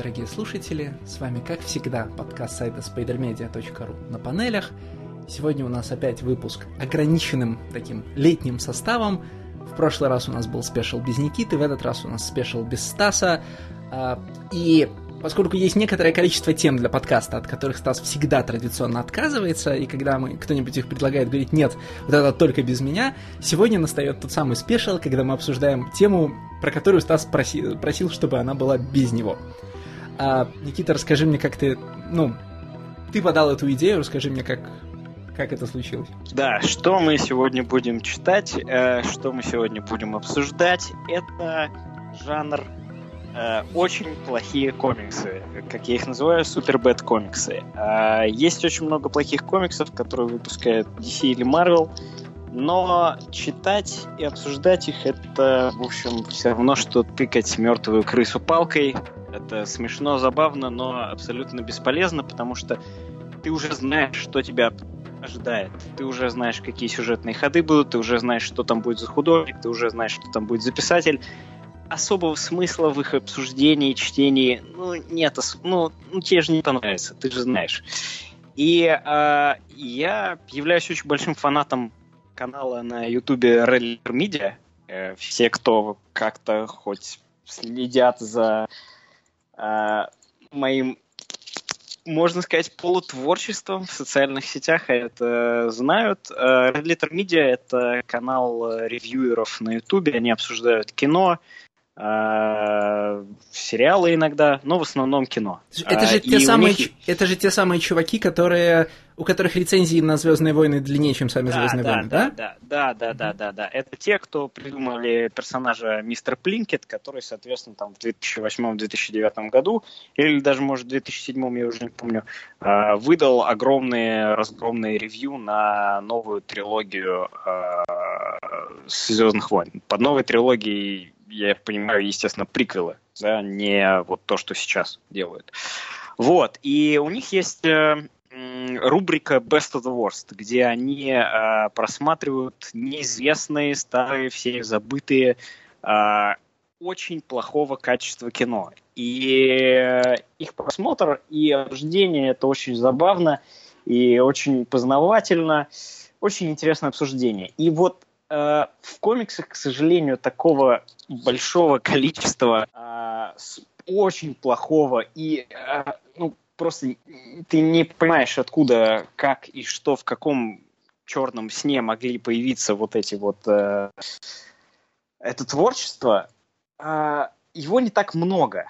Дорогие слушатели! С вами, как всегда, подкаст сайта spidermedia.ru на панелях. Сегодня у нас опять выпуск ограниченным таким летним составом. В прошлый раз у нас был special без Никиты, в этот раз у нас special без Стаса. А, и поскольку есть некоторое количество тем для подкаста, от которых Стас всегда традиционно отказывается, и когда мы кто-нибудь их предлагает, говорит, нет, вот это только без меня, сегодня настает тот самый special, когда мы обсуждаем тему, про которую Стас просил, просил чтобы она была без него. А, Никита, расскажи мне, как ты, ну, ты подал эту идею, расскажи мне, как, как это случилось. Да, что мы сегодня будем читать, э, что мы сегодня будем обсуждать, это жанр Э, очень плохие комиксы, как я их называю, супер бэт комиксы. Э, есть очень много плохих комиксов, которые выпускают DC или Marvel, но читать и обсуждать их это, в общем, все равно, что тыкать мертвую крысу палкой. Это смешно, забавно, но абсолютно бесполезно, потому что ты уже знаешь, что тебя ожидает. Ты уже знаешь, какие сюжетные ходы будут, ты уже знаешь, что там будет за художник, ты уже знаешь, что там будет за писатель особого смысла в их обсуждении, чтении, ну, нет, ну, ну тебе же не понравится, ты же знаешь. И э, я являюсь очень большим фанатом канала на ютубе Rally Media. Э, все, кто как-то хоть следят за моим, можно сказать, полутворчеством в социальных сетях, это знают. Э, Red Letter Media — это канал ревьюеров на ютубе, они обсуждают кино, э, сериалы иногда, но в основном кино. Это же, а, те самые, них... это же те самые чуваки, которые, у которых рецензии на Звездные войны длиннее, чем сами да, Звездные да, войны, да? Да, да, да, да, да, да. Это те, кто придумали персонажа Мистер Плинкет, который, соответственно, там в 2008-2009 году, или даже, может, в 2007, я уже не помню, э, выдал огромные, разгромные ревью на новую трилогию э, Звездных войн. Под новой трилогией я понимаю, естественно, приквелы, да, не вот то, что сейчас делают. Вот, и у них есть э, рубрика Best of the Worst, где они э, просматривают неизвестные, старые, все забытые, э, очень плохого качества кино. И э, их просмотр и обсуждение это очень забавно и очень познавательно, очень интересное обсуждение. И вот в комиксах, к сожалению, такого большого количества э, очень плохого и э, ну, просто ты не понимаешь, откуда, как и что, в каком черном сне могли появиться вот эти вот э, это творчество, э, его не так много.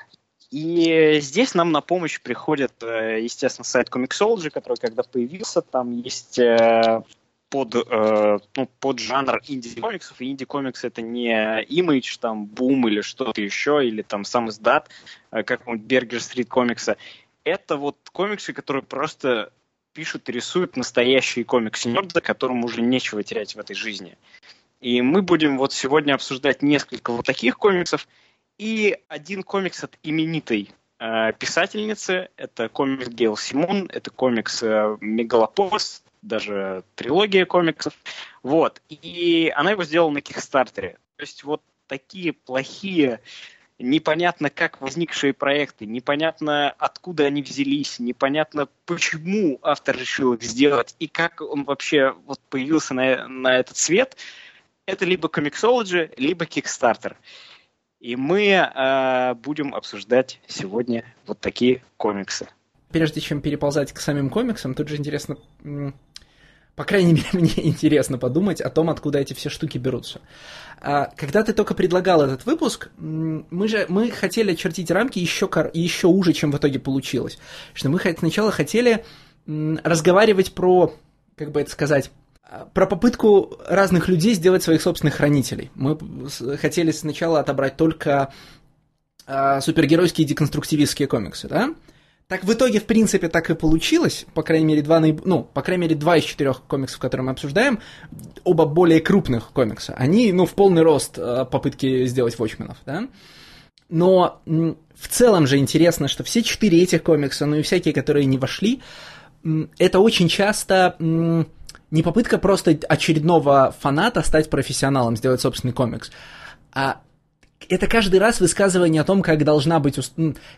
И здесь нам на помощь приходит, э, естественно, сайт Comixology, который когда появился, там есть э, под, э, ну, под жанр инди-комиксов, и инди-комикс это не имидж, там, бум или что-то еще, или там сам издат, э, как Бергер Стрит комикса. Это вот комиксы, которые просто пишут и рисуют настоящие комиксы-нерды, которым уже нечего терять в этой жизни. И мы будем вот сегодня обсуждать несколько вот таких комиксов, и один комикс от именитой э, писательницы, это комикс Гейл Симон, это комикс э, Мегалополис, даже трилогия комиксов. Вот. И она его сделала на Кикстартере. То есть вот такие плохие, непонятно как возникшие проекты, непонятно откуда они взялись, непонятно почему автор решил их сделать и как он вообще вот появился на, на этот свет, это либо комиксологи, либо Kickstarter. И мы э, будем обсуждать сегодня вот такие комиксы. Прежде чем переползать к самим комиксам, тут же интересно по крайней мере, мне интересно подумать о том, откуда эти все штуки берутся. А, когда ты только предлагал этот выпуск, мы же мы хотели очертить рамки еще, еще уже, чем в итоге получилось. Что мы сначала хотели разговаривать про, как бы это сказать, а, про попытку разных людей сделать своих собственных хранителей. Мы хотели сначала отобрать только э, супергеройские деконструктивистские комиксы, да? Так в итоге, в принципе, так и получилось. По крайней мере, два, наиб... ну, по крайней мере, два из четырех комиксов, которые мы обсуждаем, оба более крупных комикса. Они, ну, в полный рост э, попытки сделать Watchmen'ов, да? Но в целом же интересно, что все четыре этих комикса, ну и всякие, которые не вошли, это очень часто не попытка просто очередного фаната стать профессионалом, сделать собственный комикс, а это каждый раз высказывание о том, как должна быть,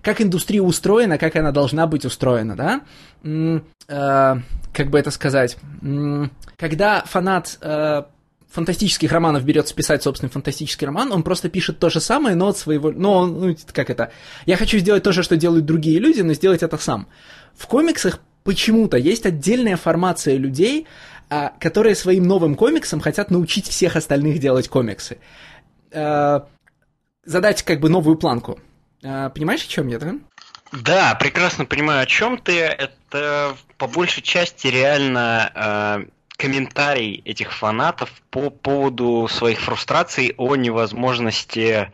как индустрия устроена, как она должна быть устроена, да? Э, как бы это сказать? Когда фанат э, фантастических романов берется писать собственный фантастический роман, он просто пишет то же самое, но от своего... Ну, он, ну, как это? Я хочу сделать то же, что делают другие люди, но сделать это сам. В комиксах почему-то есть отдельная формация людей, а, которые своим новым комиксом хотят научить всех остальных делать комиксы. А, задать как бы новую планку. А, понимаешь, о чем я, да? Да, прекрасно понимаю, о чем ты. Это по большей части реально комментарий этих фанатов по поводу своих фрустраций о невозможности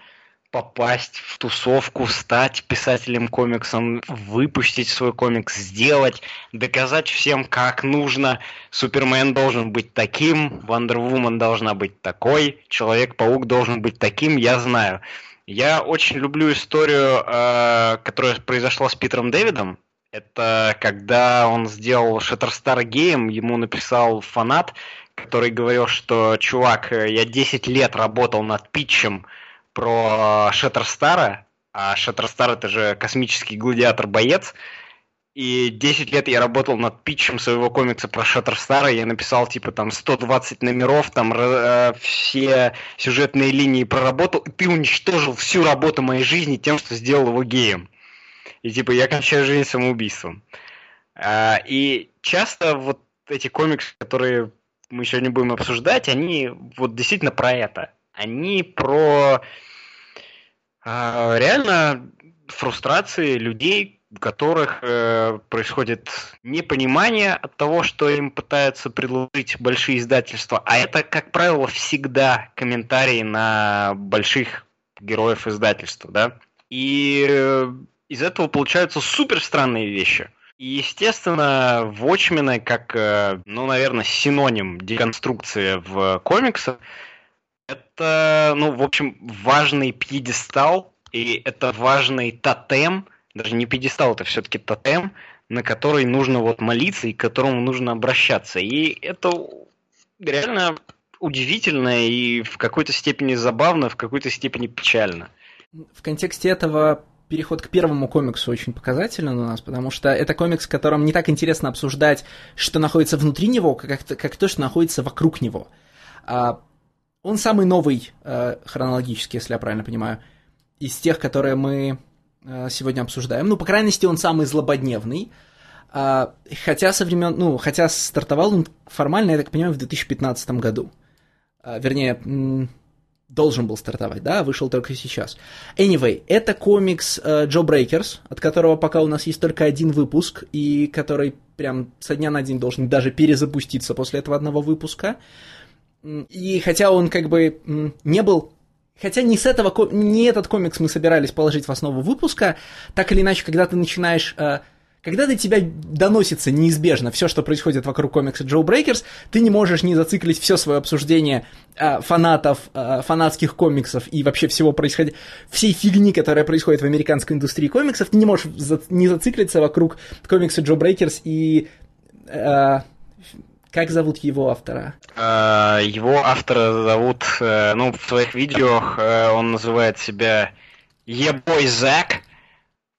попасть в тусовку, стать писателем комиксом, выпустить свой комикс, сделать, доказать всем, как нужно. Супермен должен быть таким, Вандервумен должна быть такой, Человек-паук должен быть таким, я знаю. Я очень люблю историю, э, которая произошла с Питером Дэвидом. Это когда он сделал Shatterstar Game, ему написал фанат, который говорил, что чувак, я 10 лет работал над питчем про Шаттерстара, а Шаттерстар это же космический гладиатор-боец, и 10 лет я работал над питчем своего комикса про Шаттерстара, я написал типа там 120 номеров, там э, все сюжетные линии проработал, и ты уничтожил всю работу моей жизни тем, что сделал его геем. И типа я кончаю жизнь самоубийством. А, и часто вот эти комиксы, которые мы сегодня будем обсуждать, они вот действительно про это. Они про а, реально фрустрации людей, у которых э, происходит непонимание от того, что им пытаются предложить большие издательства. А это, как правило, всегда комментарии на больших героев издательства, да. И э, из этого получаются супер странные вещи. И, естественно, Watchmen, как, э, ну, наверное, синоним деконструкции в комиксах, это, ну, в общем, важный пьедестал, и это важный тотем, даже не пьедестал, это все-таки тотем, на который нужно вот молиться и к которому нужно обращаться. И это реально удивительно и в какой-то степени забавно, в какой-то степени печально. В контексте этого переход к первому комиксу очень показателен у нас, потому что это комикс, в котором не так интересно обсуждать, что находится внутри него, как, как то, что находится вокруг него. А, он самый новый э, хронологически, если я правильно понимаю, из тех, которые мы э, сегодня обсуждаем. Ну, по крайней мере, он самый злободневный. А, хотя со времен, ну, хотя стартовал он формально, я так понимаю, в 2015 году. А, вернее, должен был стартовать, да, вышел только сейчас. Anyway, это комикс Джо Брейкерс, от которого пока у нас есть только один выпуск, и который прям со дня на день должен даже перезапуститься после этого одного выпуска. И хотя он как бы не был Хотя не с этого, не этот комикс мы собирались положить в основу выпуска, так или иначе, когда ты начинаешь э, когда до тебя доносится неизбежно все, что происходит вокруг комикса Jawbreakers, ты не можешь не зациклить все свое обсуждение э, фанатов, э, фанатских комиксов и вообще всего происходит, всей фигни, которая происходит в американской индустрии комиксов, ты не можешь за, не зациклиться вокруг комикса Jawbreakers и... Э, как зовут его автора? Э, его автора зовут, э, ну, в своих видео uh, он называет себя Ебой Зак.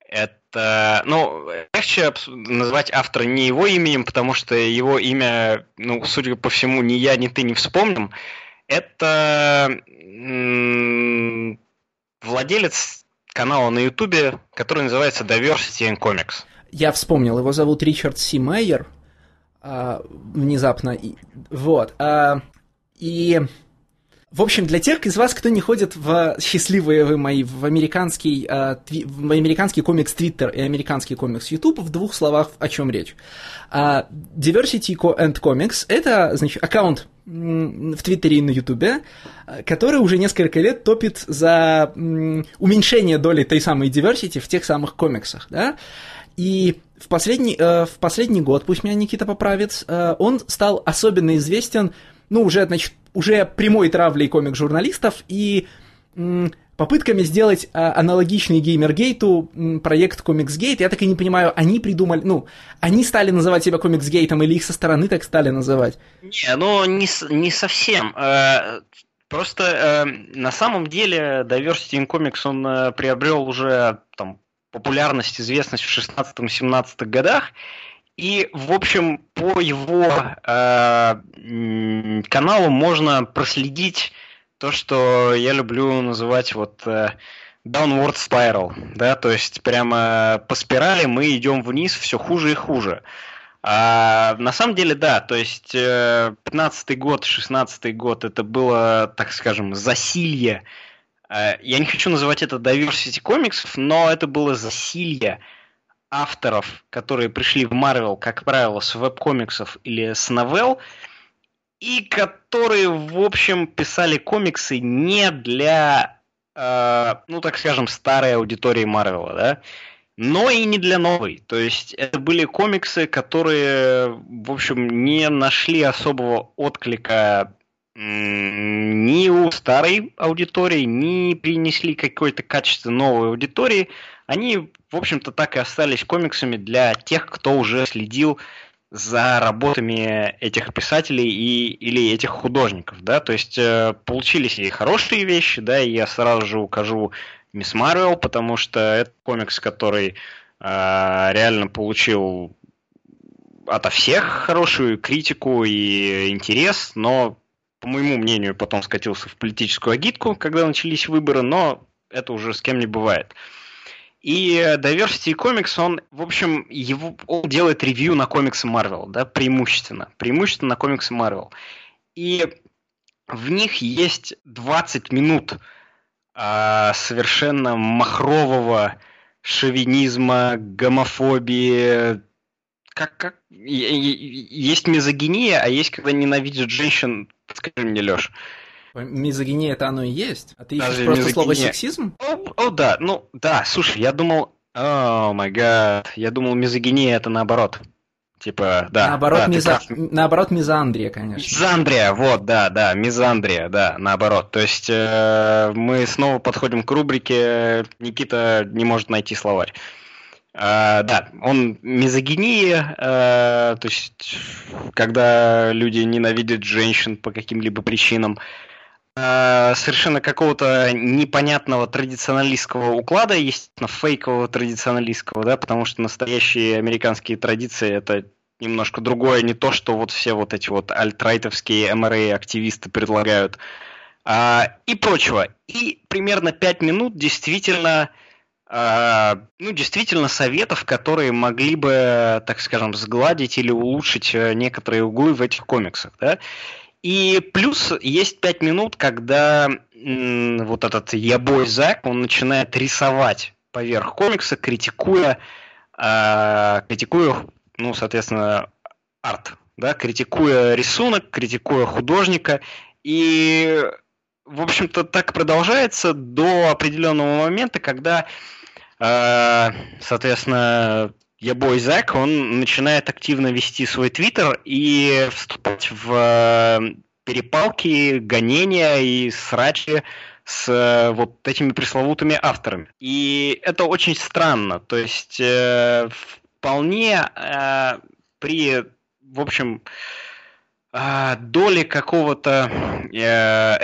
Это ну, легче назвать автора не его именем, потому что его имя, ну, судя по всему, ни я, ни ты не вспомним. Это м- владелец канала на Ютубе, который называется Diversity in Comics. Я вспомнил, его зовут Ричард Си Майер. А, внезапно. Вот. А, и в общем, для тех из вас, кто не ходит в счастливые вы мои, в американский, э, тви, в американский комикс Twitter и американский комикс YouTube, в двух словах о чем речь. Uh, Diversity and Comics — это, значит, аккаунт в Твиттере и на Ютубе, который уже несколько лет топит за уменьшение доли той самой diversity в тех самых комиксах, да, и в последний, э, в последний год, пусть меня Никита поправит, э, он стал особенно известен ну, уже, значит, уже прямой травлей комик-журналистов и м, попытками сделать а, аналогичный Геймергейту проект Комиксгейт. Я так и не понимаю, они придумали, ну, они стали называть себя Комиксгейтом или их со стороны так стали называть? Не, ну, не, не совсем. Э, Просто э, на самом деле Diversity in Comics он э, приобрел уже там популярность, известность в 16-17 годах. И, в общем, по его э, каналу можно проследить то, что я люблю называть вот э, downward spiral, да, то есть прямо по спирали мы идем вниз все хуже и хуже. А, на самом деле, да, то есть 15-й э, год, 16-й год это было, так скажем, засилье. Э, я не хочу называть это diversity комиксов, но это было засилье авторов, которые пришли в Marvel, как правило, с веб-комиксов или с новелл, и которые, в общем, писали комиксы не для, э, ну, так скажем, старой аудитории Марвела, да, но и не для новой. То есть это были комиксы, которые, в общем, не нашли особого отклика ни у старой аудитории, ни принесли какой-то качество новой аудитории. Они, в общем-то, так и остались комиксами для тех, кто уже следил за работами этих писателей и, или этих художников, да, то есть э, получились и хорошие вещи, да, и я сразу же укажу Мисс Марвел, потому что это комикс, который э, реально получил ото всех хорошую критику и интерес, но, по моему мнению, потом скатился в политическую агитку, когда начались выборы, но это уже с кем не бывает. И Diversity Comics, он, в общем, его, он делает ревью на комиксы Marvel, да, преимущественно. Преимущественно на комиксы Marvel. И в них есть 20 минут а, совершенно махрового шовинизма, гомофобии, как, как есть мизогиния, а есть когда ненавидят женщин. Скажи мне, Леш. Мизогиния это оно и есть. А ты ищешь Даже просто мизогиния... слово сексизм? О, о, да, ну да, слушай, я думал. О май гад. Я думал, мизогиния это наоборот. Типа, да. Наоборот, да, миза... наоборот, мизандрия, конечно. Мизандрия, вот, да, да, мизандрия, да, наоборот. То есть э, мы снова подходим к рубрике Никита не может найти словарь. Uh, да, он мизогиния, uh, то есть когда люди ненавидят женщин по каким-либо причинам, Э, совершенно какого-то непонятного традиционалистского уклада, естественно, фейкового традиционалистского, да, потому что настоящие американские традиции это немножко другое, не то, что вот все вот эти вот альтрайтовские МРА-активисты предлагают, а, и прочего. И примерно пять минут действительно, а, ну, действительно советов, которые могли бы, так скажем, сгладить или улучшить э, некоторые углы в этих комиксах, да. И плюс есть пять минут, когда вот этот ябой Зак, он начинает рисовать поверх комикса, критикуя, э, критикуя, ну, соответственно, арт, да, критикуя рисунок, критикуя художника. И, в общем-то, так продолжается до определенного момента, когда, э, соответственно, Ябой Зак, он начинает активно вести свой твиттер и вступать в э, перепалки, гонения и срачи с э, вот этими пресловутыми авторами. И это очень странно. То есть э, вполне э, при, в общем, э, доли какого-то э,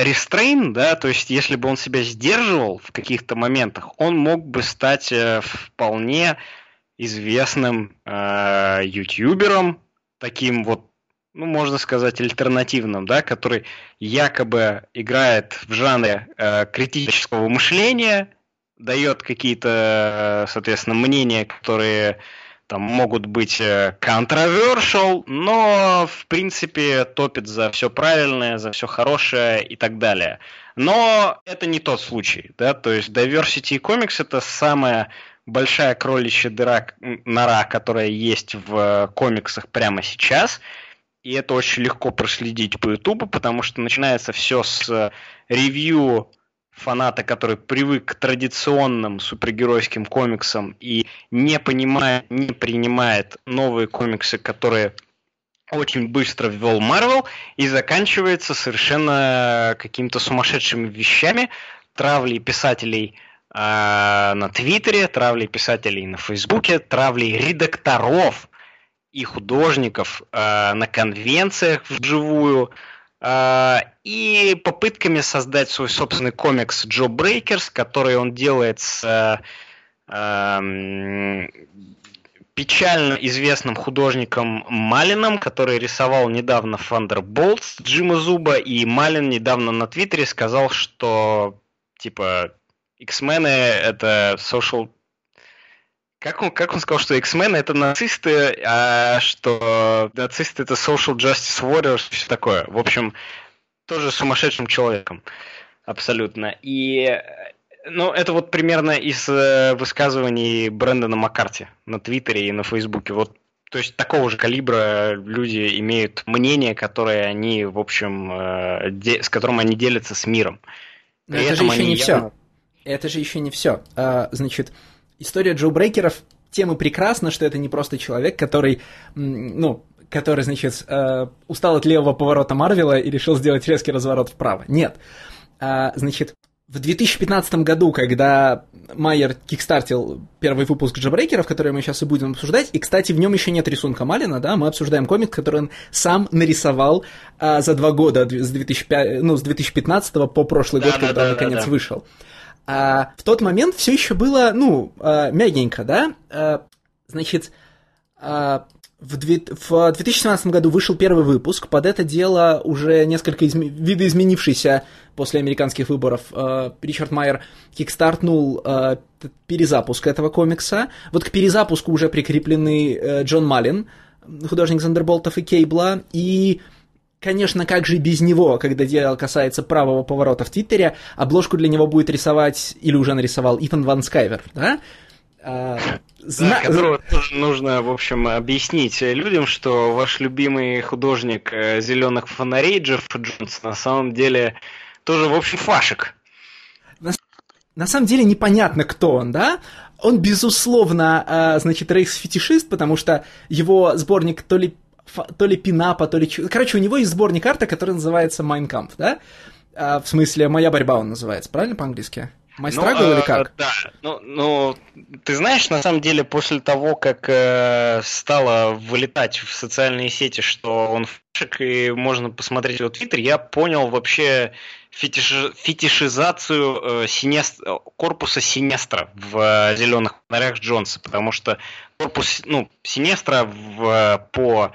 да, то есть если бы он себя сдерживал в каких-то моментах, он мог бы стать э, вполне известным э, ютубером, таким вот, ну, можно сказать, альтернативным, да, который якобы играет в жанре э, критического мышления, дает какие-то, э, соответственно, мнения, которые там могут быть э, controversial, но в принципе топит за все правильное, за все хорошее и так далее. Но это не тот случай, да, то есть Diversity Comics это самая большая кроличья дыра, нора, которая есть в э, комиксах прямо сейчас. И это очень легко проследить по Ютубу, потому что начинается все с э, ревью фаната, который привык к традиционным супергеройским комиксам и не понимает, не принимает новые комиксы, которые очень быстро ввел Марвел, и заканчивается совершенно какими-то сумасшедшими вещами, травлей писателей э, на Твиттере, травли писателей на Фейсбуке, травли редакторов и художников э, на конвенциях вживую, и попытками создать свой собственный комикс Джо Брейкерс, который он делает с эм, печально известным художником Малином, который рисовал недавно Thunderbolts Джима Зуба, и Малин недавно на Твиттере сказал, что типа X-мены это social как он, как он сказал, что X-Men это нацисты, а что нацисты это social justice warriors, все такое. В общем, тоже сумасшедшим человеком. Абсолютно. И ну, это вот примерно из э, высказываний Брэндона Маккарти на Твиттере и на Фейсбуке. Вот то есть такого же калибра люди имеют мнение, которое они, в общем, э, де, с которым они делятся с миром. Но это же еще не явно... все. Это же еще не все. А, значит, история Джо Брейкеров тем и прекрасна, что это не просто человек, который, ну, который, значит, э, устал от левого поворота Марвела и решил сделать резкий разворот вправо. Нет. А, значит, в 2015 году, когда Майер кикстартил первый выпуск Джабрейкеров, который мы сейчас и будем обсуждать, и, кстати, в нем еще нет рисунка Малина, да, мы обсуждаем комик, который он сам нарисовал а, за два года, с, 2005, ну, с 2015 по прошлый да, год, да, когда да, он, наконец, да, да. вышел. А, в тот момент все еще было, ну, а, мягенько, да, а, значит, а, в, в 2017 году вышел первый выпуск. Под это дело уже несколько изме... видоизменившийся после американских выборов э, Ричард Майер кикстартнул перезапуск этого комикса. Вот к перезапуску уже прикреплены э, Джон Маллин, художник Зандерболтов и Кейбла, и Конечно, как же без него, когда дело касается правого поворота в Твиттере, обложку для него будет рисовать, или уже нарисовал, Итан Ван Скайвер, да? А, зна... Да, которого тоже нужно, в общем, объяснить людям, что ваш любимый художник э, зеленых фонарей Джефф Джонс на самом деле тоже, в общем, фашик. На, на самом деле непонятно, кто он, да? Он, безусловно, э, значит, race-фетишист, потому что его сборник то ли, то ли пинапа, то ли... Короче, у него есть сборник арта, который называется Mein Kampf, да? А, в смысле, «Моя борьба» он называется, правильно по-английски? My Struggle ну, или а, как? Да, ну, ну, ты знаешь, на самом деле, после того, как э, стало вылетать в социальные сети, что он фашик, и можно посмотреть его твиттер, я понял вообще фетиш, фетишизацию э, синест, корпуса Синестра в э, «Зеленых фонарях» Джонса, потому что корпус, ну, Синестра в, по,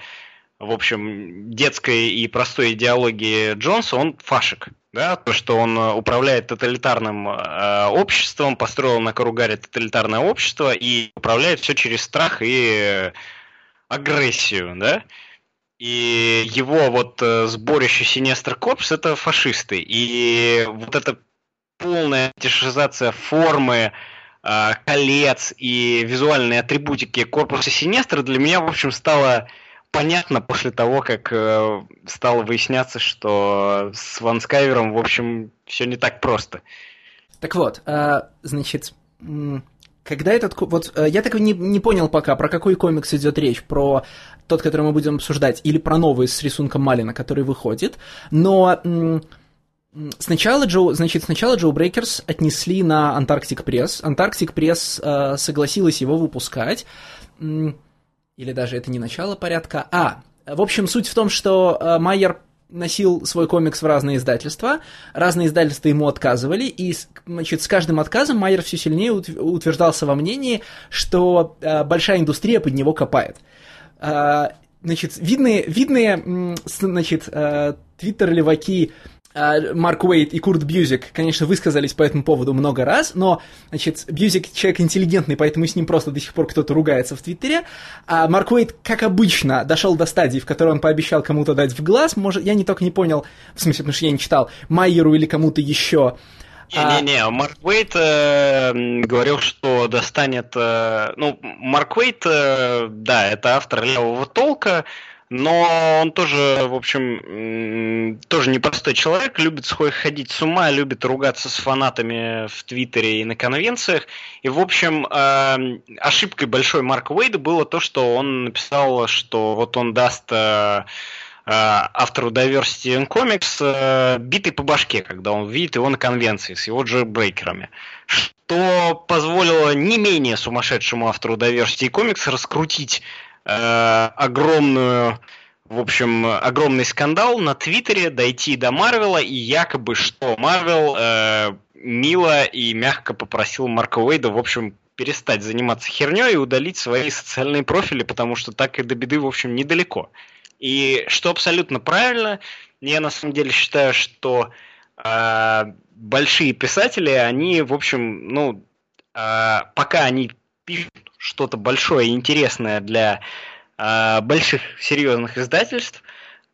в общем, детской и простой идеологии Джонса, он фашик да, то, что он э, управляет тоталитарным э, обществом, построил на Каругаре тоталитарное общество и управляет все через страх и э, агрессию, да. И его вот э, сборище Синестр Корпс это фашисты. И вот эта полная фетишизация формы, э, колец и визуальной атрибутики корпуса Синестра для меня, в общем, стала понятно после того, как э, стало выясняться, что с Ван Скайвером, в общем, все не так просто. Так вот, э, значит, когда этот... Вот э, я так не, не понял пока, про какой комикс идет речь, про тот, который мы будем обсуждать, или про новый с рисунком Малина, который выходит, но... Сначала Джо, значит, сначала Jawbreakers отнесли на Antarctic Press. Antarctic Press э, согласилась его выпускать или даже это не начало порядка. А, в общем, суть в том, что э, Майер носил свой комикс в разные издательства, разные издательства ему отказывали, и значит, с каждым отказом Майер все сильнее утверждался во мнении, что э, большая индустрия под него копает. Э, значит, видные, видные значит, э, твиттер-леваки Марк Уэйт и Курт Бьюзик, конечно, высказались по этому поводу много раз, но, значит, Бьюзик человек интеллигентный, поэтому с ним просто до сих пор кто-то ругается в Твиттере, а Марк Уэйт, как обычно, дошел до стадии, в которой он пообещал кому-то дать в глаз, может, я не только не понял, в смысле, потому что я не читал, Майеру или кому-то еще, не-не-не, а... Марк Уэйт э, говорил, что достанет... Э, ну, Марк Уэйт, э, да, это автор левого толка, но он тоже, в общем, тоже непростой человек, любит ходить с ума, любит ругаться с фанатами в Твиттере и на конвенциях. И, в общем, эм, ошибкой большой Марка Уэйда было то, что он написал, что вот он даст э, э, автору Diversity in Comics э, битый по башке, когда он видит его на конвенции с его джейбрейкерами. Что позволило не менее сумасшедшему автору Diversity Comics раскрутить э, огромную в общем, огромный скандал на Твиттере дойти до Марвела, и якобы что Марвел э, мило и мягко попросил Марка Уэйда, в общем, перестать заниматься херней и удалить свои социальные профили, потому что так и до беды, в общем, недалеко. И что абсолютно правильно, я на самом деле считаю, что э, большие писатели, они, в общем, ну, э, пока они пишут что-то большое и интересное для э, больших серьезных издательств,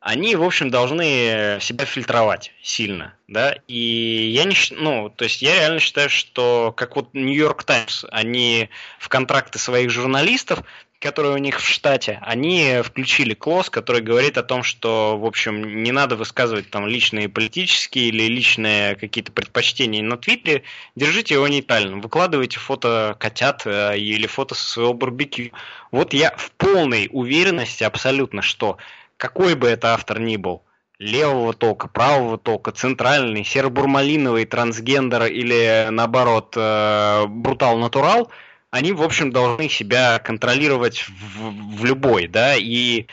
они, в общем, должны себя фильтровать сильно, да, и я не, ну, то есть я реально считаю, что как вот Нью-Йорк Таймс, они в контракты своих журналистов которые у них в штате, они включили клосс, который говорит о том, что, в общем, не надо высказывать там личные политические или личные какие-то предпочтения на Твиттере, держите его нейтральным, выкладывайте фото котят э, или фото со своего барбекю. Вот я в полной уверенности абсолютно, что какой бы это автор ни был, левого толка, правого толка, центральный, серобурмалиновый, трансгендер или наоборот э, брутал-натурал – они, в общем, должны себя контролировать в, в любой, да, и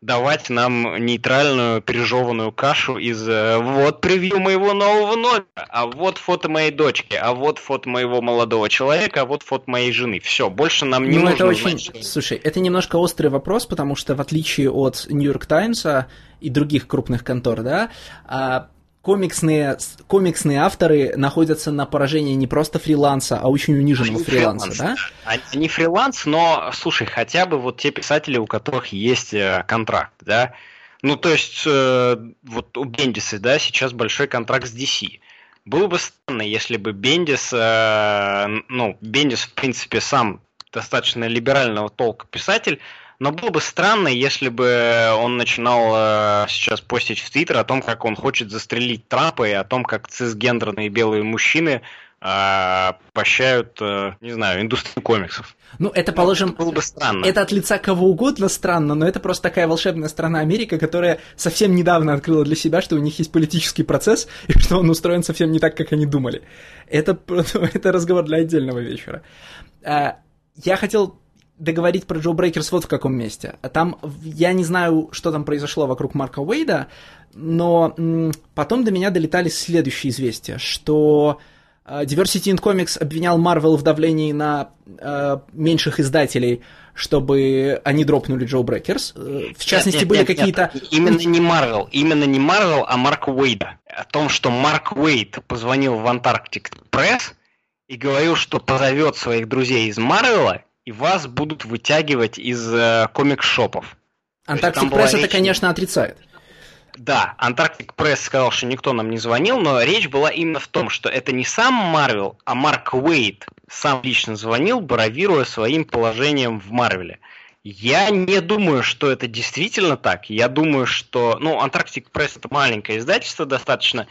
давать нам нейтральную пережеванную кашу из э, вот превью моего нового номера, а вот фото моей дочки, а вот фото моего молодого человека, а вот фото моей жены. Все, больше нам не ну, нужно. Это очень... Знать, Слушай, это немножко острый вопрос, потому что в отличие от Нью-Йорк Таймса и других крупных контор, да, а, комиксные, комиксные авторы находятся на поражении не просто фриланса, а очень униженного фриланса, фриланс, да? Они фриланс, но, слушай, хотя бы вот те писатели, у которых есть э, контракт, да? Ну, то есть, э, вот у Бендиса, да, сейчас большой контракт с DC. Было бы странно, если бы Бендис, э, ну, Бендис, в принципе, сам достаточно либерального толка писатель, но было бы странно, если бы он начинал э, сейчас постить в Твиттер о том, как он хочет застрелить Трампа и о том, как цисгендерные белые мужчины э, прощают, э, не знаю, индустрию комиксов. Ну, это, положим... Это было бы странно. Это от лица кого угодно странно, но это просто такая волшебная страна Америка, которая совсем недавно открыла для себя, что у них есть политический процесс, и что он устроен совсем не так, как они думали. Это, это разговор для отдельного вечера. А, я хотел договорить про Jawbreakers вот в каком месте. Там, я не знаю, что там произошло вокруг Марка Уэйда, но потом до меня долетали следующие известия, что э, Diversity in Comics обвинял Marvel в давлении на э, меньших издателей, чтобы они дропнули Jawbreakers. Э, в частности, нет, были какие-то... Именно не Marvel, именно не Marvel, а Марк Уэйда. О том, что Марк Уэйд позвонил в Antarctic Press и говорил, что позовет своих друзей из Марвела и вас будут вытягивать из э, комик-шопов. Antarctic Press речь... это, конечно, отрицает. Да, Antarctic Press сказал, что никто нам не звонил, но речь была именно в том, что это не сам Марвел, а Марк Уэйт сам лично звонил, бравируя своим положением в Марвеле. Я не думаю, что это действительно так. Я думаю, что... Ну, Antarctic Press это маленькое издательство достаточно,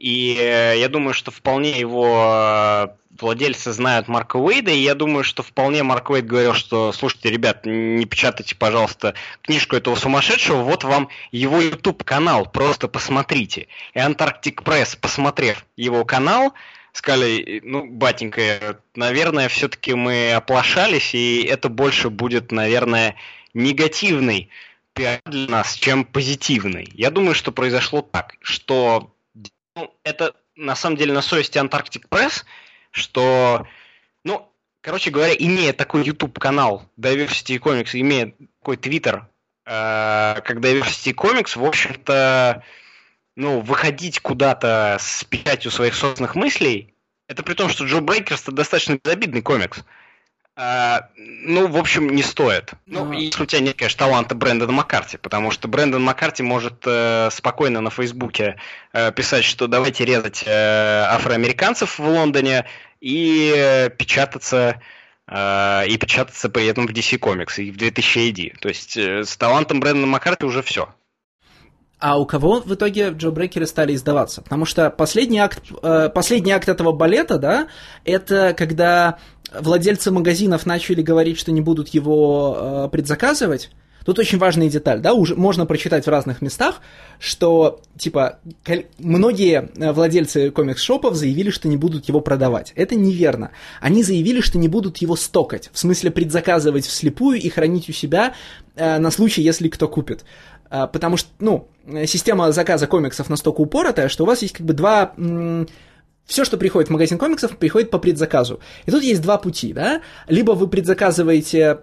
и э, я думаю, что вполне его э, владельцы знают Марка Уэйда, и я думаю, что вполне Марк Уэйд говорил, что, слушайте, ребят, не печатайте, пожалуйста, книжку этого сумасшедшего, вот вам его YouTube-канал, просто посмотрите. И Антарктик Пресс, посмотрев его канал, сказали, ну, батенька, наверное, все-таки мы оплошались, и это больше будет, наверное, негативный пиар для нас, чем позитивный. Я думаю, что произошло так, что ну, это на самом деле на совести Antarctic Press, что, ну, короче говоря, имея такой YouTube-канал Diversity Comics, имея такой Twitter, э, как Diversity Comics, в общем-то, ну, выходить куда-то с печатью своих собственных мыслей, это при том, что Jawbreakers это достаточно безобидный комикс. А, ну, в общем, не стоит. Ну, ну, если у тебя нет, конечно, таланта Брэндона Маккарти, потому что Брэндон Маккарти может э, спокойно на Фейсбуке э, писать, что давайте резать э, афроамериканцев в Лондоне и э, печататься э, и печататься при этом в DC Comics и в 2000 AD. То есть э, с талантом Брэндона Маккарти уже все. А у кого в итоге Джо Брейкеры стали издаваться? Потому что последний акт, э, последний акт этого балета, да, это когда владельцы магазинов начали говорить, что не будут его э, предзаказывать. Тут Тут очень важная деталь, да, уже можно прочитать в разных местах, что, типа, многие э, владельцы комикс-шопов заявили, что не будут его продавать. Это неверно. Они заявили, что не будут его стокать, в смысле предзаказывать вслепую и хранить у себя э, на случай, если кто купит. Э, потому что, ну, система заказа комиксов настолько упоротая, что у вас есть как бы два все, что приходит в магазин комиксов, приходит по предзаказу. И тут есть два пути, да? Либо вы предзаказываете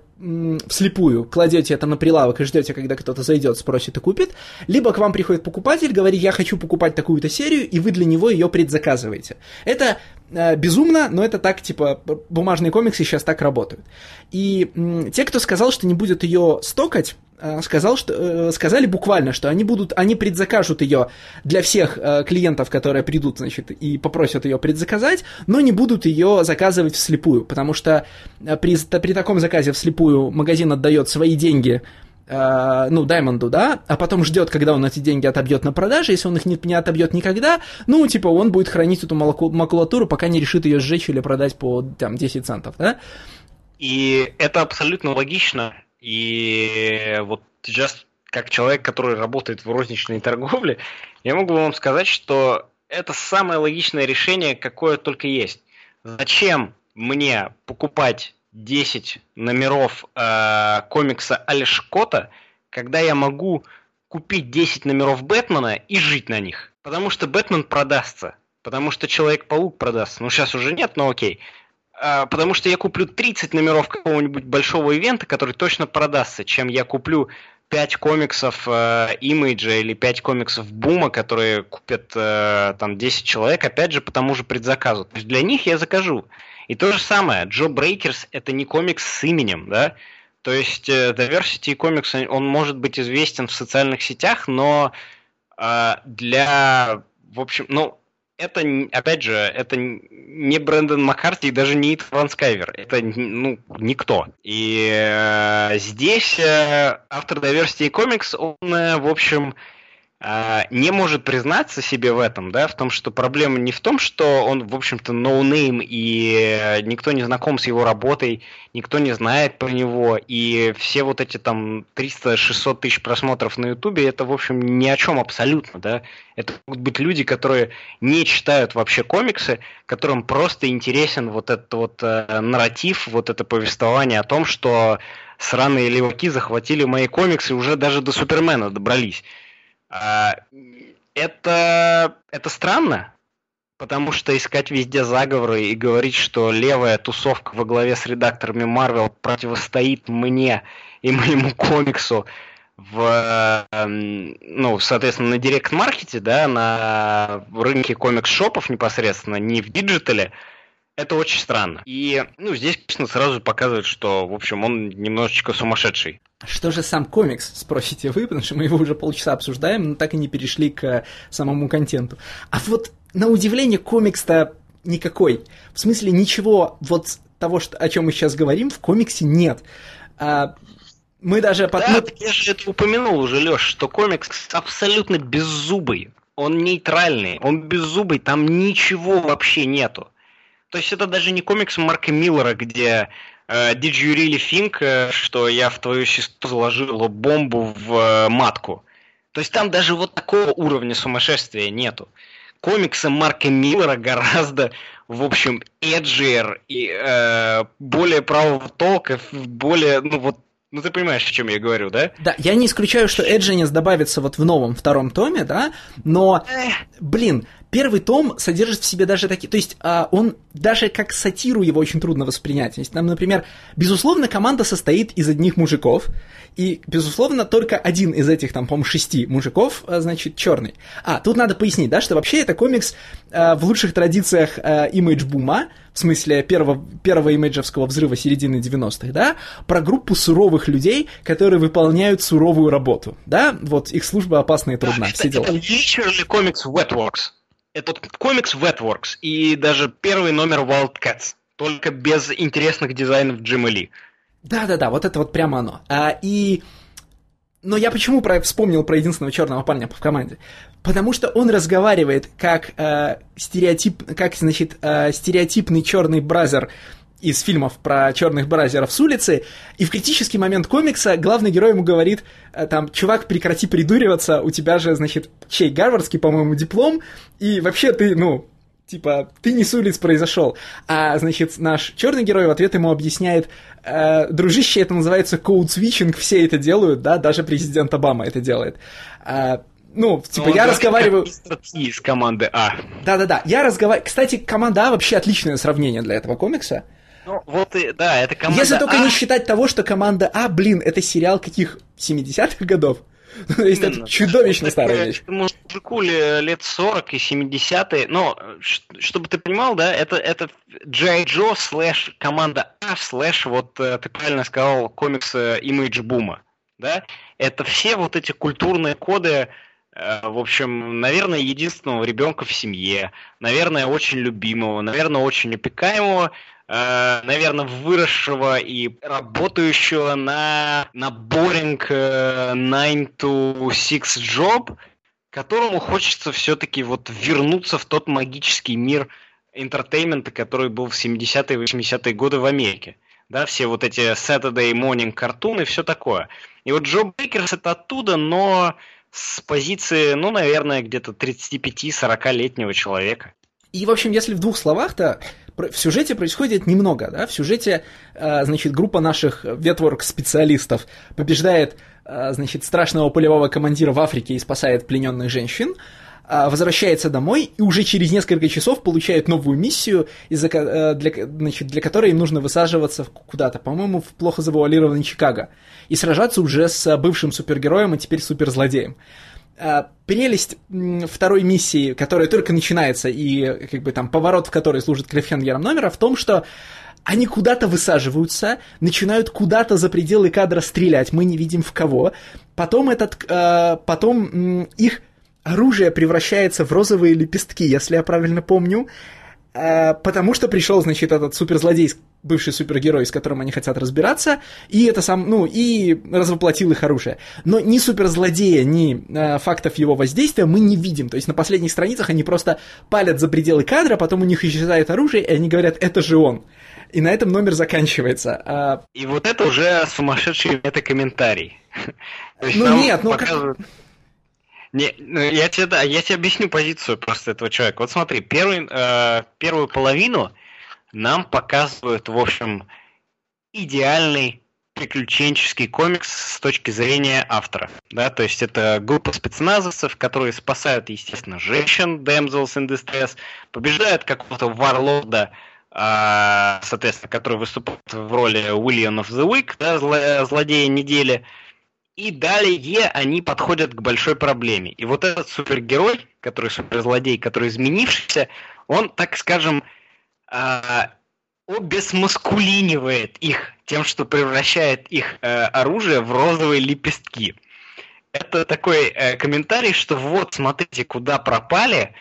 вслепую, кладете это на прилавок и ждете, когда кто-то зайдет, спросит и купит, либо к вам приходит покупатель, говорит, я хочу покупать такую-то серию, и вы для него ее предзаказываете. Это э, безумно, но это так, типа, бумажные комиксы сейчас так работают. И те, кто сказал, что не будет ее стокать, сказал, что, э, сказали буквально, что они будут, они предзакажут ее для всех э, клиентов, которые придут, значит, и попросят ее предзаказать, но не будут ее заказывать вслепую, потому что при, при таком заказе вслепую магазин отдает свои деньги ну, Даймонду, да, а потом ждет, когда он эти деньги отобьет на продаже, если он их не, не отобьет никогда, ну, типа, он будет хранить эту макулатуру, пока не решит ее сжечь или продать по, там, 10 центов, да. И это абсолютно логично, и вот сейчас, как человек, который работает в розничной торговле, я могу вам сказать, что это самое логичное решение, какое только есть. Зачем мне покупать 10 номеров э, комикса Альшкота, когда я могу купить 10 номеров Бэтмена и жить на них? Потому что Бэтмен продастся. Потому что Человек-паук продастся. Ну, сейчас уже нет, но окей. А, потому что я куплю 30 номеров какого-нибудь большого ивента, который точно продастся, чем я куплю 5 комиксов э, или 5 комиксов бума, которые купят э, там 10 человек, опять же, по тому же предзаказу. То есть для них я закажу. И то же самое, Jawbreakers это не комикс с именем, да? То есть э, Diversity Comics, он может быть известен в социальных сетях, но э, для, в общем, ну, это, опять же, это не Брэндон Маккарти и даже не Итан Скайвер. Это, ну, никто. И э, здесь э, автор Diversity Comics, он, э, в общем, не может признаться себе в этом, да, в том, что проблема не в том, что он, в общем-то, ноунейм, и никто не знаком с его работой, никто не знает про него, и все вот эти там 300-600 тысяч просмотров на Ютубе, это, в общем, ни о чем абсолютно, да. Это могут быть люди, которые не читают вообще комиксы, которым просто интересен вот этот вот э, нарратив, вот это повествование о том, что сраные леваки захватили мои комиксы уже даже до Супермена добрались. А, это, это странно, потому что искать везде заговоры и говорить, что левая тусовка во главе с редакторами Marvel противостоит мне и моему комиксу в, эм, ну, соответственно, на директ-маркете, да, на рынке комикс-шопов непосредственно, не в диджитале, это очень странно. И, ну, здесь, конечно, сразу показывает, что, в общем, он немножечко сумасшедший. Что же сам комикс, спросите вы, потому что мы его уже полчаса обсуждаем, но так и не перешли к самому контенту. А вот, на удивление, комикс-то никакой. В смысле, ничего вот того, что, о чем мы сейчас говорим, в комиксе нет. А, мы даже... Да, мы... я же это упомянул уже, Леш, что комикс абсолютно беззубый. Он нейтральный, он беззубый, там ничего вообще нету. То есть это даже не комикс Марка Миллера, где э, Did you really think, э, что я в твою сестру заложила бомбу в э, матку? То есть там даже вот такого уровня сумасшествия нету. Комиксы Марка Миллера гораздо, в общем, эджиер и э, более правого толка, более, ну вот, ну ты понимаешь, о чем я говорю, да? Да, я не исключаю, что Эджинес добавится вот в новом втором томе, да, но, блин, первый том содержит в себе даже такие... То есть а, он даже как сатиру его очень трудно воспринять. То есть, там, например, безусловно, команда состоит из одних мужиков, и, безусловно, только один из этих, там, по-моему, шести мужиков, а, значит, черный. А, тут надо пояснить, да, что вообще это комикс а, в лучших традициях а, имидж-бума, в смысле первого, первого имиджевского взрыва середины 90-х, да, про группу суровых людей, которые выполняют суровую работу, да, вот их служба опасна и трудна, да, все дела. Это literally комикс Wetworks. Это комикс Wetworks и даже первый номер Wildcats, только без интересных дизайнов Джима Ли. Да-да-да, вот это вот прямо оно. А, и... Но я почему про, вспомнил про единственного черного парня в команде? Потому что он разговаривает как э, стереотип, как значит э, стереотипный черный бразер из фильмов про черных бразеров с улицы, и в критический момент комикса главный герой ему говорит, э, там, чувак, прекрати придуриваться, у тебя же, значит, чей, гарвардский, по-моему, диплом, и вообще ты, ну, типа, ты не с улиц произошел. А, значит, наш черный герой в ответ ему объясняет, э, дружище, это называется коуд-свитчинг, все это делают, да, даже президент Обама это делает. А, ну, типа, ну, я разговариваю... Из команды А. Да-да-да, я разговариваю... Кстати, команда А вообще отличное сравнение для этого комикса. Ну, вот и, да, это команда Если только а... не считать того, что команда А, блин, это сериал каких 70-х годов? То есть это чудовищно старая вещь. Мужику лет 40 и 70-е, но, чтобы ты понимал, да, это, это Джей Джо слэш команда А слэш, вот э, ты правильно сказал, комикс Image Boom, да, это все вот эти культурные коды, э, в общем, наверное, единственного ребенка в семье, наверное, очень любимого, наверное, очень опекаемого, э, наверное, выросшего и работающего на, на boring 9 to 6 job, которому хочется все-таки вот вернуться в тот магический мир интертеймента, который был в 70-е и 80-е годы в Америке. Да, все вот эти Saturday morning картуны и все такое. И вот Jawbreakers это оттуда, но с позиции, ну, наверное, где-то 35-40-летнего человека. И, в общем, если в двух словах-то, в сюжете происходит немного, да, в сюжете, э, значит, группа наших wetwork-специалистов побеждает, э, значит, страшного полевого командира в Африке и спасает плененных женщин, возвращается домой и уже через несколько часов получает новую миссию, из-за, для, значит, для которой им нужно высаживаться куда-то, по-моему, в плохо завуалированный Чикаго, и сражаться уже с бывшим супергероем, и теперь суперзлодеем. А, прелесть второй миссии, которая только начинается, и как бы там поворот, в который служит клиффхенгером номера, в том, что они куда-то высаживаются, начинают куда-то за пределы кадра стрелять, мы не видим в кого. Потом, этот, э, потом их оружие превращается в розовые лепестки, если я правильно помню. Э, потому что пришел, значит, этот суперзлодей, бывший супергерой, с которым они хотят разбираться, и это сам, ну, и развоплотил их оружие. Но ни суперзлодея, ни э, фактов его воздействия мы не видим. То есть на последних страницах они просто палят за пределы кадра, потом у них исчезает оружие, и они говорят, это же он. И на этом номер заканчивается. А... И вот это уже сумасшедший метакомментарий. Ну нет, ну показывают... как... Не, ну, я тебе, да, я тебе объясню позицию просто этого человека. Вот смотри, первый, э, первую половину нам показывают, в общем, идеальный приключенческий комикс с точки зрения автора. Да? То есть это группа спецназовцев, которые спасают, естественно, женщин, damsels in distress, побеждают какого-то варлорда, э, соответственно, который выступает в роли William of the Week, да, злодея недели, и далее они подходят к большой проблеме. И вот этот супергерой, который суперзлодей, который изменившийся, он, так скажем, а, обесмаскулинивает их тем, что превращает их э, оружие в розовые лепестки. Это такой э, комментарий, что вот, смотрите, куда пропали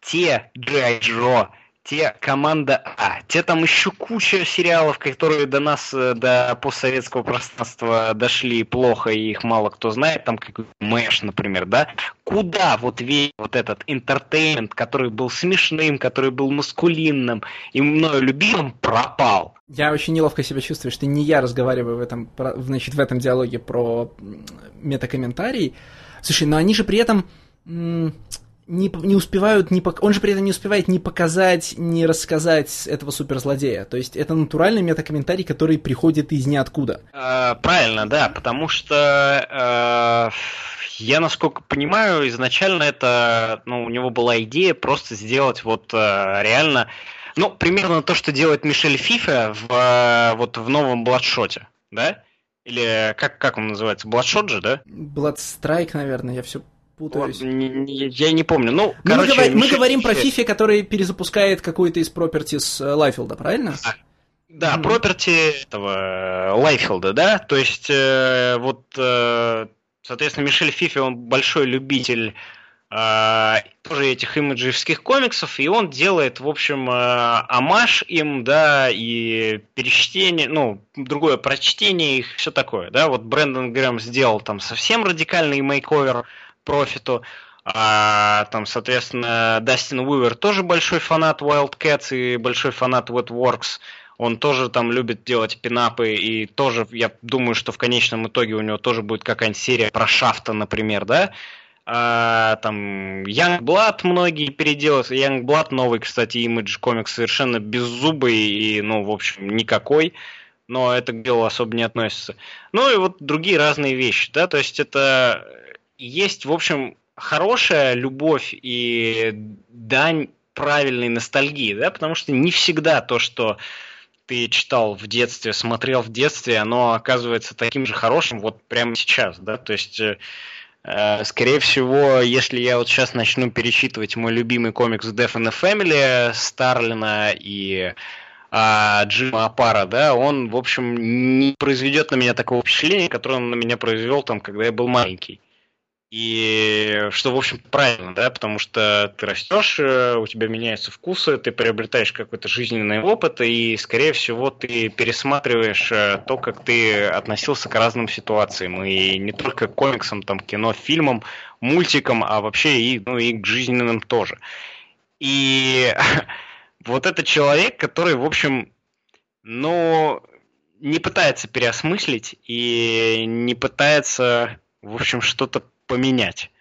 те Джо, те команда А, те там еще куча сериалов, которые до нас, э, до постсоветского пространства дошли плохо, и их мало кто знает, там как Мэш, например, да? Куда вот весь вот этот интертеймент, который был смешным, который был маскулинным и мною любимым, пропал? Я очень неловко себя чувствую, что не я разговариваю в этом, значит, в этом диалоге про метакомментарий. Слушай, но они же при этом не, не успевают, не, он же при этом не успевает ни показать, ни рассказать этого суперзлодея. То есть это натуральный метакомментарий, который приходит из ниоткуда. Э, правильно, да, потому что э, я, насколько понимаю, изначально это, ну, у него была идея просто сделать вот э, реально, ну, примерно то, что делает Мишель Фифе в, э, вот в новом Бладшоте, да? Или как, как он называется? Bloodshot же, да? Bloodstrike, наверное, я все путаюсь. я не помню. Ну, мы, короче, говор... мы говорим про Фифи, который перезапускает какую-то из э, Лайфилда, правильно? А, да, property этого э, Лайфилда, да. То есть, э, вот, э, соответственно, Мишель Фифи, он большой любитель э, тоже этих имиджевских комиксов, и он делает, в общем, э, омаж им, да, и перечтение, ну, другое прочтение их, все такое, да. Вот Брэндон Грэм сделал там совсем радикальный makeover профиту. А, там, соответственно, Дастин Уивер тоже большой фанат Wildcats и большой фанат Wetworks. он тоже там любит делать пинапы, и тоже, я думаю, что в конечном итоге у него тоже будет какая-нибудь серия про Шафта, например, да, а, там Young Blood многие переделают. Young Blood новый, кстати, Image комикс совершенно беззубый и, ну, в общем, никакой. Но это к делу особо не относится. Ну и вот другие разные вещи, да, то есть это есть, в общем, хорошая любовь и дань правильной ностальгии, да, потому что не всегда то, что ты читал в детстве, смотрел в детстве, оно оказывается таким же хорошим вот прямо сейчас, да, то есть э, Э, скорее всего, если я вот сейчас начну перечитывать мой любимый комикс Death in the Family Старлина и а, Джима Апара, да, он, в общем, не произведет на меня такого впечатления, которое он на меня произвел, там, когда я был маленький. И что, в общем, правильно, да, потому что ты растешь, э, у тебя меняются вкусы, ты приобретаешь какой-то жизненный опыт, и, скорее всего, ты пересматриваешь э, то, как ты относился к разным ситуациям, и не только к комиксам, там, кино, фильмам, мультикам, а вообще и, ну, и к жизненным тоже. И вот этот человек, который, в общем, ну, не пытается переосмыслить и не пытается, в общем, что-то поменять.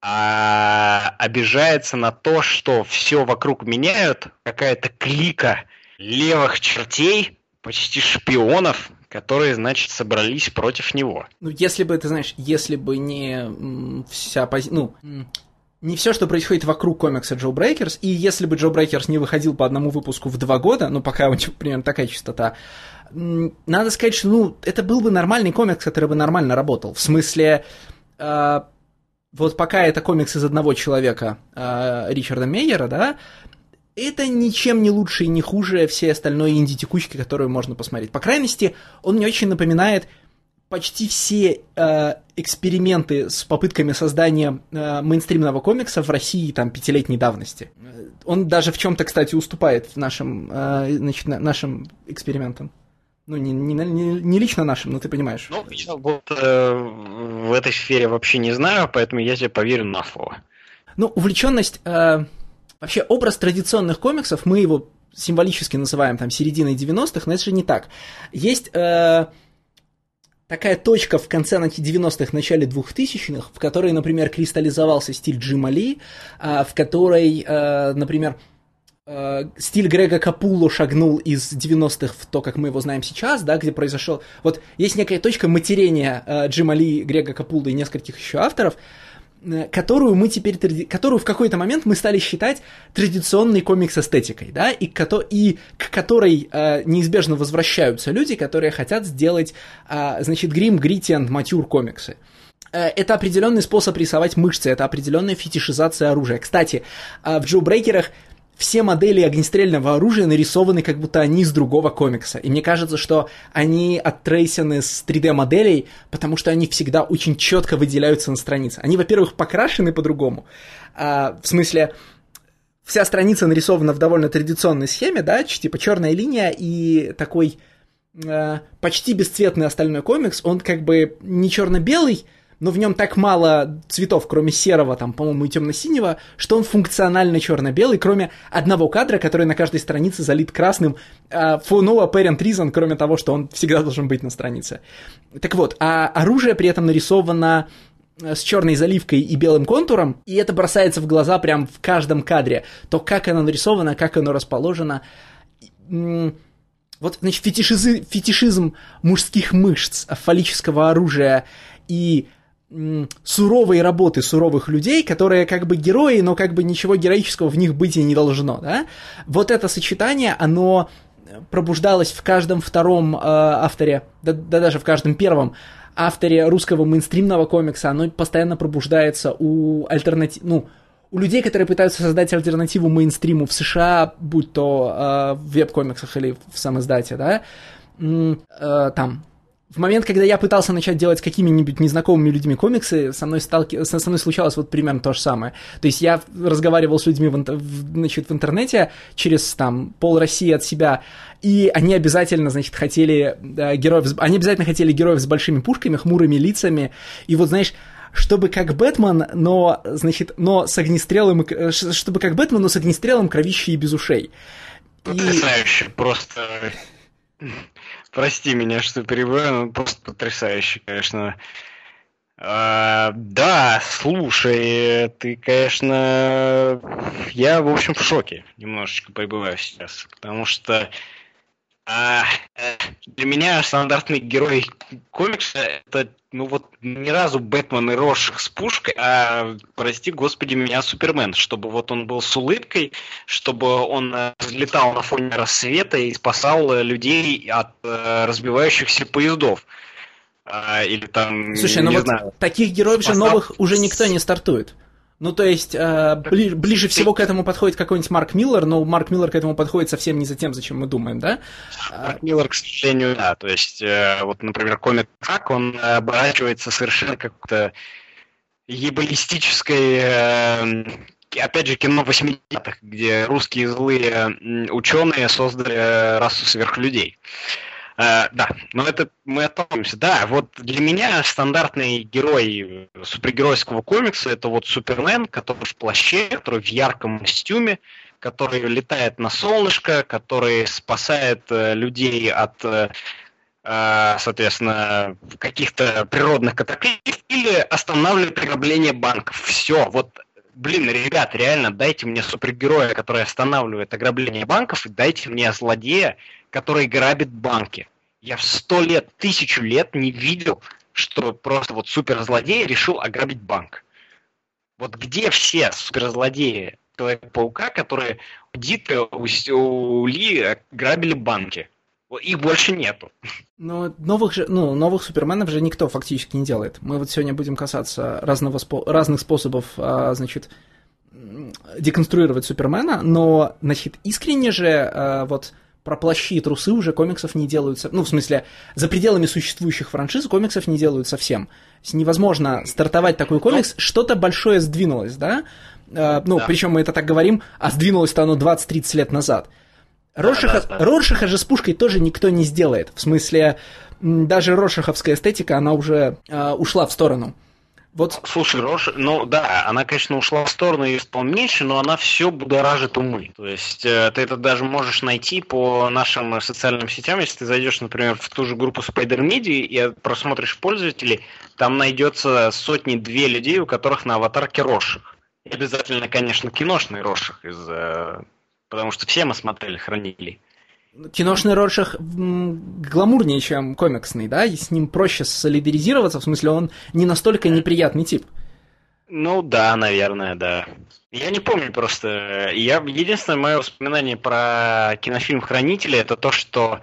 А обижается на то, что все вокруг меняют, какая-то клика левых чертей, почти шпионов, которые, значит, собрались против него. Ну, если бы, ты знаешь, если бы не вся позиция, ну, не все, что происходит вокруг комикса Jawbreakers, и если бы Jawbreakers не выходил по одному выпуску в два года, ну, пока у него примерно такая частота, надо сказать, что, ну, это был бы нормальный комикс, который бы нормально работал. В смысле, вот пока это комикс из одного человека, э, Ричарда Мейера, да, это ничем не лучше и не хуже всей остальной инди-текучки, которую можно посмотреть. По крайности, он мне очень напоминает почти все э, эксперименты с попытками создания э, мейнстримного комикса в России там пятилетней давности. Он даже в чем-то, кстати, уступает нашим, э, значит, нашим экспериментам. Ну, не, не, не, не лично нашим, но ты понимаешь. Ну, я вот э, в этой сфере вообще не знаю, поэтому я тебе поверю на слово. Ну, увлеченность... Э, вообще, образ традиционных комиксов, мы его символически называем там серединой 90-х, но это же не так. Есть... Э, такая точка в конце 90-х, начале 2000-х, в которой, например, кристаллизовался стиль Джима Ли, э, в которой, э, например, Э, стиль Грега Капуло шагнул из 90-х в то, как мы его знаем сейчас, да, где произошел... Вот есть некая точка матерения э, Джима Ли, Грега Капуло и нескольких еще авторов, э, которую мы теперь, которую в какой-то момент мы стали считать традиционной комикс-эстетикой, да, и, кото, и к которой э, неизбежно возвращаются люди, которые хотят сделать, э, значит, грим, грити и матюр комиксы э, это определенный способ рисовать мышцы, это определенная фетишизация оружия. Кстати, в Джо Брейкерах все модели огнестрельного оружия нарисованы, как будто они из другого комикса. И мне кажется, что они оттрейсены с 3D-моделей, потому что они всегда очень четко выделяются на странице. Они, во-первых, покрашены по-другому. А, в смысле, вся страница нарисована в довольно традиционной схеме, да, типа черная линия и такой э, почти бесцветный остальной комикс. Он как бы не черно-белый, но в нем так мало цветов, кроме серого, там, по-моему, и темно-синего, что он функционально черно-белый, кроме одного кадра, который на каждой странице залит красным, uh, for no apparent reason, кроме того, что он всегда должен быть на странице. Так вот, а оружие при этом нарисовано э, с черной заливкой и белым контуром, и это бросается в глаза прям в каждом кадре. То, как оно нарисовано, как оно расположено. Вот, значит, фетишизм, мужских мышц, фаллического оружия и суровой работы суровых людей, которые как бы герои, но как бы ничего героического в них быть и не должно, да? Вот это сочетание, оно пробуждалось в каждом втором э, авторе, да, да даже в каждом первом авторе русского мейнстримного комикса, оно постоянно пробуждается у альтернатив, ну, у людей, которые пытаются создать альтернативу мейнстриму в США, будь то э, в веб-комиксах или в самоиздате, да, э, там в момент, когда я пытался начать делать с какими-нибудь незнакомыми людьми комиксы, со мной, сталки... со мной случалось вот примерно то же самое. То есть я разговаривал с людьми в, значит, в интернете через там пол России от себя, и они обязательно, значит, хотели э, героев, они обязательно хотели героев с большими пушками, хмурыми лицами, и вот, знаешь, чтобы как Бэтмен, но, значит, но с огнестрелом, чтобы как Бэтмен, но с огнестрелом, кровищей и без ушей. Потрясающе, и... просто... Прости меня, что перебиваю, но просто потрясающе, конечно. А, да, слушай, ты, конечно, я, в общем, в шоке немножечко пребываю сейчас, потому что а, э, для меня стандартный герой комикса это, ну вот, ни разу Бэтмен и Роршах с пушкой, а, прости господи меня, Супермен, чтобы вот он был с улыбкой, чтобы он э, взлетал на фоне рассвета и спасал э, людей от разбивающихся поездов. А, или там, Слушай, ну вот знаю, таких героев же новых уже никто не стартует. Ну, то есть, э, бли, ближе всего к этому подходит какой-нибудь Марк Миллер, но Марк Миллер к этому подходит совсем не за тем, зачем мы думаем, да? Марк Миллер, к сожалению, да. То есть, э, вот, например, комик Трак, он оборачивается совершенно как-то ебалистической э, опять же, кино 80-х, где русские злые ученые создали расу сверхлюдей. Uh, да, но это мы отталкиваемся. Да, вот для меня стандартный герой супергеройского комикса это вот Супермен, который в плаще, который в ярком костюме, который летает на солнышко, который спасает uh, людей от, uh, соответственно, каких-то природных катаклизмов или останавливает ограбление банков. Все, вот блин, ребят, реально, дайте мне супергероя, который останавливает ограбление банков, и дайте мне злодея, который грабит банки. Я в сто лет, тысячу лет не видел, что просто вот суперзлодей решил ограбить банк. Вот где все суперзлодеи Человека-паука, которые у Дита, у, у Ли грабили банки? Их больше нету. Но новых же, ну, новых суперменов же никто фактически не делает. Мы вот сегодня будем касаться разного разных способов, а, значит, деконструировать Супермена, но, значит, искренне же а, вот про плащи и трусы уже комиксов не делаются. Ну, в смысле, за пределами существующих франшиз комиксов не делают совсем. Невозможно стартовать такой комикс, что-то большое сдвинулось, да? Uh, ну, да. причем мы это так говорим, а сдвинулось-то оно 20-30 лет назад. Роршаха, да, да, да. Роршаха же с пушкой тоже никто не сделает. В смысле, даже роршаховская эстетика, она уже uh, ушла в сторону. Вот... Слушай, Рош, ну да, она, конечно, ушла в сторону и стала меньше, но она все будоражит умы. То есть э, ты это даже можешь найти по нашим социальным сетям, если ты зайдешь, например, в ту же группу Spider Media и просмотришь пользователей, там найдется сотни-две людей, у которых на аватарке Роших. Обязательно, конечно, киношный Роших, из, э, потому что все мы смотрели «Хранителей». Киношный Роршах гламурнее, чем комиксный, да, и с ним проще солидаризироваться, в смысле он не настолько неприятный тип. Ну да, наверное, да. Я не помню просто. Я единственное мое воспоминание про кинофильм Хранители это то, что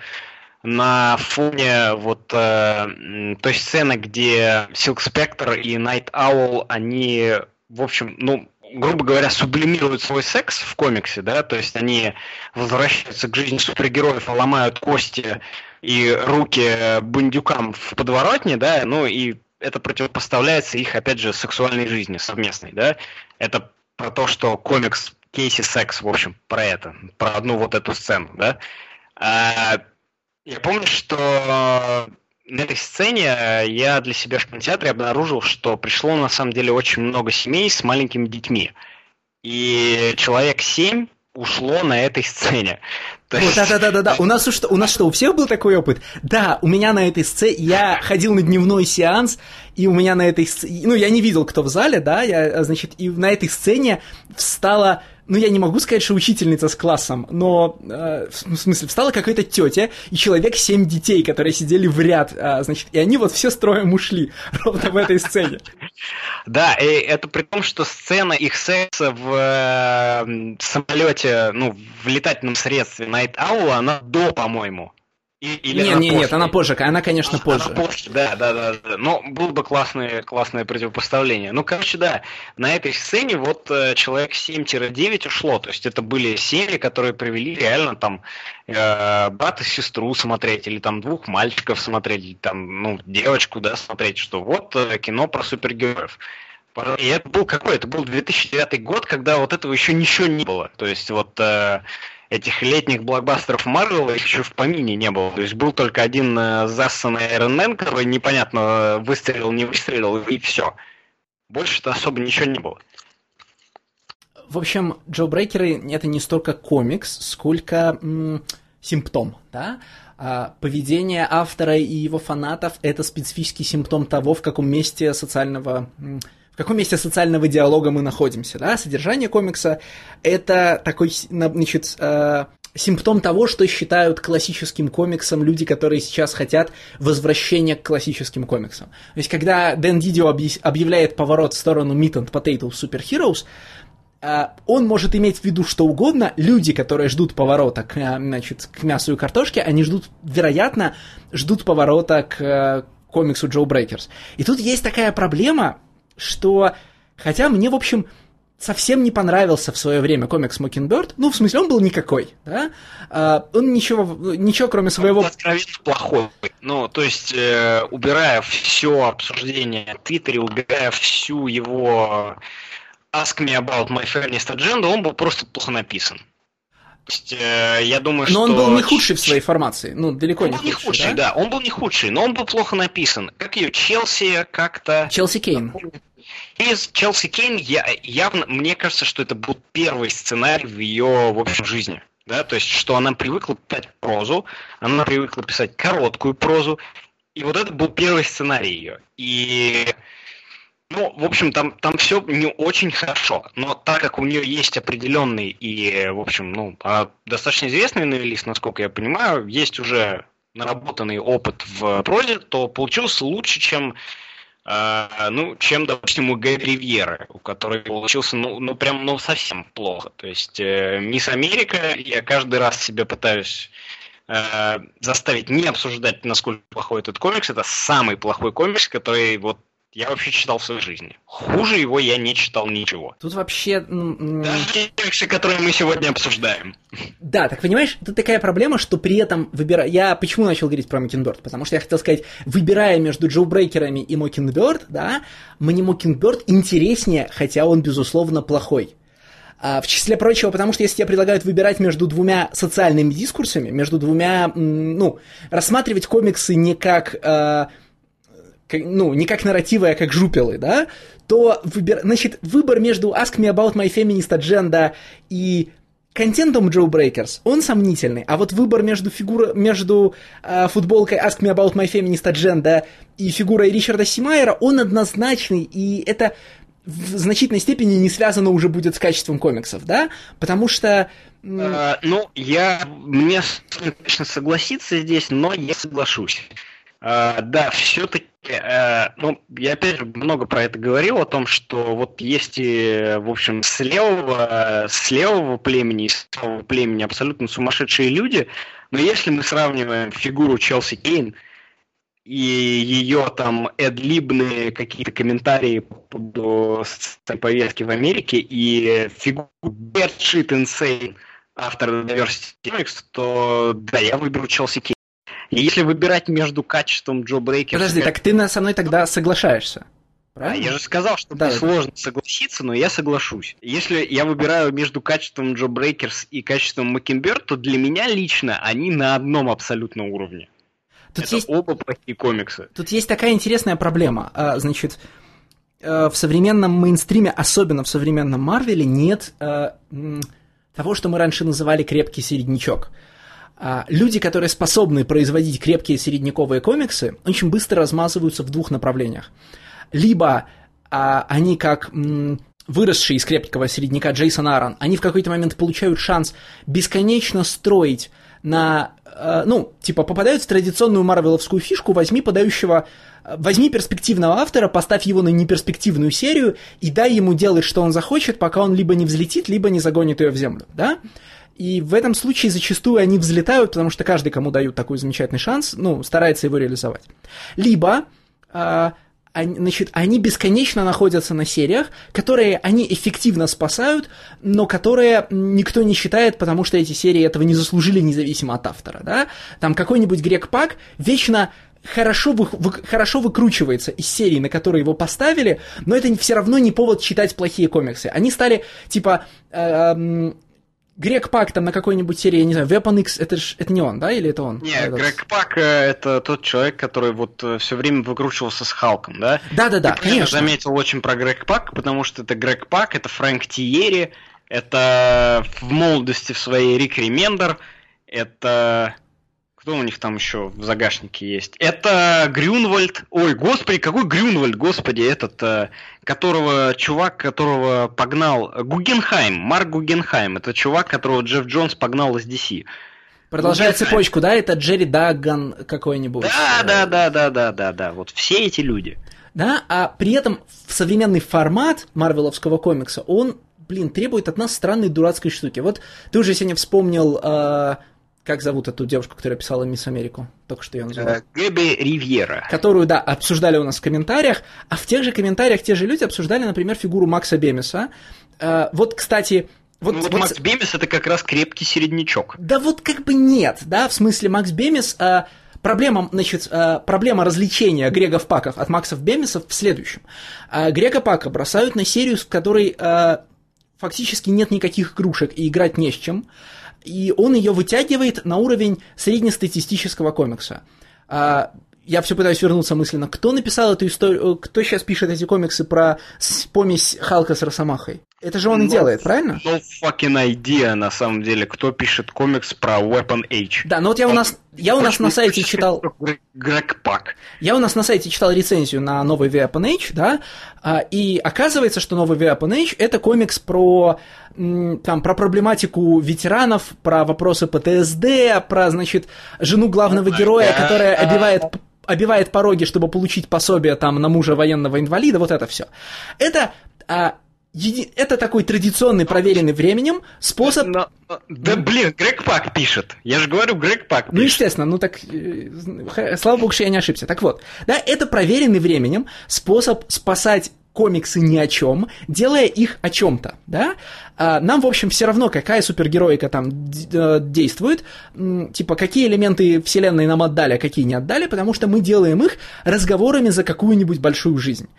на фоне вот э, той сцены, где Silk Spectre и Night Owl, они, в общем, ну, грубо говоря, сублимируют свой секс в комиксе, да, то есть они возвращаются к жизни супергероев, ломают кости и руки бандюкам в подворотне, да, ну и это противопоставляется их, опять же, сексуальной жизни совместной, да. Это про то, что комикс Кейси Секс, в общем, про это, про одну вот эту сцену, да. А, я помню, что на этой сцене э, я для себя в кинотеатре обнаружил, что пришло на самом деле очень много семей с маленькими детьми. И человек семь ушло на этой сцене. Да-да-да-да-да. У нас что, у нас что, у всех был такой опыт? Да, у меня на этой сцене, я ходил на дневной сеанс, и у меня на этой сцене, ну, я не видел, кто в зале, да, я, значит, и на этой сцене встала ну, я не могу сказать, что учительница с классом, но, э, в смысле, встала какая-то тетя и человек семь детей, которые сидели в ряд, э, значит, и они вот все строем ушли ровно в этой сцене. Да, и это при том, что сцена их секса в э, самолете, ну, в летательном средстве Night Owl, она до, по-моему. Или нет, нет, нет, она позже, она, конечно, позже. Она позже, да, да, да, да. Но было бы классное, классное противопоставление. Ну, короче, да, на этой сцене вот э, человек 7-9 ушло. То есть это были серии, которые привели реально там э, брата и сестру смотреть, или там двух мальчиков смотреть, или там, ну, девочку, да, смотреть, что вот э, кино про супергероев. И это был какой? Это был 2009 год, когда вот этого еще ничего не было. То есть вот... Э, этих летних блокбастеров Марвел еще в помине не было. То есть был только один э, зассанный Iron Man, который непонятно выстрелил, не выстрелил, и все. Больше-то особо ничего не было. В общем, Джо Брейкеры это не столько комикс, сколько м, симптом, да? А, поведение автора и его фанатов это специфический симптом того, в каком месте социального в каком месте социального диалога мы находимся, да? Содержание комикса это такой, значит, э, симптом того, что считают классическим комиксом люди, которые сейчас хотят возвращения к классическим комиксам. То есть, когда Дэн Дидио объявляет поворот в сторону Meat and Potato Superheroes, а, он может иметь в виду что угодно. Люди, которые ждут поворота к, а, значит, к мясу и картошке, они ждут, вероятно, ждут поворота к э, комиксу Джо Брейкерс. И тут есть такая проблема, что, хотя мне, в общем, совсем не понравился в свое время комикс Mockingbird, ну, в смысле, он был никакой, да, а, он ничего, ничего кроме своего... Он откровенно плохой, ну, то есть, э, убирая все обсуждение в Твиттере, убирая всю его Ask Me About My Feminist Agenda, он был просто плохо написан. То есть, э, я думаю, но что... он был не худший в своей формации, ну, далеко он не был не худший, худший, да? да? он был не худший, но он был плохо написан. Как ее, Челси как-то... Челси Кейн. Из Челси Кейн я, явно, мне кажется, что это был первый сценарий в ее, в общем, жизни. Да, то есть, что она привыкла писать прозу, она привыкла писать короткую прозу, и вот это был первый сценарий ее. И ну, в общем, там, там все не очень хорошо, но так как у нее есть определенный и, в общем, ну, а достаточно известный новелист, насколько я понимаю, есть уже наработанный опыт в прозе, то получился лучше, чем, э, ну, чем, допустим, у Гэри Ривьеры, у которой получился, ну, ну прям, ну, совсем плохо. То есть, э, Мисс Америка, я каждый раз себе пытаюсь э, заставить не обсуждать, насколько плохой этот комикс. Это самый плохой комикс, который вот я вообще читал в своей жизни. Хуже его я не читал ничего. Тут вообще... Даже те тексты, которые мы сегодня обсуждаем. Да, так понимаешь, тут такая проблема, что при этом выбирая... Я почему начал говорить про Мокинберд? Потому что я хотел сказать, выбирая между Джо Брейкерами и Мокинберд, да, мне Мокинберд интереснее, хотя он, безусловно, плохой. А, в числе прочего, потому что если тебе предлагают выбирать между двумя социальными дискурсами, между двумя, ну, рассматривать комиксы не как... Э, ну, не как нарративы, а как жупелы, да, то выбор, значит, выбор между Ask Me About My Feminist Agenda и контентом Joe Breakers, он сомнительный, а вот выбор между, фигура, между э, футболкой Ask Me About My Feminist Agenda и фигурой Ричарда Симайера, он однозначный, и это в значительной степени не связано уже будет с качеством комиксов, да, потому что... А, ну, я, мне, конечно, согласиться здесь, но я соглашусь. А, да, все-таки, а, ну, я опять же много про это говорил, о том, что вот есть, и, в общем, с левого, с левого племени и с левого племени абсолютно сумасшедшие люди, но если мы сравниваем фигуру Челси Кейн и ее там эдлибные какие-то комментарии по повестке в Америке и фигуру Bad Shit Insane автора Diversity Comics, то да, я выберу Челси Кейн. Если выбирать между качеством Джо Брейкера... Подожди, так ты со мной тогда соглашаешься? Правильно? А, я же сказал, что да, сложно согласиться, но я соглашусь. Если я выбираю между качеством Джо Брейкерс и качеством Маккенберг, то для меня лично они на одном абсолютно уровне. Тут Это есть... оба плохие комиксы. Тут есть такая интересная проблема. А, значит, э, в современном мейнстриме, особенно в современном Марвеле, нет э, того, что мы раньше называли крепкий середнячок. А, люди, которые способны производить крепкие середняковые комиксы, очень быстро размазываются в двух направлениях. Либо а, они как м, выросшие из крепкого середняка Джейсон Аарон, они в какой-то момент получают шанс бесконечно строить на, э, ну, типа, попадают в традиционную марвеловскую фишку, возьми подающего, возьми перспективного автора, поставь его на неперспективную серию и дай ему делать, что он захочет, пока он либо не взлетит, либо не загонит ее в землю, да? И в этом случае зачастую они взлетают, потому что каждый, кому дают такой замечательный шанс, ну, старается его реализовать. Либо, э, они, значит, они бесконечно находятся на сериях, которые они эффективно спасают, но которые никто не считает, потому что эти серии этого не заслужили независимо от автора, да? Там какой-нибудь Грек Пак вечно хорошо, вы, вы, хорошо выкручивается из серии, на которые его поставили, но это все равно не повод читать плохие комиксы. Они стали, типа, э, Грег Пак там на какой-нибудь серии, я не знаю, Weapon X, это ж, это не он, да, или это он? Не, Этот... Грег Пак э, это тот человек, который вот э, все время выкручивался с Халком, да? Да-да-да, конечно. Я заметил очень про Грег Пак, потому что это Грег Пак, это Фрэнк Тиери, Это в молодости в своей Рик Ремендер. Это... Кто у них там еще в загашнике есть? Это Грюнвальд. Ой, господи, какой Грюнвальд, господи, этот, э, которого, чувак, которого погнал... Гугенхайм, Марк Гугенхайм. Это чувак, которого Джефф Джонс погнал из DC. Продолжая цепочку, да, это Джерри Дагган какой-нибудь. Да, да, да, да, да, да, да. Вот все эти люди. Да, а при этом современный формат марвеловского комикса, он, блин, требует от нас странной дурацкой штуки. Вот ты уже сегодня вспомнил, э, как зовут эту девушку, которая писала Мисс Америку? Только что ее. Э, Гэби Ривьера. Которую, да, обсуждали у нас в комментариях, а в тех же комментариях те же люди обсуждали, например, фигуру Макса Бемиса. Э, вот, кстати, вот, ну, вот, вот Макс Бемис это как раз крепкий середнячок. Да вот как бы нет, да, в смысле Макс Бемис... Э, Проблема, значит, проблема развлечения Грегов Паков от Максов Бемисов в следующем. Грега Пака бросают на серию, в которой фактически нет никаких игрушек и играть не с чем, и он ее вытягивает на уровень среднестатистического комикса я все пытаюсь вернуться мысленно. Кто написал эту историю? Кто сейчас пишет эти комиксы про помесь Халка с Росомахой? Это же он no, и делает, правильно? No fucking idea, на самом деле, кто пишет комикс про Weapon Age. Да, ну вот я у нас, я у нас на сайте читал... Грег Пак. Я у нас на сайте читал рецензию на новый Weapon Age, да, а, и оказывается, что новый Weapon Age — это комикс про, там, про проблематику ветеранов, про вопросы ПТСД, про, значит, жену главного героя, которая обивает обивает пороги, чтобы получить пособие там на мужа военного инвалида, вот это все. Это а, еди... это такой традиционный, проверенный временем способ... Но, да блин, Грег Пак пишет. Я же говорю, Грег Пак ну, пишет. Ну, естественно, ну так, э, слава богу, что я не ошибся. Так вот, да, это проверенный временем способ спасать комиксы ни о чем, делая их о чем-то, да? А, нам, в общем, все равно, какая супергероика там э, действует, типа, какие элементы вселенной нам отдали, а какие не отдали, потому что мы делаем их разговорами за какую-нибудь большую жизнь.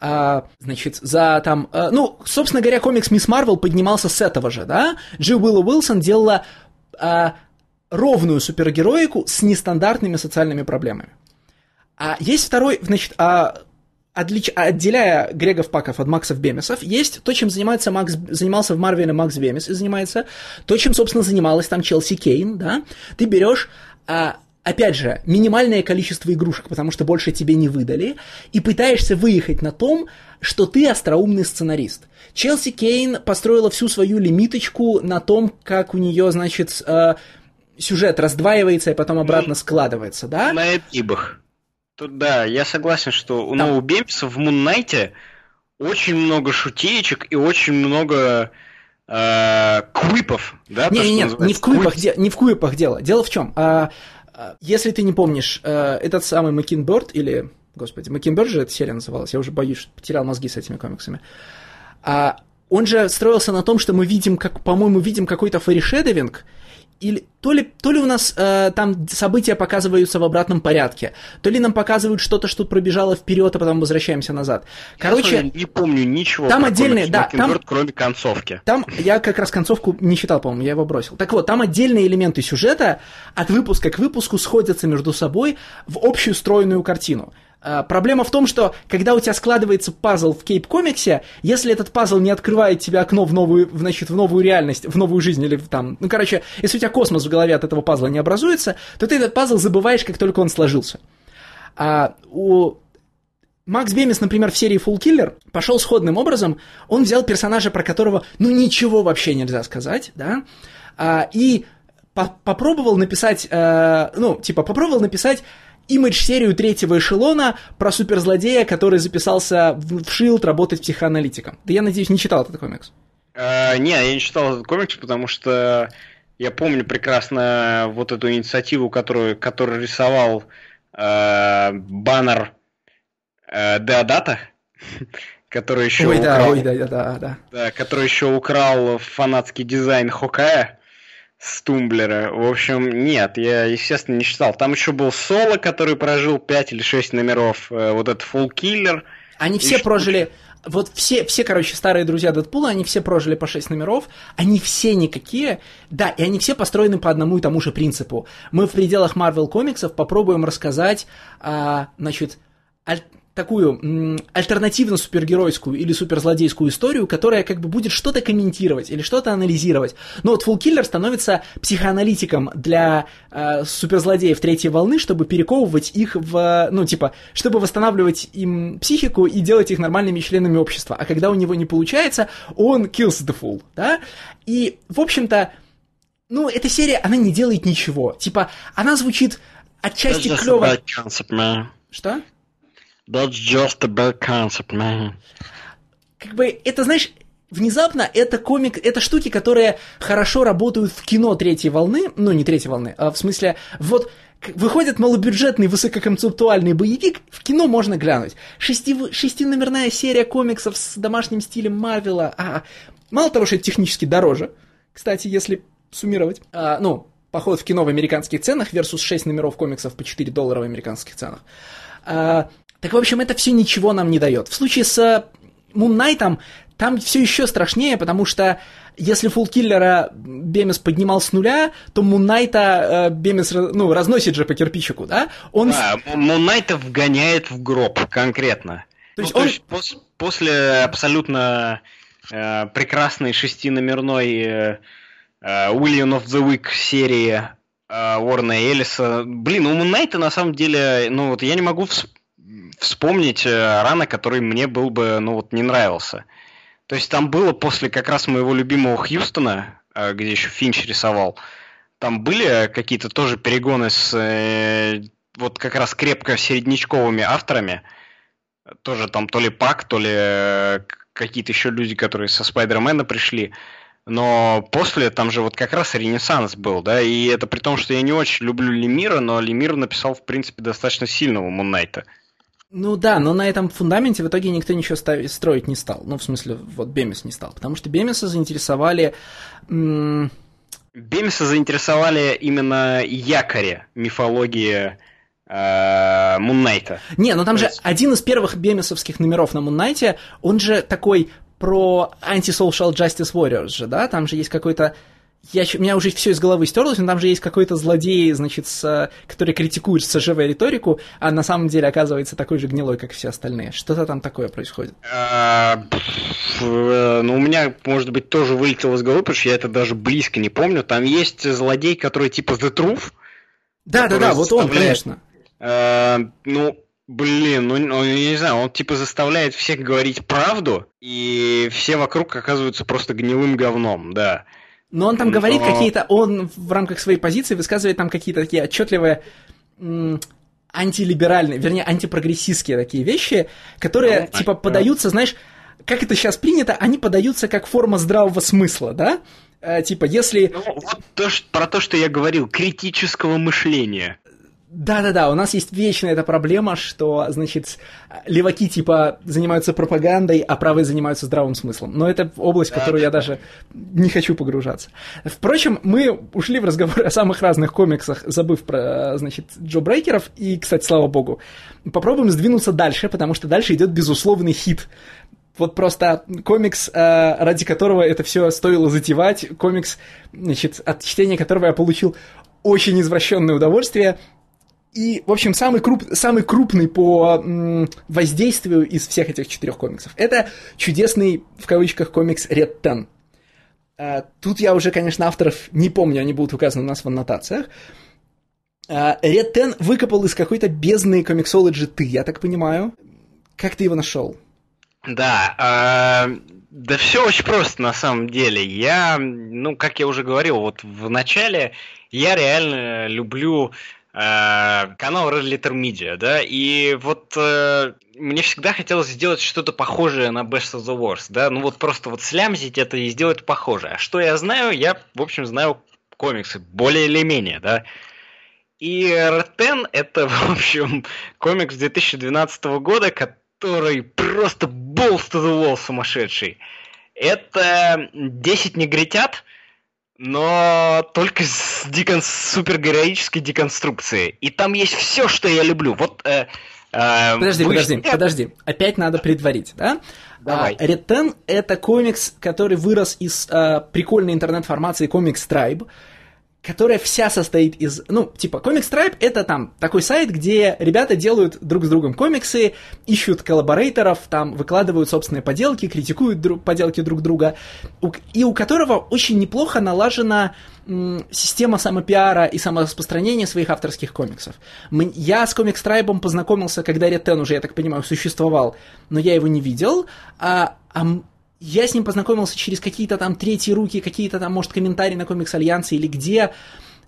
А, значит, за там... А, ну, собственно говоря, комикс Мисс Марвел поднимался с этого же, да? Джи Уилла Уилсон делала а, ровную супергероику с нестандартными социальными проблемами. А есть второй, значит, а, отлич... отделяя Грегов Паков от Максов Бемисов, есть то, чем занимается Макс... занимался в Марвеле Макс Бемис и занимается, то, чем, собственно, занималась там Челси Кейн, да, ты берешь а, опять же, минимальное количество игрушек, потому что больше тебе не выдали, и пытаешься выехать на том, что ты остроумный сценарист. Челси Кейн построила всю свою лимиточку на том, как у нее, значит, э, сюжет раздваивается и потом обратно ну, складывается, да? На эпибах. Тут да, я согласен, что у Там... у Бемпса в Муннайте очень много шутеечек и очень много э, квипов, да? Не, не, нет, не в квипах, де, не в квипах дело. Дело в чем? А, а, если ты не помнишь, э, этот самый Макинберт или, господи, Макинберт же эта серия называлась, я уже боюсь, что потерял мозги с этими комиксами. А он же строился на том, что мы видим, как, по-моему, видим какой-то фэришедовинг, или то ли, то ли у нас э, там события показываются в обратном порядке, то ли нам показывают что-то, что пробежало вперед, а потом возвращаемся назад. Короче, я не помню ничего. Там отдельные, да, там, кроме концовки. Там я как раз концовку не читал, по-моему, я его бросил. Так вот, там отдельные элементы сюжета от выпуска к выпуску сходятся между собой в общую стройную картину. А, проблема в том, что когда у тебя складывается пазл в кейп-комиксе, если этот пазл не открывает тебе окно в новую, значит, в новую реальность, в новую жизнь или там, ну, короче, если у тебя космос в голове от этого пазла не образуется, то ты этот пазл забываешь, как только он сложился. А у Макс Бемис, например, в серии Full Killer пошел сходным образом. Он взял персонажа, про которого, ну, ничего вообще нельзя сказать, да, а, и по попробовал написать, э, ну, типа, попробовал написать имидж-серию третьего эшелона про суперзлодея, который записался в, в Shield работать психоаналитиком. Да я надеюсь, не читал этот комикс. Uh, не, я не читал этот комикс, потому что я помню прекрасно вот эту инициативу, которую, которую рисовал uh, баннер uh, Деодата, который еще ой, украл, да, ой, да, да, да. да, который еще украл фанатский дизайн Хокая с Тумблера. В общем, нет, я, естественно, не читал. Там еще был Соло, который прожил 5 или 6 номеров. Э, вот этот Full Killer. Они все прожили... Вот все, все, короче, старые друзья Дэдпула, они все прожили по 6 номеров, они все никакие, да, и они все построены по одному и тому же принципу. Мы в пределах Marvel комиксов попробуем рассказать, а, значит, аль- такую м, альтернативно супергеройскую или суперзлодейскую историю, которая как бы будет что-то комментировать или что-то анализировать. Но вот Фулкиллер становится психоаналитиком для э, суперзлодеев третьей волны, чтобы перековывать их в, ну, типа, чтобы восстанавливать им психику и делать их нормальными членами общества. А когда у него не получается, он kills the fool, да? И, в общем-то, ну, эта серия, она не делает ничего. Типа, она звучит отчасти клево. Что? That's just a bad concept, man. Как бы, это, знаешь, внезапно это комик, это штуки, которые хорошо работают в кино третьей волны, ну, не третьей волны, а в смысле, вот, выходит малобюджетный высококонцептуальный боевик, в кино можно глянуть. Шести, шестиномерная серия комиксов с домашним стилем Марвела, а, мало того, что это технически дороже, кстати, если суммировать, а, ну, поход в кино в американских ценах versus 6 номеров комиксов по 4 доллара в американских ценах. А, так, в общем, это все ничего нам не дает. В случае с Муннайтом там все еще страшнее, потому что если фулкиллера Бемис поднимал с нуля, то Муннайта э, Бемис ну, разносит же по кирпичику, да? Он... Да, Муннайта вгоняет в гроб конкретно. То есть, ну, он... то есть пос- после абсолютно э, прекрасной шестиномерной э, э, William of the Week серии э, Уорна Эллиса, блин, у Муннайта на самом деле, ну вот я не могу вспомнить вспомнить э, рано, который мне был бы, ну вот, не нравился. То есть там было после как раз моего любимого Хьюстона, э, где еще Финч рисовал, там были какие-то тоже перегоны с э, вот как раз крепко середнячковыми авторами. Тоже там то ли Пак, то ли какие-то еще люди, которые со Спайдермена пришли. Но после там же вот как раз ренессанс был, да, и это при том, что я не очень люблю Лемира, но Лемир написал, в принципе, достаточно сильного Муннайта. Ну да, но на этом фундаменте в итоге никто ничего ставить, строить не стал. Ну, в смысле, вот Бемис не стал. Потому что Бемиса заинтересовали... М- Бемиса заинтересовали именно якори мифологии э, Муннайта. Не, ну там же один из первых бемисовских номеров на Муннайте, он же такой про anti-social justice warriors же, да? Там же есть какой-то я, у меня уже все из головы стерлось, но там же есть какой-то злодей, значит, с, который критикует СЖВ риторику, а на самом деле оказывается такой же гнилой, как все остальные. Что-то там такое происходит. А, ну, у меня, может быть, тоже вылетело из головы, потому что я это даже близко не помню. Там есть злодей, который типа The Truth. Да-да-да, вот он, конечно. А, ну, Блин, ну, ну я не знаю, он типа заставляет всех говорить правду, и все вокруг оказываются просто гнилым говном, да. Но он там говорит Но... какие-то, он в рамках своей позиции высказывает там какие-то такие отчетливые антилиберальные, вернее, антипрогрессистские такие вещи, которые, ну, типа, подаются, знаешь, как это сейчас принято, они подаются как форма здравого смысла, да? Э, типа, если... Ну, вот то, что, про то, что я говорил, критического мышления. Да-да-да, у нас есть вечная эта проблема, что, значит, леваки типа занимаются пропагандой, а правые занимаются здравым смыслом. Но это область, в которую я даже не хочу погружаться. Впрочем, мы ушли в разговор о самых разных комиксах, забыв про, значит, Джо Брейкеров, и, кстати, слава богу. Попробуем сдвинуться дальше, потому что дальше идет безусловный хит вот просто комикс, э, ради которого это все стоило затевать, комикс, значит, от чтения которого я получил очень извращенное удовольствие, и, в общем, самый, круп, самый крупный по м, воздействию из всех этих четырех комиксов. Это чудесный, в кавычках, комикс Red Ten. А, тут я уже, конечно, авторов не помню, они будут указаны у нас в аннотациях. А, Red Ten выкопал из какой-то бездны комиксологи ты, я так понимаю. Как ты его нашел? Да, э, да все очень просто на самом деле. Я, ну, как я уже говорил, вот в начале я реально люблю канал Red Letter Media, да, и вот э, мне всегда хотелось сделать что-то похожее на Best of the Worst, да, ну вот просто вот слямзить это и сделать похожее. А что я знаю? Я, в общем, знаю комиксы, более или менее, да. И Ten это, в общем, комикс 2012 года, который просто balls to the wall сумасшедший. Это 10 негритят, но только с декон... супергероической деконструкцией. И там есть все, что я люблю. Вот. Э, э, подожди, вы... подожди, подожди. Опять надо предварить, да? Давай. А, Ретен это комикс, который вырос из а, прикольной интернет-формации комикс Tribe, которая вся состоит из, ну, типа, Comic Stripe это там такой сайт, где ребята делают друг с другом комиксы, ищут коллаборейторов, там выкладывают собственные поделки, критикуют друг, поделки друг друга, и у которого очень неплохо налажена система самопиара и самораспространения своих авторских комиксов. Я с Comic Stripe познакомился, когда Ten уже, я так понимаю, существовал, но я его не видел, а, а я с ним познакомился через какие-то там третьи руки, какие-то там, может, комментарии на комикс Альянса или где,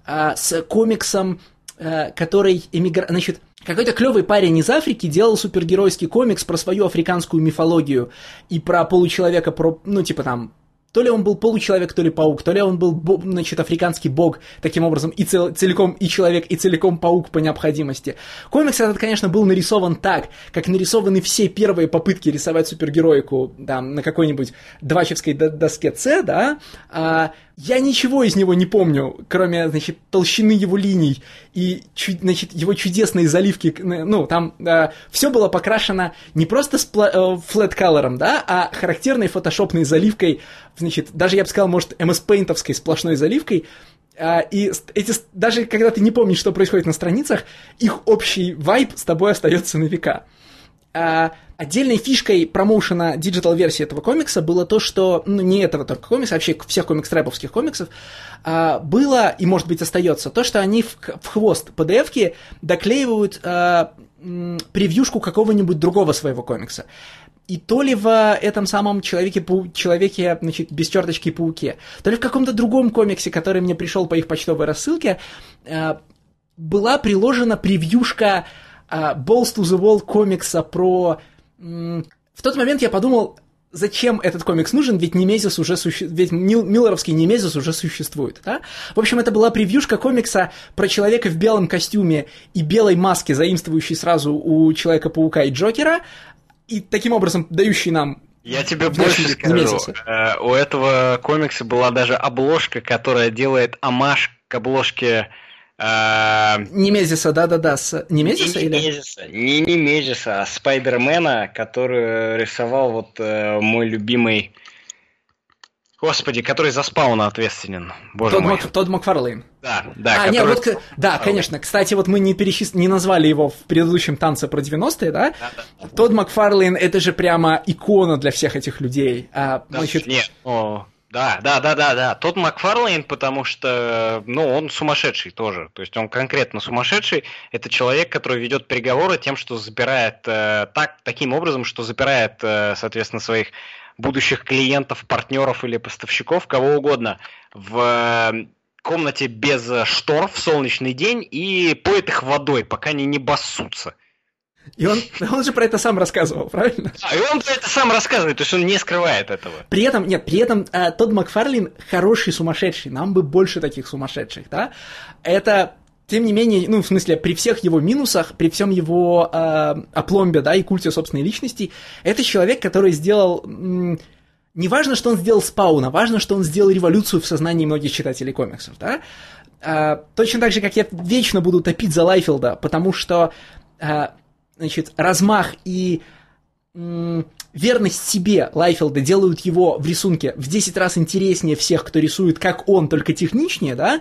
а, с комиксом, а, который эмигр... Значит, какой-то клевый парень из Африки делал супергеройский комикс про свою африканскую мифологию и про получеловека, про, ну, типа там, то ли он был получеловек, то ли паук, то ли он был, значит, африканский бог, таким образом, и цел, целиком и человек, и целиком паук по необходимости. Комикс этот, конечно, был нарисован так, как нарисованы все первые попытки рисовать супергероику, да, на какой-нибудь двачевской доске С, да, а, я ничего из него не помню, кроме, значит, толщины его линий и, значит, его чудесной заливки. Ну, там э, все было покрашено не просто спла- э, flat color, да, а характерной фотошопной заливкой, значит, даже, я бы сказал, может, MS-пейнтовской сплошной заливкой, а, и эти, даже когда ты не помнишь, что происходит на страницах, их общий вайб с тобой остается на века. А, отдельной фишкой промоушена digital-версии этого комикса было то, что, ну, не этого только комикса, а вообще всех ComixTribe-овских комиксов, а, было, и может быть остается, то, что они в, в хвост PDF-ки доклеивают а, превьюшку какого-нибудь другого своего комикса. И то ли в этом самом человеке, человеке значит, без черточки пауке, то ли в каком-то другом комиксе, который мне пришел по их почтовой рассылке, была приложена превьюшка Balls to the Wall комикса про... В тот момент я подумал, зачем этот комикс нужен, ведь Немезис уже суще... ведь Мил... Миллеровский Немезис уже существует, да? В общем, это была превьюшка комикса про человека в белом костюме и белой маске, заимствующей сразу у Человека-паука и Джокера, и таким образом дающий нам я тебе больше скажу, э, у этого комикса была даже обложка, которая делает амаш к обложке а... Немезиса, да-да-да, с Немезиса не или? Немезиса, не Немезиса, а Спайдермена, который рисовал вот э, мой любимый... Господи, который за спауна ответственен. Боже Тодд, мой. Мак, Тодд Макфарлейн. Да, да. А, который... нет, вот, да, конечно. Кстати, вот мы не, перечис... не назвали его в предыдущем танце про 90-е, да? да, да. Тодд Макфарлейн это же прямо икона для всех этих людей. А, да, значит... Нет, о, да, да, да, да, да. Тот Макфарлейн, потому что, ну, он сумасшедший тоже. То есть он конкретно сумасшедший. Это человек, который ведет переговоры тем, что забирает э, так, таким образом, что забирает, э, соответственно, своих будущих клиентов, партнеров или поставщиков, кого угодно, в э, комнате без штор в солнечный день и поет их водой, пока они не басутся. И он, он же про это сам рассказывал, правильно? А, и он про это сам рассказывает, то есть он не скрывает этого. При этом, нет, при этом э, Тодд Макфарлин хороший сумасшедший, нам бы больше таких сумасшедших, да? Это тем не менее, ну, в смысле, при всех его минусах, при всем его э, опломбе, да, и культе собственной личности, это человек, который сделал... М- не важно, что он сделал спауна, важно, что он сделал революцию в сознании многих читателей комиксов, да? А, точно так же, как я вечно буду топить за Лайфилда, потому что а, значит, размах и верность себе Лайфилда делают его в рисунке в 10 раз интереснее всех, кто рисует как он, только техничнее, да,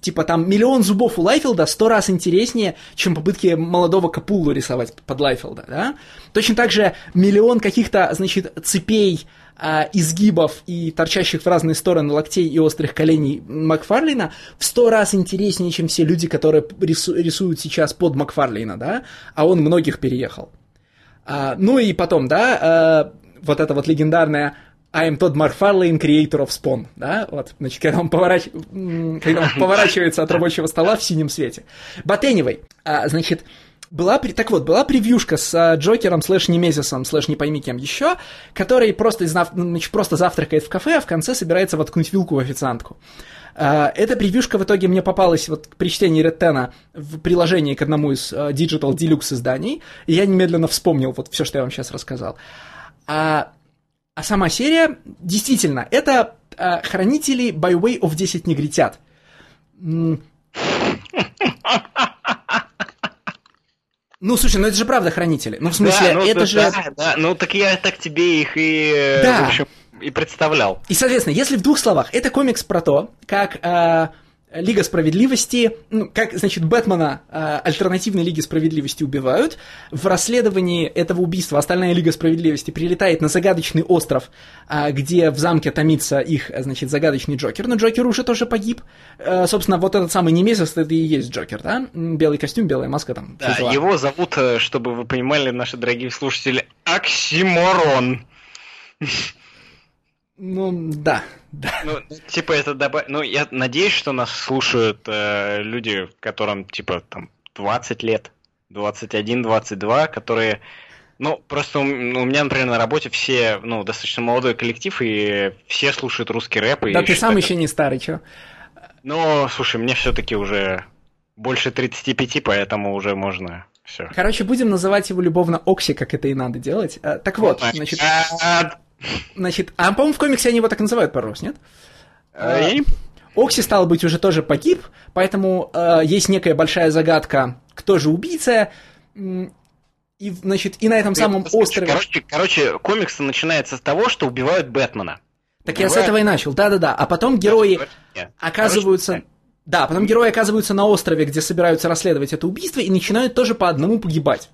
типа там миллион зубов у Лайфилда сто раз интереснее, чем попытки молодого Капулу рисовать под Лайфилда, да. Точно так же миллион каких-то, значит, цепей, а, изгибов и торчащих в разные стороны локтей и острых коленей Макфарлейна в сто раз интереснее, чем все люди, которые рису- рисуют сейчас под Макфарлейна, да, а он многих переехал. А, ну и потом, да, а, вот это вот легендарное I am Todd McFarlane, creator of Spawn, да, вот, значит, когда он, поворач... когда он поворачивается от рабочего стола в синем свете. But anyway, а, значит, была, так вот, была превьюшка с э, Джокером слэш Немезисом слэш не пойми кем еще, который просто, значит, просто завтракает в кафе, а в конце собирается воткнуть вилку в официантку. Э, эта превьюшка в итоге мне попалась вот при чтении Red Ten в приложении к одному из э, Digital Deluxe изданий, и я немедленно вспомнил вот все, что я вам сейчас рассказал. А, а сама серия, действительно, это uh, хранители By Way of 10 негритят. Ну, слушай, ну это же правда хранители. Ну, в смысле, да, ну, это да, же... Да, да, ну так я так тебе их и, э, да. в общем, и представлял. И, соответственно, если в двух словах, это комикс про то, как э, Лига Справедливости, ну, как, значит, Бэтмена э, альтернативной Лиги Справедливости убивают. В расследовании этого убийства остальная Лига Справедливости прилетает на загадочный остров, э, где в замке томится их, значит, загадочный Джокер. Но Джокер уже тоже погиб. Э, собственно, вот этот самый Немезис, это и есть Джокер, да? Белый костюм, белая маска там. Да, его зовут, э, чтобы вы понимали, наши дорогие слушатели, Оксиморон. Ну, да, да. Ну, типа это добав... Ну, я надеюсь, что нас слушают э, люди, которым, типа, там, 20 лет, 21, 22, которые... Ну, просто у, у меня, например, на работе все, ну, достаточно молодой коллектив, и все слушают русский рэп. Да, ты сам еще не старый, чё? Ну, слушай, мне все-таки уже больше 35, поэтому уже можно все. Короче, будем называть его любовно Окси, как это и надо делать. А, так вот, значит... Значит, а, по-моему, в комиксе они его так называют пару раз, нет? А, я не... Окси, стало быть, уже тоже погиб, поэтому э, есть некая большая загадка, кто же убийца. И, значит, и на этом самом острове... Короче, короче, комикс начинается с того, что убивают Бэтмена. Так убивают... я с этого и начал, да-да-да. А потом герои Нет. оказываются... Короче, да, потом герои оказываются на острове, где собираются расследовать это убийство, и начинают тоже по одному погибать.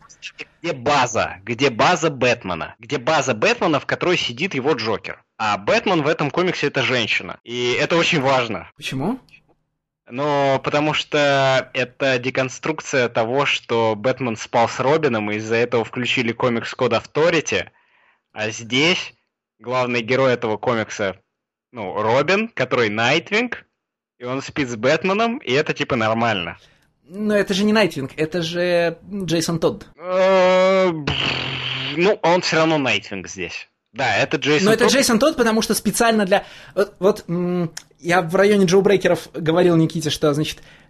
Где база? Где база Бэтмена? Где база Бэтмена, в которой сидит его Джокер? А Бэтмен в этом комиксе это женщина. И это очень важно. Почему? Ну, потому что это деконструкция того, что Бэтмен спал с Робином, и из-за этого включили Comics Code Authority. А здесь главный герой этого комикса, ну, Робин, который Найтвинг, и он спит с Бэтменом, и это типа нормально. Но это же не Найтвинг, это же Джейсон Тодд. Э, ну, он все равно Найтвинг здесь. Да, это Джейсон Но это Джейсон Тодд, потому что специально для... Вот, вот я в районе Джо Брейкеров говорил Никите, что, значит, Э,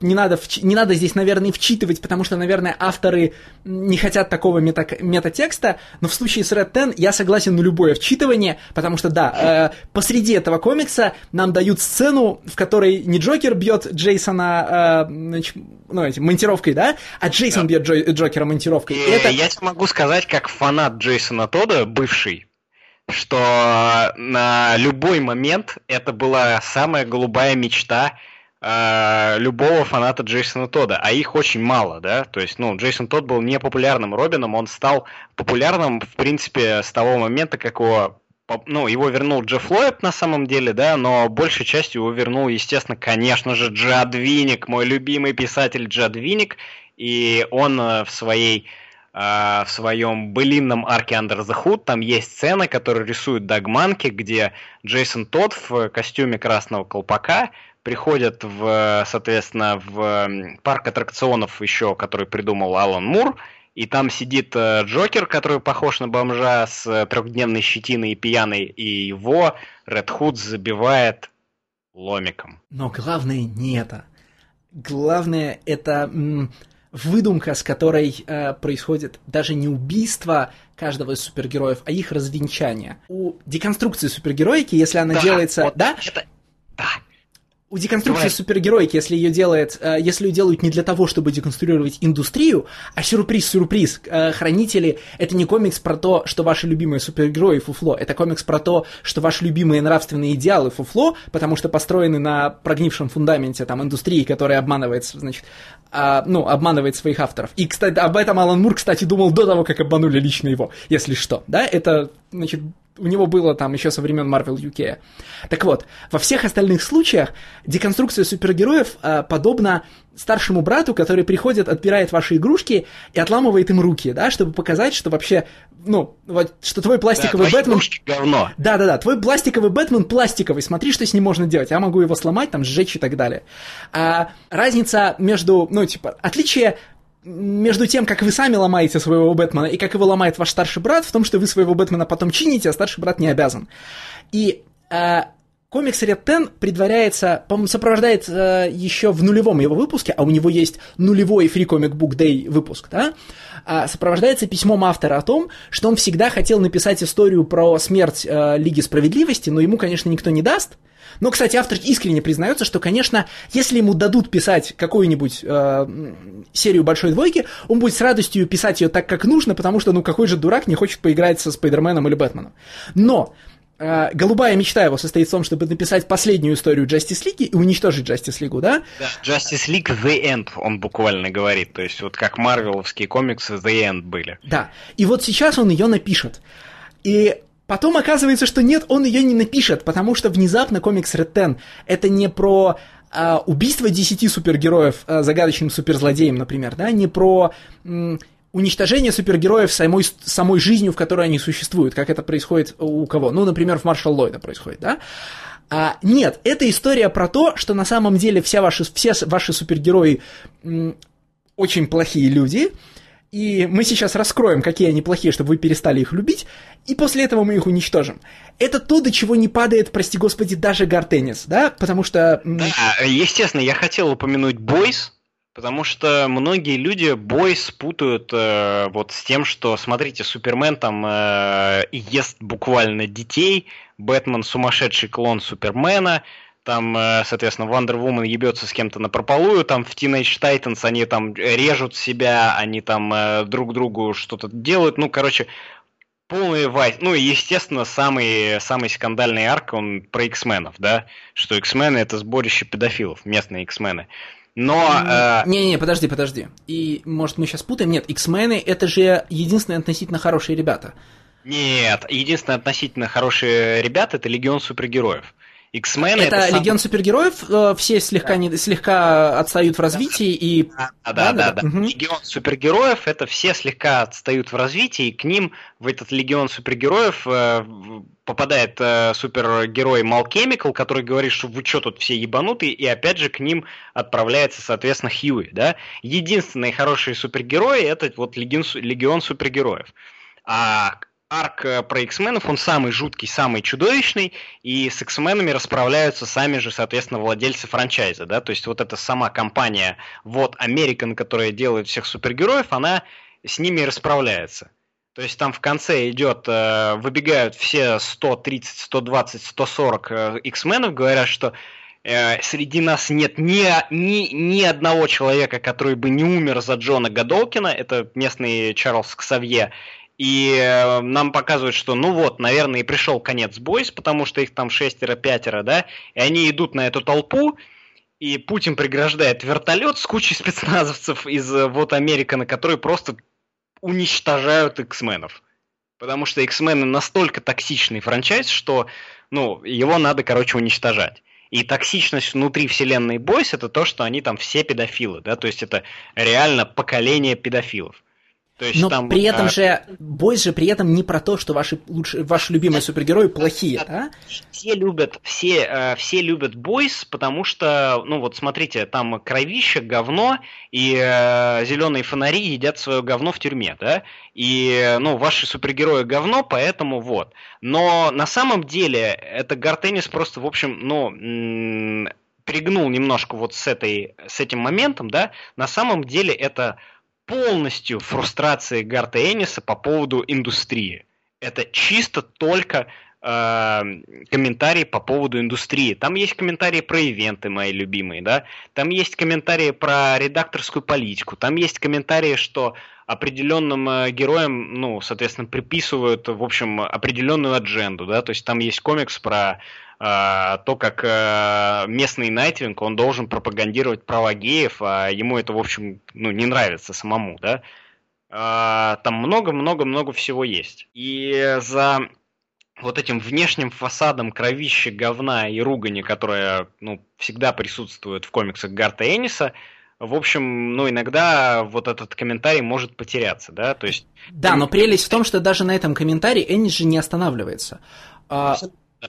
не надо, не надо здесь, наверное, вчитывать, потому что, наверное, авторы не хотят такого мета, метатекста, но в случае с Red Ten я согласен на любое вчитывание, потому что, да, э, посреди этого комикса нам дают сцену, в которой не Джокер бьет Джейсона э, значит, ну, этим, монтировкой, да, а Джейсон да. бьет Джо, Джокера монтировкой. И это... Я тебе могу сказать, как фанат Джейсона Тода, бывший, что на любой момент это была самая голубая мечта э, любого фаната Джейсона Тода, а их очень мало, да, то есть, ну, Джейсон Тод был не популярным Робином, он стал популярным, в принципе, с того момента, как его ну, его вернул Джефф Ллойд на самом деле, да, но большей частью его вернул, естественно, конечно же, Джад Виник, мой любимый писатель Джад Виник, и он э, в своей э, в своем былинном арке Under the Hood там есть сцена, которую рисует Дагманки, где Джейсон Тодд в костюме красного колпака приходят в, соответственно, в парк аттракционов еще, который придумал Алан Мур, и там сидит э, Джокер, который похож на бомжа с трехдневной щетиной и пьяный, и его Ред Худ забивает ломиком. Но главное не это. Главное это м, выдумка, с которой э, происходит даже не убийство каждого из супергероев, а их развенчание. У деконструкции супергероики, если она да, делается... Вот да? Это... Да, у деконструкции Давай. супергероики, если ее делает, э, если ее делают не для того, чтобы деконструировать индустрию, а сюрприз-сюрприз, э, хранители — это не комикс про то, что ваши любимые супергерои фуфло, это комикс про то, что ваши любимые нравственные идеалы фуфло, потому что построены на прогнившем фундаменте там индустрии, которая обманывает, значит, а, ну, обманывает своих авторов. И, кстати, об этом Алан Мур, кстати, думал до того, как обманули лично его, если что, да, это, значит, у него было там еще со времен Marvel UK. Так вот, во всех остальных случаях деконструкция супергероев э, подобна старшему брату, который приходит, отбирает ваши игрушки и отламывает им руки, да, чтобы показать, что вообще, ну, вот, что твой пластиковый да, Бэтмен... говно. Да-да-да, твой пластиковый Бэтмен пластиковый, смотри, что с ним можно делать, я могу его сломать, там, сжечь и так далее. А разница между, ну, типа, отличие между тем, как вы сами ломаете своего Бэтмена и как его ломает ваш старший брат, в том, что вы своего Бэтмена потом чините, а старший брат не обязан. И э, комикс Ten предваряется, по-моему, сопровождает э, еще в нулевом его выпуске, а у него есть нулевой Free Comic Book Day выпуск, да, э, сопровождается письмом автора о том, что он всегда хотел написать историю про смерть э, Лиги Справедливости, но ему, конечно, никто не даст, но, кстати, автор искренне признается, что, конечно, если ему дадут писать какую-нибудь э, серию большой двойки, он будет с радостью писать ее так, как нужно, потому что, ну, какой же дурак не хочет поиграть со Спайдерменом или Бэтменом. Но голубая мечта его состоит в том, чтобы написать последнюю историю Justice League и уничтожить Justice League, да? Да, Justice League The End, он буквально говорит. То есть вот как марвеловские комиксы The End были. Да. И вот сейчас он ее напишет. И потом оказывается, что нет, он ее не напишет, потому что внезапно комикс Red Ten это не про а, убийство 10 супергероев а, загадочным суперзлодеем, например, да, не про м, уничтожение супергероев самой, самой жизнью, в которой они существуют, как это происходит у кого. Ну, например, в Маршал Ллойда происходит, да? А, нет, это история про то, что на самом деле вся ваши, все ваши супергерои м, очень плохие люди, и мы сейчас раскроем, какие они плохие, чтобы вы перестали их любить, и после этого мы их уничтожим. Это то, до чего не падает, прости господи, даже Гартеннис, да, потому что... Да, естественно, я хотел упомянуть Бойс, Потому что многие люди бой спутают э, вот с тем, что, смотрите, Супермен там э, ест буквально детей, Бэтмен сумасшедший клон Супермена, там, э, соответственно, Wonder Woman ебется с кем-то на прополую, там в Teenage Titans они там режут себя, они там э, друг другу что-то делают, ну, короче, полный вайс. Ну, и, естественно, самый, самый скандальный арк, он про X-менов, да, что X-мены это сборище педофилов, местные X-мены. Но... Не-не, э... подожди, подожди. И, может, мы сейчас путаем? Нет, X-мены это же единственные относительно хорошие ребята. Нет, единственные относительно хорошие ребята это Легион супергероев. X-Men это, это Легион сам... супергероев, э, все слегка, да. не, слегка отстают в развитии и... Да, да, да. да, да. Угу. Легион супергероев это все слегка отстают в развитии, и к ним в этот Легион супергероев э, попадает э, супергерой Мал Chemical, который говорит, что вы что тут все ебанутые, и опять же к ним отправляется, соответственно, Хьюи, да. Единственные хорошие супергерои это вот Легион, Легион супергероев. А арк э, про X-менов, он самый жуткий, самый чудовищный, и с X-менами расправляются сами же, соответственно, владельцы франчайза, да, то есть вот эта сама компания, вот American, которая делает всех супергероев, она с ними расправляется. То есть там в конце идет, э, выбегают все 130, 120, 140 X-менов, говорят, что э, среди нас нет ни, ни, ни одного человека, который бы не умер за Джона Гадолкина, это местный Чарльз Ксавье, и э, нам показывают, что ну вот, наверное, и пришел конец бойс, потому что их там шестеро-пятеро, да, и они идут на эту толпу, и Путин преграждает вертолет с кучей спецназовцев из вот Американа, которые просто уничтожают X-менов. Потому что X-мены настолько токсичный франчайз, что ну, его надо, короче, уничтожать. И токсичность внутри вселенной Бойс это то, что они там все педофилы, да, то есть это реально поколение педофилов. То есть Но там, при этом а... же Бойс же при этом не про то, что ваши лучшие, ваши любимые супергерои плохие, а? Все любят, все, э, все любят Бойс, потому что, ну вот смотрите, там кровище, говно, и э, зеленые фонари едят свое говно в тюрьме, да? И, ну, ваши супергерои говно, поэтому вот. Но на самом деле это Гартенис просто, в общем, ну, пригнул немножко вот с, этой, с этим моментом, да? На самом деле это полностью фрустрации Гарта Эниса по поводу индустрии. Это чисто только э, комментарии по поводу индустрии. Там есть комментарии про ивенты, мои любимые, да. Там есть комментарии про редакторскую политику. Там есть комментарии, что определенным э, героям, ну, соответственно, приписывают, в общем, определенную адженду, да. То есть там есть комикс про а, то, как э, местный Найтвинг, он должен пропагандировать права геев, а ему это, в общем, ну, не нравится самому, да. Там много-много-много всего есть. И за вот этим внешним фасадом кровища, говна и ругани, которая ну, всегда присутствует в комиксах Гарта Энниса, в общем, ну, иногда вот этот комментарий может потеряться, да, то есть... Да, но прелесть в том, что даже на этом комментарии Эннис же не останавливается. А,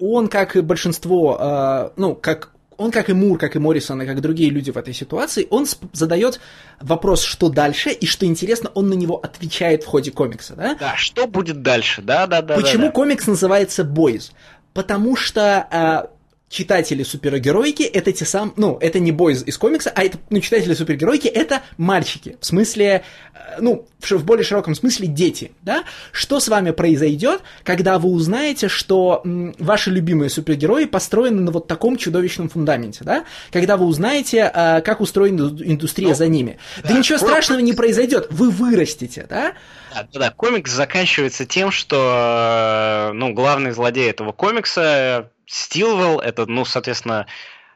он, как и большинство, э, ну, как он, как и Мур, как и Моррисон, и как другие люди в этой ситуации, он задает вопрос, что дальше, и что интересно, он на него отвечает в ходе комикса, да? Да, что будет дальше, да, да, да. Почему да, да. комикс называется Boys? Потому что э, читатели супергероики это те самые, ну, это не бойз из комикса, а это, ну, читатели супергероики это мальчики, в смысле, э, ну, в, в более широком смысле дети, да? Что с вами произойдет, когда вы узнаете, что м, ваши любимые супергерои построены на вот таком чудовищном фундаменте, да? Когда вы узнаете, э, как устроена индустрия ну, за ними. Да, да ничего страшного не произойдет, вы вырастете, да? Да, да, комикс заканчивается тем, что, э, ну, главный злодей этого комикса, Стилвелл, это, ну, соответственно,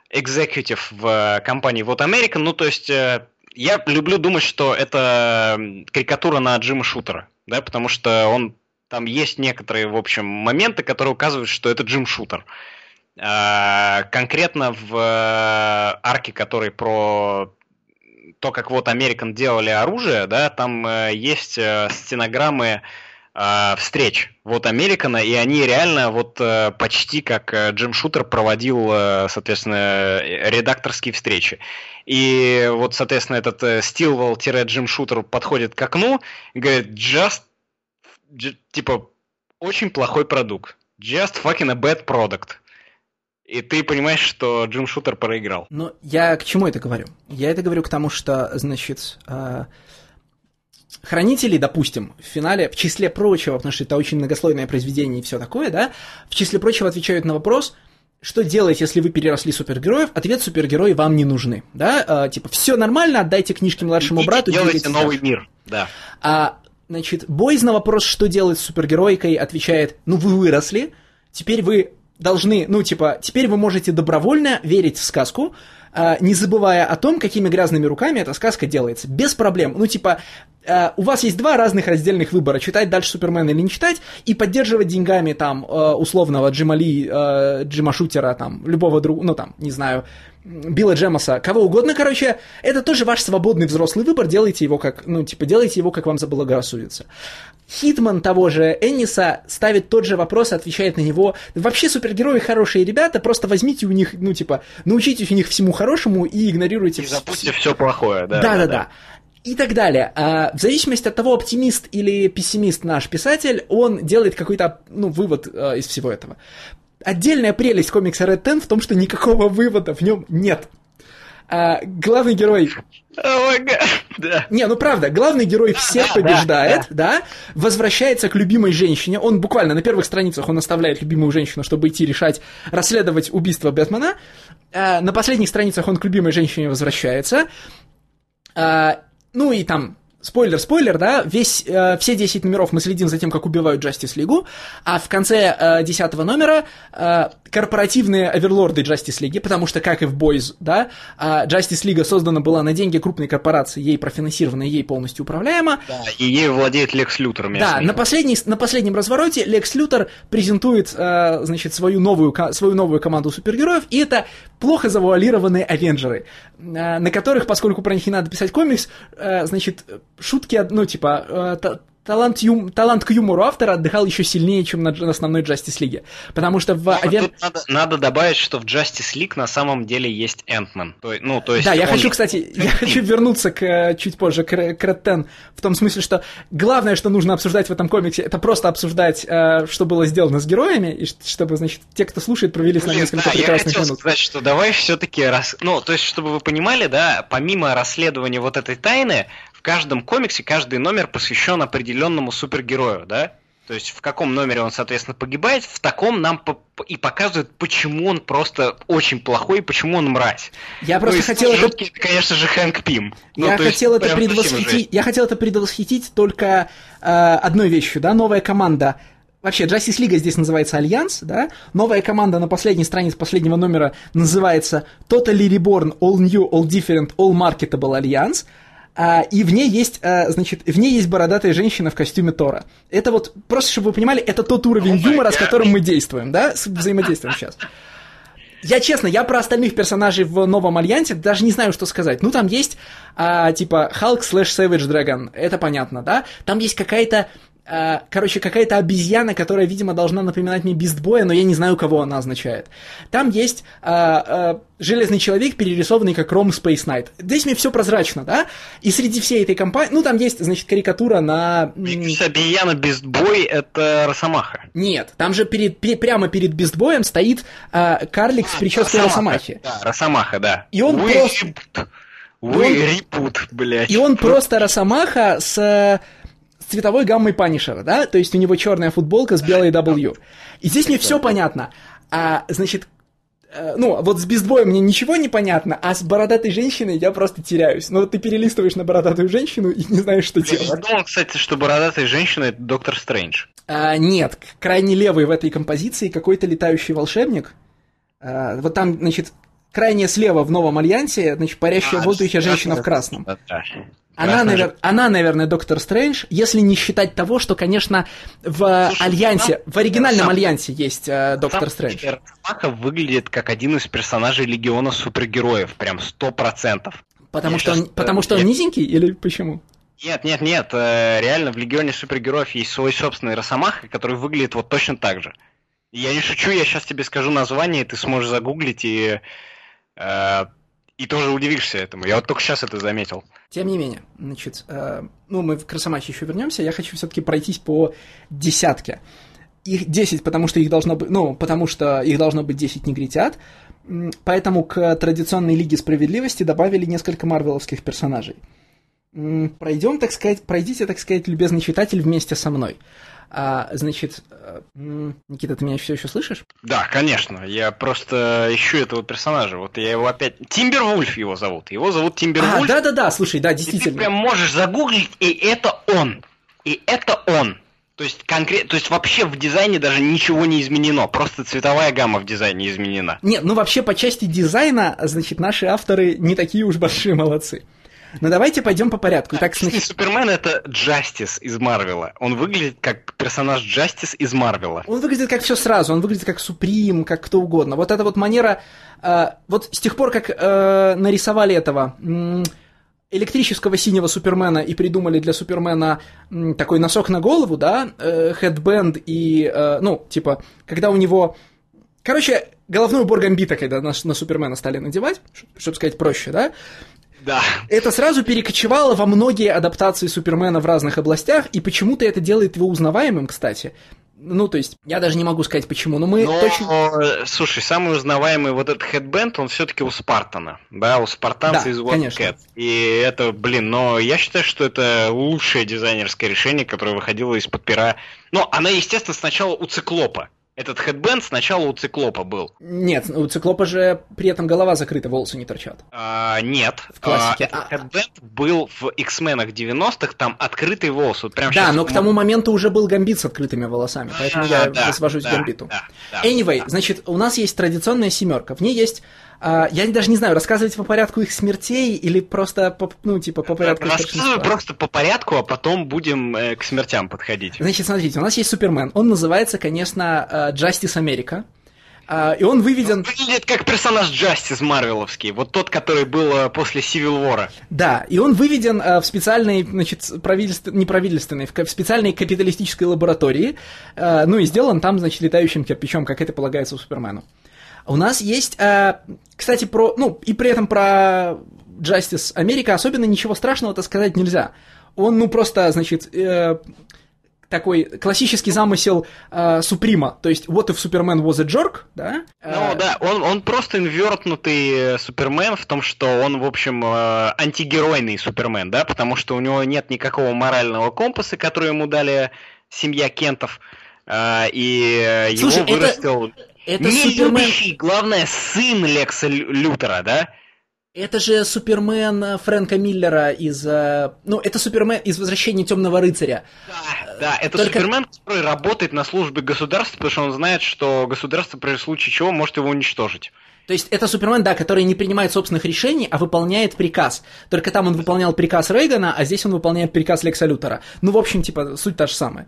экзекутив в компании Вот American, ну, то есть э, я люблю думать, что это карикатура на Джима Шутера, да, потому что он там есть некоторые, в общем, моменты, которые указывают, что это Джим Шутер. А, конкретно в э, арке, который про то, как вот American делали оружие, да, там э, есть э, встреч вот Американа, и они реально вот почти как Джим Шутер проводил, соответственно, редакторские встречи. И вот, соответственно, этот Стилвелл-Джим Шутер подходит к окну и говорит, just, типа, очень плохой продукт. Just fucking a bad product. И ты понимаешь, что Джим Шутер проиграл. Но я к чему это говорю? Я это говорю к тому, что, значит, э, хранители, допустим, в финале, в числе прочего, потому что это очень многослойное произведение и все такое, да, в числе прочего отвечают на вопрос, что делать, если вы переросли супергероев? Ответ супергерои вам не нужны, да? Э, типа, все нормально, отдайте книжки младшему Идите, брату. Делайте новый мир, да. А, значит, Бойз на вопрос, что делать с супергеройкой, отвечает, ну вы выросли, теперь вы должны, ну, типа, теперь вы можете добровольно верить в сказку, а, не забывая о том, какими грязными руками эта сказка делается. Без проблем. Ну, типа, а, у вас есть два разных раздельных выбора, читать дальше Супермена или не читать, и поддерживать деньгами, там, а, условного Джима Ли, Джима Шутера, там, любого другого, ну, там, не знаю, Билла Джемоса, кого угодно, короче, это тоже ваш свободный взрослый выбор, делайте его как, ну, типа, делайте его, как вам заблагорассудится. Хитман того же Энниса ставит тот же вопрос, отвечает на него. Вообще супергерои хорошие ребята, просто возьмите у них, ну, типа, научитесь у них всему хорошему и игнорируйте... И забудьте все плохое, да. Да-да-да. И так далее. А, в зависимости от того, оптимист или пессимист наш писатель, он делает какой-то, ну, вывод а, из всего этого. Отдельная прелесть комикса Red Ten в том, что никакого вывода в нем нет. А, главный герой... Oh да. Не, ну правда, главный герой всех да, побеждает, да, да, возвращается к любимой женщине. Он буквально на первых страницах он оставляет любимую женщину, чтобы идти решать, расследовать убийство Бэтмена. А, на последних страницах он к любимой женщине возвращается. А, ну и там спойлер, спойлер, да, весь, э, все 10 номеров мы следим за тем, как убивают Justice League, а в конце э, 10 номера э, корпоративные оверлорды Justice League, потому что, как и в Boys, да, э, Justice League создана была на деньги крупной корпорации, ей профинансирована, ей полностью управляема. Да, и ей владеет Лекс Лютер. Да, на, последней, на последнем развороте Лекс Лютер презентует, э, значит, свою новую, свою новую команду супергероев, и это плохо завуалированные Авенджеры, э, на которых, поскольку про них не надо писать комикс, э, значит, шутки, ну, типа, э, талант, ю, талант к юмору автора отдыхал еще сильнее, чем на, на основной Justice League. Потому что в... Авен... Надо, надо добавить, что в Justice League на самом деле есть Энтман. То, ну, то есть да, он... я хочу, кстати, я хочу вернуться к, чуть позже к, к Ten, в том смысле, что главное, что нужно обсуждать в этом комиксе, это просто обсуждать, э, что было сделано с героями, и чтобы, значит, те, кто слушает, провели с нами несколько да, прекрасных я хотел сказать, что давай все-таки раз... Ну, то есть, чтобы вы понимали, да, помимо расследования вот этой тайны, каждом комиксе каждый номер посвящен определенному супергерою, да? То есть в каком номере он, соответственно, погибает, в таком нам по и показывают, почему он просто очень плохой и почему он мразь. Я просто есть, хотел это... конечно же, Хэнк Пим. Ну, я, хотел это предвосхитить, я хотел это предвосхитить только э, одной вещью, да, новая команда Вообще, Justice League здесь называется Альянс, да? Новая команда на последней странице последнего номера называется Totally Reborn, All New, All Different, All Marketable Alliance и в ней есть, а, значит, в ней есть бородатая женщина в костюме Тора. Это вот, просто чтобы вы понимали, это тот уровень oh юмора, God. с которым мы действуем, да, взаимодействуем сейчас. Я честно, я про остальных персонажей в новом альянсе даже не знаю, что сказать. Ну, там есть, а, типа, Халк слэш Savage Dragon, это понятно, да? Там есть какая-то короче, какая-то обезьяна, которая, видимо, должна напоминать мне Бистбоя, но я не знаю, кого она означает. Там есть а, а, Железный Человек, перерисованный как Ром Space Knight. Здесь мне все прозрачно, да? И среди всей этой компании... Ну, там есть, значит, карикатура на... Обезьяна Бистбой — это Росомаха. Нет, там же перед, перед, прямо перед Бистбоем стоит а, карлик а, с прической Росомахи. Да, Росомаха, да. И он We просто... Вы репут, блядь. И он просто Росомаха с цветовой гаммой Панишера, да, то есть у него черная футболка с белой W. И здесь мне все понятно. А, значит, Э, ну, вот с бездбоем мне ничего не понятно, а с бородатой женщиной я просто теряюсь. Ну, вот ты перелистываешь на бородатую женщину и не знаешь, что делать. Я думал, кстати, что бородатая женщина — это Доктор Стрэндж. А, нет, крайне левый в этой композиции какой-то летающий волшебник. А, вот там, значит, крайне слева в Новом Альянсе, значит, парящая а, в воздухе женщина в красном. Она, навер... она, наверное, Доктор Стрэндж, если не считать того, что, конечно, в Слушай, Альянсе, в оригинальном сам... Альянсе есть э, Доктор Стрэндж. Росомаха выглядит как один из персонажей Легиона супергероев, прям сто процентов. Потому, что, он, потому что он низенький или почему? Нет, нет, нет, э, реально в Легионе супергероев есть свой собственный Росомаха, который выглядит вот точно так же. Я не шучу, я сейчас тебе скажу название, ты сможешь загуглить и э, и тоже удивишься этому. Я вот только сейчас это заметил. Тем не менее, значит, э, ну, мы в Красомаче еще вернемся. Я хочу все-таки пройтись по десятке. Их 10, потому что их должно быть, ну, потому что их должно быть 10 негритят. Поэтому к традиционной Лиге Справедливости добавили несколько марвеловских персонажей. Пройдем, так сказать, пройдите, так сказать, любезный читатель вместе со мной. А, значит, э, Никита, ты меня все еще слышишь? Да, конечно. Я просто ищу этого персонажа. Вот я его опять... Тимбер Вульф его зовут. Его зовут Тимбер а, Вульф. Да-да-да, слушай, да, действительно. И ты прям можешь загуглить, и это он. И это он. То есть конкретно, то есть вообще в дизайне даже ничего не изменено, просто цветовая гамма в дизайне изменена. Нет, ну вообще по части дизайна, значит, наши авторы не такие уж большие молодцы. Но давайте пойдем по порядку. Итак, снач... Супермен это Джастис из Марвела. Он выглядит как персонаж Джастис из Марвела. Он выглядит как все сразу. Он выглядит как Суприм, как кто угодно. Вот эта вот манера... Э, вот с тех пор, как э, нарисовали этого... Электрического синего Супермена и придумали для Супермена такой носок на голову, да, э, хедбенд и, э, ну, типа, когда у него... Короче, головной убор Гамбита, когда на, на Супермена стали надевать, чтобы сказать проще, да, да. Это сразу перекочевало во многие адаптации Супермена в разных областях, и почему-то это делает его узнаваемым, кстати. Ну, то есть, я даже не могу сказать почему, но мы но, точно... Слушай, самый узнаваемый вот этот хедбенд, он все таки у Спартана, да, у спартанца да, из Wildcat. И это, блин, но я считаю, что это лучшее дизайнерское решение, которое выходило из-под пера. Но она, естественно, сначала у Циклопа. Этот хедбенд сначала у циклопа был. Нет, у циклопа же при этом голова закрыта, волосы не торчат. А, нет. В классике. А, этот хедбенд был в X-менах 90-х, там открытый волос. Вот прям да, но к тому моменту уже был гамбит с открытыми волосами, поэтому а, я да, свожусь да, к гамбиту. Да, да, anyway, да. значит, у нас есть традиционная семерка. В ней есть а, я даже не знаю, рассказывать по порядку их смертей или просто, по, ну, типа, по порядку Рассказываю просто по порядку, а потом будем э, к смертям подходить. Значит, смотрите, у нас есть Супермен. Он называется, конечно, э, Justice America. Uh, и он выведен... Он выглядит как персонаж Джастис Марвеловский, вот тот, который был uh, после Civil War. Да, и он выведен uh, в специальной, значит, правительств... не правительственной, в специальной капиталистической лаборатории, ну и сделан там, значит, летающим кирпичом, как это полагается у Супермену. У нас есть, э, кстати, про, ну, и при этом про Justice Америка особенно ничего страшного-то сказать нельзя. Он, ну, просто, значит, э, такой классический замысел э, Суприма, то есть вот if Супермен was a jerk, да? Ну э, да, он, он просто инвертнутый Супермен в том, что он, в общем, э, антигеройный Супермен, да, потому что у него нет никакого морального компаса, который ему дали семья Кентов, э, и Слушай, его вырастил... Это это не Супермен... любящий, главное, сын Лекса Лютера, да? Это же Супермен э, Фрэнка Миллера из... Э, ну, это Супермен из «Возвращения темного рыцаря». Да, да, это Только... Супермен, который работает на службе государства, потому что он знает, что государство при случае чего может его уничтожить. То есть это Супермен, да, который не принимает собственных решений, а выполняет приказ. Только там он выполнял приказ Рейгана, а здесь он выполняет приказ Лекса Лютера. Ну, в общем, типа, суть та же самая.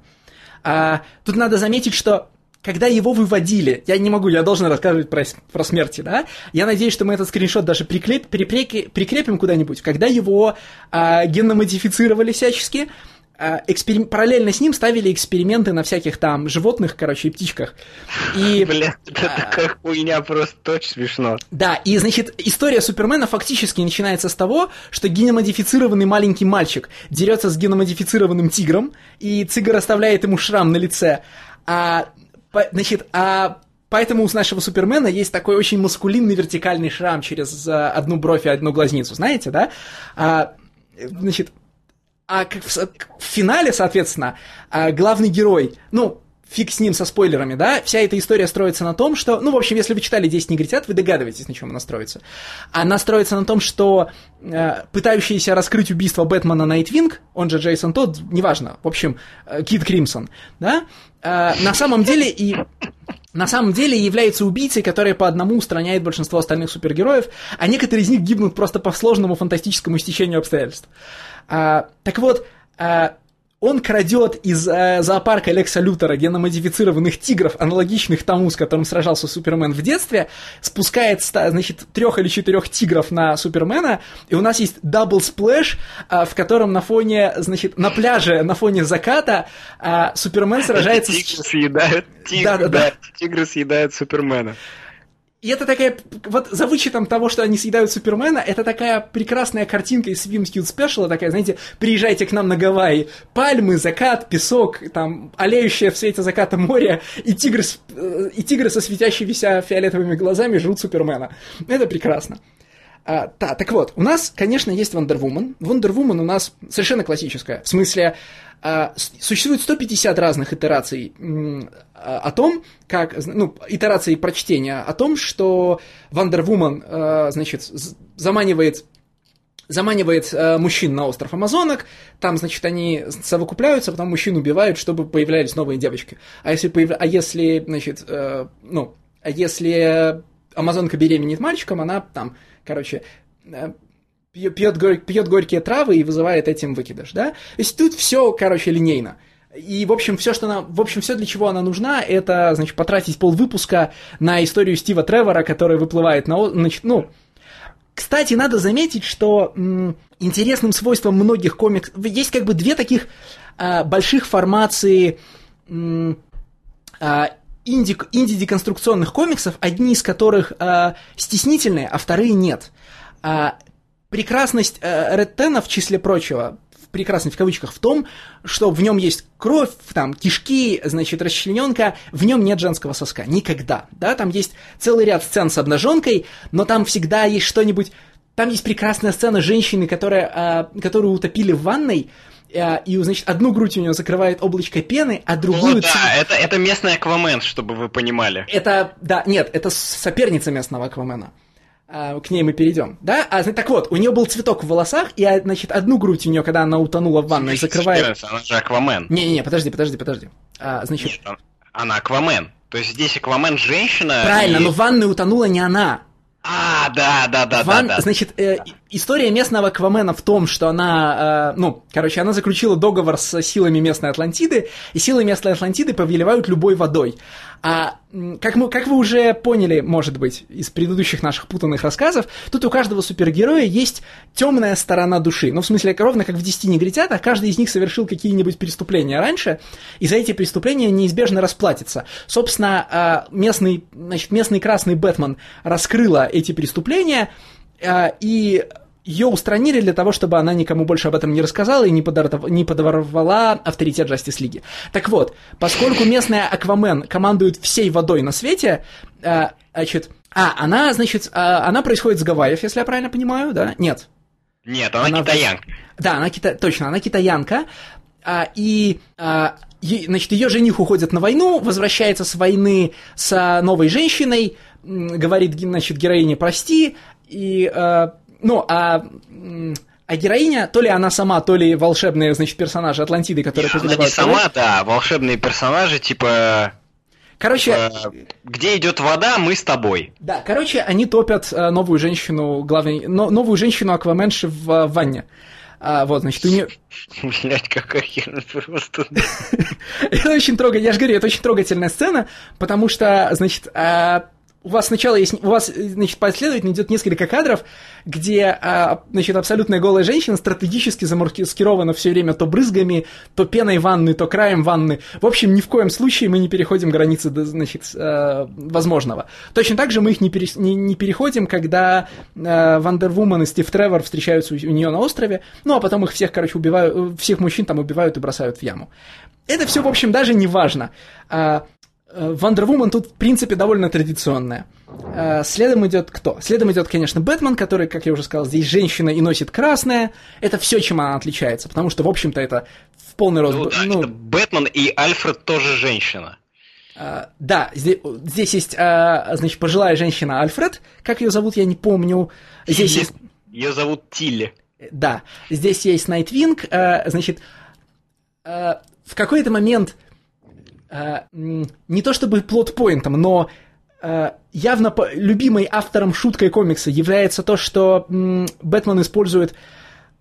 А, тут надо заметить, что когда его выводили, я не могу, я должен рассказывать про, про смерти, да? Я надеюсь, что мы этот скриншот даже приклеп, припреки, прикрепим куда-нибудь. Когда его а, генно-модифицировали всячески, а, эксперим... параллельно с ним ставили эксперименты на всяких там животных, короче, и птичках. И... Бля, это а... такая хуйня, просто очень смешно. Да, и, значит, история Супермена фактически начинается с того, что геномодифицированный маленький мальчик дерется с геномодифицированным тигром, и тигр оставляет ему шрам на лице, а Значит, а Поэтому у нашего Супермена есть такой очень маскулинный вертикальный шрам через а, одну бровь и одну глазницу, знаете, да? А, значит, а в, в финале, соответственно, а, главный герой, ну, фиг с ним со спойлерами, да, вся эта история строится на том, что, ну, в общем, если вы читали «Десять негритят», вы догадываетесь, на чем она строится. Она строится на том, что э, пытающийся раскрыть убийство Бэтмена Найтвинг, он же Джейсон Тодд, неважно, в общем, э, Кид Кримсон, да, э, на самом деле и на самом деле является убийцей, который по одному устраняет большинство остальных супергероев, а некоторые из них гибнут просто по сложному фантастическому стечению обстоятельств. А, так вот, а, он крадет из э, зоопарка Лекса Лютера геномодифицированных тигров, аналогичных тому, с которым сражался Супермен в детстве, спускает, значит, трех или четырех тигров на Супермена, и у нас есть double splash, э, в котором на фоне, значит, на пляже, на фоне заката э, Супермен сражается тигры съедают тигры, да, да, да. тигры съедают Супермена. И это такая, вот за вычетом того, что они съедают Супермена, это такая прекрасная картинка из Swim Cute Special, такая, знаете, приезжайте к нам на Гавайи, пальмы, закат, песок, там, олеющее в свете заката море, и тигры, э, и тигры со светящимися фиолетовыми глазами жрут Супермена. Это прекрасно. А, да, так вот, у нас, конечно, есть Вандервумен. Вандервумен у нас совершенно классическая. В смысле, а, существует 150 разных итераций о том, как, ну, итераций прочтения о том, что Вандервумен, а, значит, заманивает заманивает э, мужчин на остров Амазонок, там, значит, они совокупляются, потом мужчин убивают, чтобы появлялись новые девочки. А если, появ... а если значит, э, ну, а если Амазонка беременеет мальчиком, она там, короче, э, пьет, горь, пьет горькие травы и вызывает этим выкидыш, да? То есть тут все, короче, линейно. И, в общем, все, что она, в общем, все, для чего она нужна, это, значит, потратить полвыпуска на историю Стива Тревора, который выплывает на, значит, ну, кстати, надо заметить, что м, интересным свойством многих комиксов... Есть как бы две таких а, больших формации а, инди, инди-деконструкционных комиксов, одни из которых а, стеснительные, а вторые нет. А, прекрасность э, Реттена, в числе прочего, прекрасность в кавычках, в том, что в нем есть кровь, там, кишки, значит, расчлененка, в нем нет женского соска. Никогда. Да, там есть целый ряд сцен с обнаженкой, но там всегда есть что-нибудь... Там есть прекрасная сцена женщины, которая, э, которую утопили в ванной, э, и, значит, одну грудь у нее закрывает облачко пены, а другую... О, да, это, это местный Аквамен, чтобы вы понимали. Это, да, нет, это соперница местного Аквамена. А, к ней мы перейдем, да? А, так вот, у нее был цветок в волосах, и, а, значит, одну грудь у нее, когда она утонула в ванной, закрывает... Она же Аквамен. Не-не-не, подожди, подожди, подожди. А, значит... Нет, она Аквамен. То есть здесь Аквамен женщина. Правильно, и... но в ванной утонула не она. А, да, да, да, Ван, да, да. Значит, э, история местного Аквамена в том, что она, э, ну, короче, она заключила договор с силами местной Атлантиды, и силы местной Атлантиды повелевают любой водой. А как, мы, как вы уже поняли, может быть, из предыдущих наших путанных рассказов, тут у каждого супергероя есть темная сторона души. Ну, в смысле, ровно как в «Десяти негритятах», каждый из них совершил какие-нибудь преступления раньше, и за эти преступления неизбежно расплатится. Собственно, а, местный, значит, местный красный Бэтмен раскрыла эти преступления, а, и ее устранили для того, чтобы она никому больше об этом не рассказала и не, подорв... не подорвала авторитет Justice League. Так вот, поскольку местная Аквамен командует всей водой на свете, э, значит, а, она, значит, э, она происходит с Гавайев, если я правильно понимаю, да? Нет. Нет, она, она китаянка. Да, она кита... точно, она китаянка, а, и а, е... значит, ее жених уходит на войну, возвращается с войны с новой женщиной, говорит, значит, героине прости, и а, ну, а а героиня, то ли она сама, то ли волшебные, значит, персонажи Атлантиды, которые. Она не сама, да, волшебные персонажи, типа... Короче... Типа, где идет вода, мы с тобой. Да, короче, они топят э, новую женщину, главной, но, новую женщину Акваменши в, в ванне. А, вот, значит, у нее... Блять, какая херня просто. это очень трогательная, я же говорю, это очень трогательная сцена, потому что, значит, а, у вас сначала есть, у вас, значит, последовательно идет несколько кадров, где, а, значит, абсолютная голая женщина стратегически замаскирована все время то брызгами, то пеной ванны, то краем ванны. В общем, ни в коем случае мы не переходим границы, значит, а, возможного. Точно так же мы их не, пере, не, не переходим, когда а, Вандервумен и Стив Тревор встречаются у, у нее на острове, ну, а потом их всех, короче, убивают, всех мужчин там убивают и бросают в яму. Это все, в общем, даже не важно. Вандервумен тут, в принципе, довольно традиционная. Э, следом идет кто? Следом идет, конечно, Бэтмен, который, как я уже сказал, здесь женщина и носит красное. Это все, чем она отличается, потому что, в общем-то, это в полный рост... Ну, ну, это Бэтмен и Альфред тоже женщина. Uh, да, здесь, здесь есть, uh, значит, пожилая женщина Альфред, как ее зовут, я не помню. Здесь Тилли. есть... Ее зовут Тилли. Да, здесь есть Найтвинг, uh, значит, в какой-то момент uh, не то чтобы плот-поинтом, но uh, явно по- любимой автором шуткой комикса является то, что м, Бэтмен использует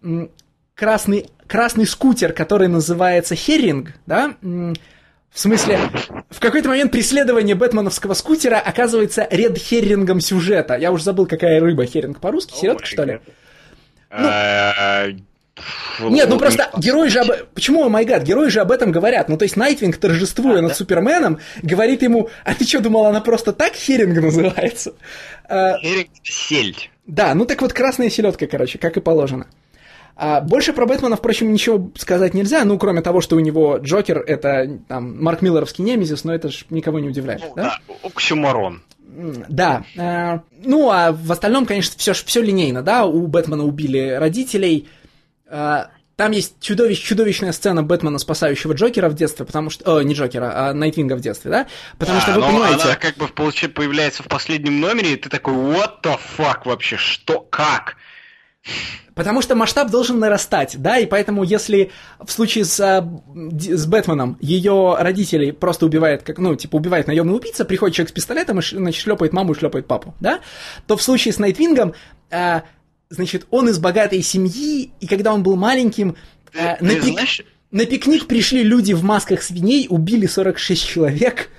м, красный, красный скутер, который называется Херинг, да, м, в смысле, в какой-то момент преследование бэтменовского скутера оказывается ред-херрингом сюжета. Я уже забыл, какая рыба херинг по-русски. Селедка, что ли? А, Нет, ну просто герои же об... Почему, о май гад, герои же об этом говорят. Ну, то есть Найтвинг, торжествуя над Суперменом, говорит ему, а ты что, думал, она просто так херинг называется? А, Херинг — сельдь. Да, ну так вот красная селедка, короче, как и положено. А больше про Бэтмена, впрочем, ничего сказать нельзя, ну, кроме того, что у него Джокер — это там Марк Миллеровский немезис, но это ж никого не удивляет, Ну, да? да, Да. э, ну, а в остальном, конечно, все, все линейно, да, у Бэтмена убили родителей. Э, там есть чудовищ, чудовищная сцена Бэтмена, спасающего Джокера в детстве, потому что... О, не Джокера, а Найтвинга в детстве, да? Потому что А, вы но понимаете... Она как бы получи- появляется в последнем номере, и ты такой, what the fuck вообще, что, как? Потому что масштаб должен нарастать, да, и поэтому если в случае с, д- с Бэтменом ее родителей просто убивает, как, ну, типа убивает наемный убийца, приходит человек с пистолетом и значит, шлепает маму и шлепает папу, да, то в случае с Найтвингом, а, значит, он из богатой семьи, и когда он был маленьким, Ты на, пик- знаешь, на пикник пришли люди в масках свиней, убили 46 человек.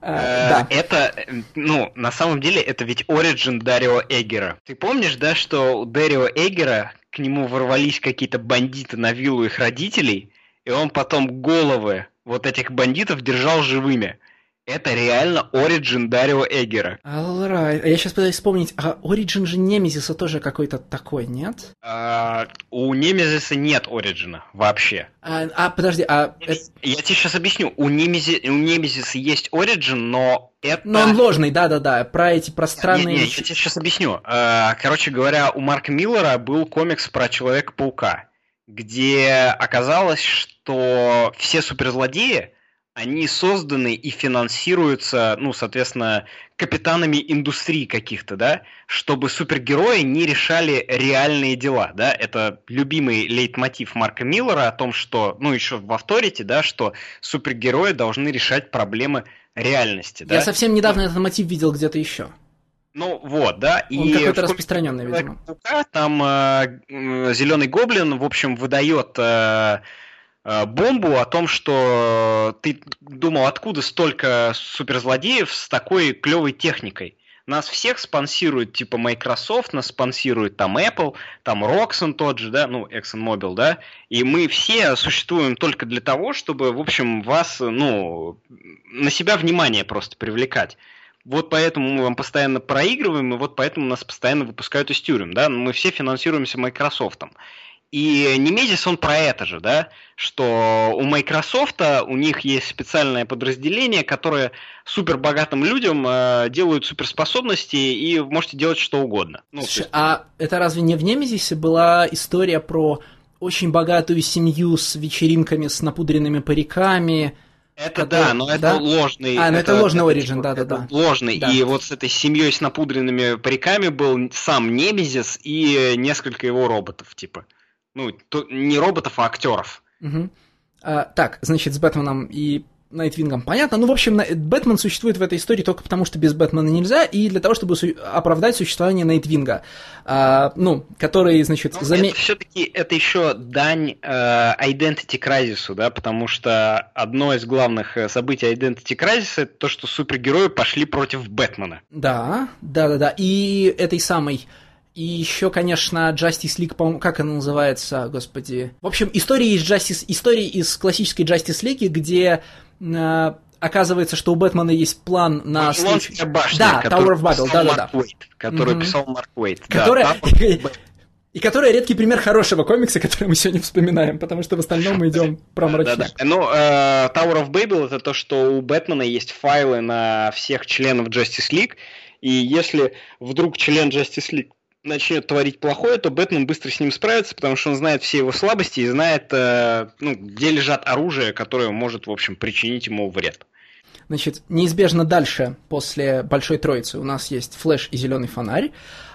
А, Э, да. Это, э, ну, на самом деле, это ведь оригин Дарио Эггера. Ты помнишь, да, что у Дарио Эггера к нему ворвались какие-то бандиты на виллу их родителей, и он потом головы вот этих бандитов держал живыми. Это реально оригин Дарио Эггера. Alright. А Я сейчас пытаюсь вспомнить, а Origin же Немезиса тоже какой-то такой, нет? А, у Немезиса нет оригина вообще. А, а, подожди, а... Я тебе сейчас объясню. У, Немези... у Немезиса есть оригин, но это... Но он ложный, да-да-да, про эти пространные... Не, не, я тебе сейчас объясню. Э, Короче говоря, у Марка Миллера был комикс про Человека-паука, где оказалось, что все суперзлодеи, они созданы и финансируются, ну, соответственно, капитанами индустрии каких-то, да, чтобы супергерои не решали реальные дела, да, это любимый лейтмотив Марка Миллера о том, что, ну, еще в авторите, да, что супергерои должны решать проблемы реальности, да. Я совсем недавно этот мотив видел где-то еще. Ну вот, да. Он и какой-то распространенный, видимо. Там Зеленый Гоблин, в общем, выдает э, э, бомбу о том, что ты думал, откуда столько суперзлодеев с такой клевой техникой. Нас всех спонсирует типа Microsoft, нас спонсирует там Apple, там Roxxon тот же, да, ну, ExxonMobil, да, и мы все существуем только для того, чтобы, в общем, вас, ну, на себя внимание просто привлекать. Вот поэтому мы вам постоянно проигрываем, и вот поэтому нас постоянно выпускают из тюрем, да, мы все финансируемся Microsoft. И Немезис, он про это же, да, что у Microsoft у них есть специальное подразделение, которое супербогатым людям э, делают суперспособности, и можете делать что угодно. Ну, Слушай, есть- а это разве не в Немезисе была история про очень богатую семью с вечеринками с напудренными париками? Это который- да, но это да? ложный. А, ну это ложный это, origin, типа, да-да-да. это Ложный. Да. И вот с этой семьей с напудренными париками был сам Немезис и несколько его роботов, типа. Ну, то- не роботов, а актеров. Мгм. А, так, значит, с Бэтменом и Найтвингом понятно. Ну, в общем, Бэтмен существует в этой истории только потому, что без Бэтмена нельзя, и для того, чтобы су- оправдать существование Найтвинга. А, ну, который, значит, Ну, заме- Это все-таки это еще дань э, Identity Crisis, да, потому что одно из главных э, событий Identity Crisis это то, что супергерои пошли против Бэтмена. Да, да, да, да. И этой самой. И еще, конечно, Justice League, по как она называется, господи. В общем, истории из Justice, истории из классической Justice League, где э, оказывается, что у Бэтмена есть план на случай... Башня, Да, Tower of Babel, да-да-да. Который писал Марк Уэйт. Да, там- И которая редкий пример хорошего комикса, который мы сегодня вспоминаем, потому что в остальном мы идем про мрачняк. Да, да. Ну, э, Tower of Babel это то, что у Бэтмена есть файлы на всех членов Justice League, и если вдруг член Justice League начнет творить плохое, то Бэтмен быстро с ним справится, потому что он знает все его слабости и знает, э, ну, где лежат оружие, которое может, в общем, причинить ему вред. Значит, неизбежно дальше, после Большой Троицы, у нас есть Флэш и Зеленый фонарь.